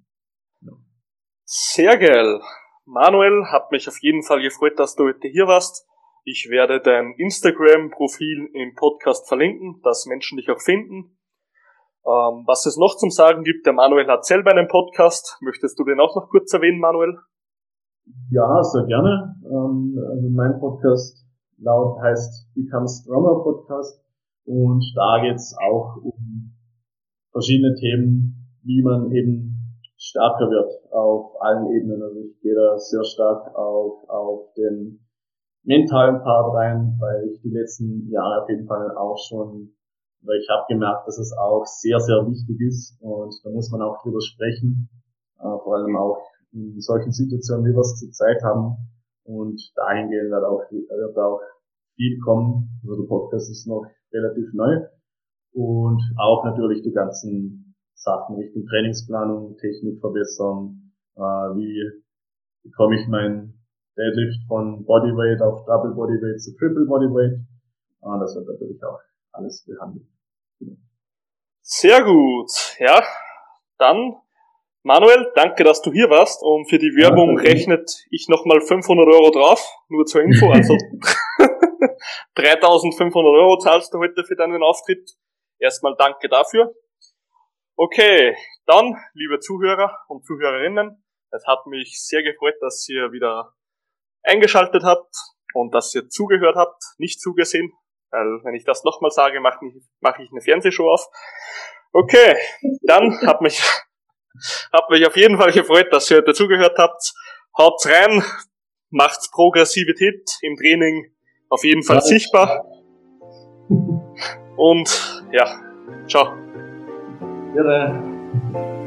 Ja. Sehr geil. Manuel, hat mich auf jeden Fall gefreut, dass du heute hier warst. Ich werde dein Instagram-Profil im Podcast verlinken, dass Menschen dich auch finden. Ähm, was es noch zum Sagen gibt, der Manuel hat selber einen Podcast. Möchtest du den auch noch kurz erwähnen, Manuel? Ja, sehr gerne. Ähm, also mein Podcast laut heißt Become Stronger Podcast und da geht's auch um verschiedene Themen, wie man eben stärker wird auf allen Ebenen. Also ich gehe da sehr stark auf, auf den mentalen Part rein, weil ich die letzten Jahre auf jeden Fall auch schon weil ich habe gemerkt, dass es auch sehr, sehr wichtig ist und da muss man auch drüber sprechen, äh, vor allem auch in solchen Situationen, wie wir es zurzeit haben und dahingehend wird auch, wird auch viel kommen. Also der Podcast ist noch relativ neu und auch natürlich die ganzen Sachen Richtung Trainingsplanung, Technik verbessern, äh, wie bekomme ich mein Deadlift von Bodyweight auf Double Bodyweight zu Triple Bodyweight. Äh, das wird natürlich auch alles behandelt. Sehr gut. Ja, dann Manuel, danke, dass du hier warst und für die Werbung ja, rechnet ich nochmal 500 Euro drauf, nur zur Info, also 3500 Euro zahlst du heute für deinen Auftritt. Erstmal danke dafür. Okay, dann, liebe Zuhörer und Zuhörerinnen, es hat mich sehr gefreut, dass ihr wieder eingeschaltet habt und dass ihr zugehört habt, nicht zugesehen, weil wenn ich das nochmal sage, mache ich, mach ich eine Fernsehshow auf. Okay, dann hat mich, hat mich auf jeden Fall gefreut, dass ihr heute zugehört habt. Haut's rein, macht's Progressivität im Training auf jeden Fall ja, sichtbar. Und ja, ciao. Ja,